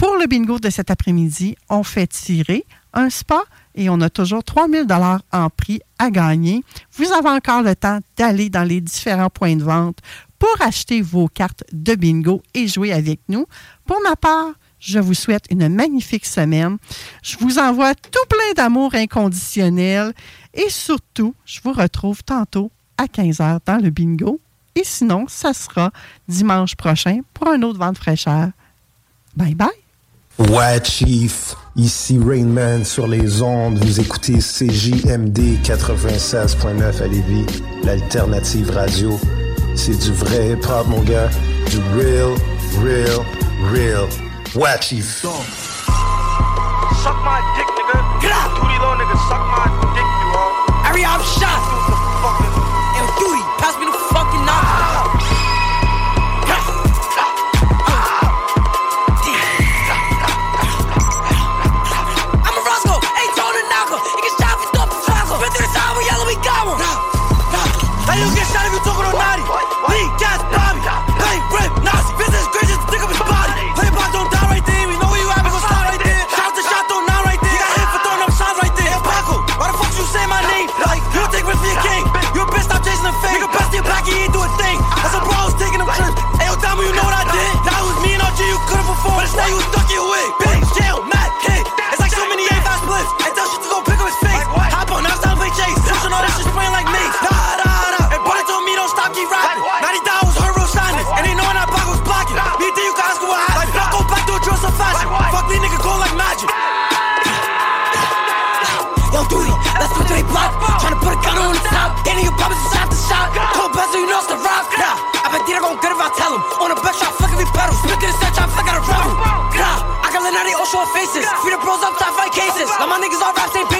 Pour le bingo de cet après-midi, on fait tirer un spa et on a toujours 3000 dollars en prix à gagner. Vous avez encore le temps d'aller dans les différents points de vente pour acheter vos cartes de bingo et jouer avec nous. Pour ma part, je vous souhaite une magnifique semaine. Je vous envoie tout plein d'amour inconditionnel et surtout, je vous retrouve tantôt à 15h dans le bingo. Et sinon, ça sera dimanche prochain pour un autre vente fraîcheur. Bye bye. Ouais, Chief. Ici Rainman sur les ondes. Vous écoutez CJMD 96.9 à Lévis, l'alternative radio. C'est du vrai hip-hop, mon gars. Du real, real, real. Ouais, Chief. Suck my dick, nigga. Get out. Duty low, nigga. Suck my dick, you hoe. Hurry up, shot. But it's not you stuck your bitch. niggas all rap, they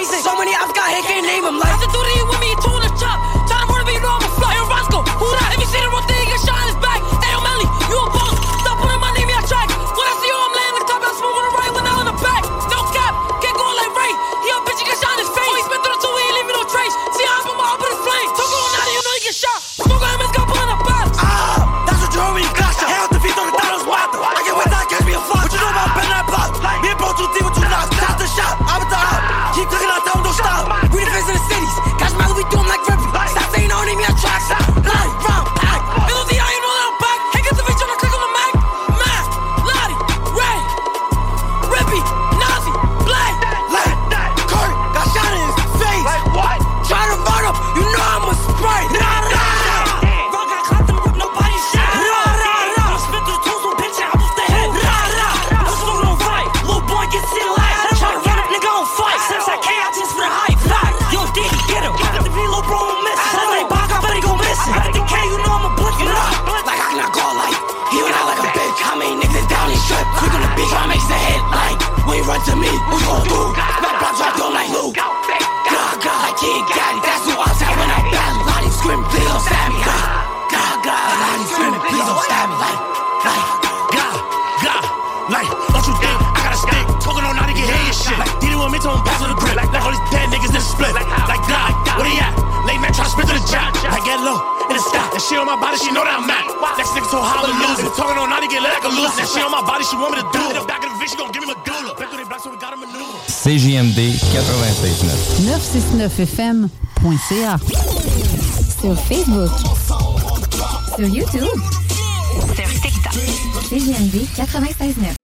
CJMD 96.9. 969FM.ca. Sur Facebook. Sur YouTube. Sur TikTok. CJMD 96.9.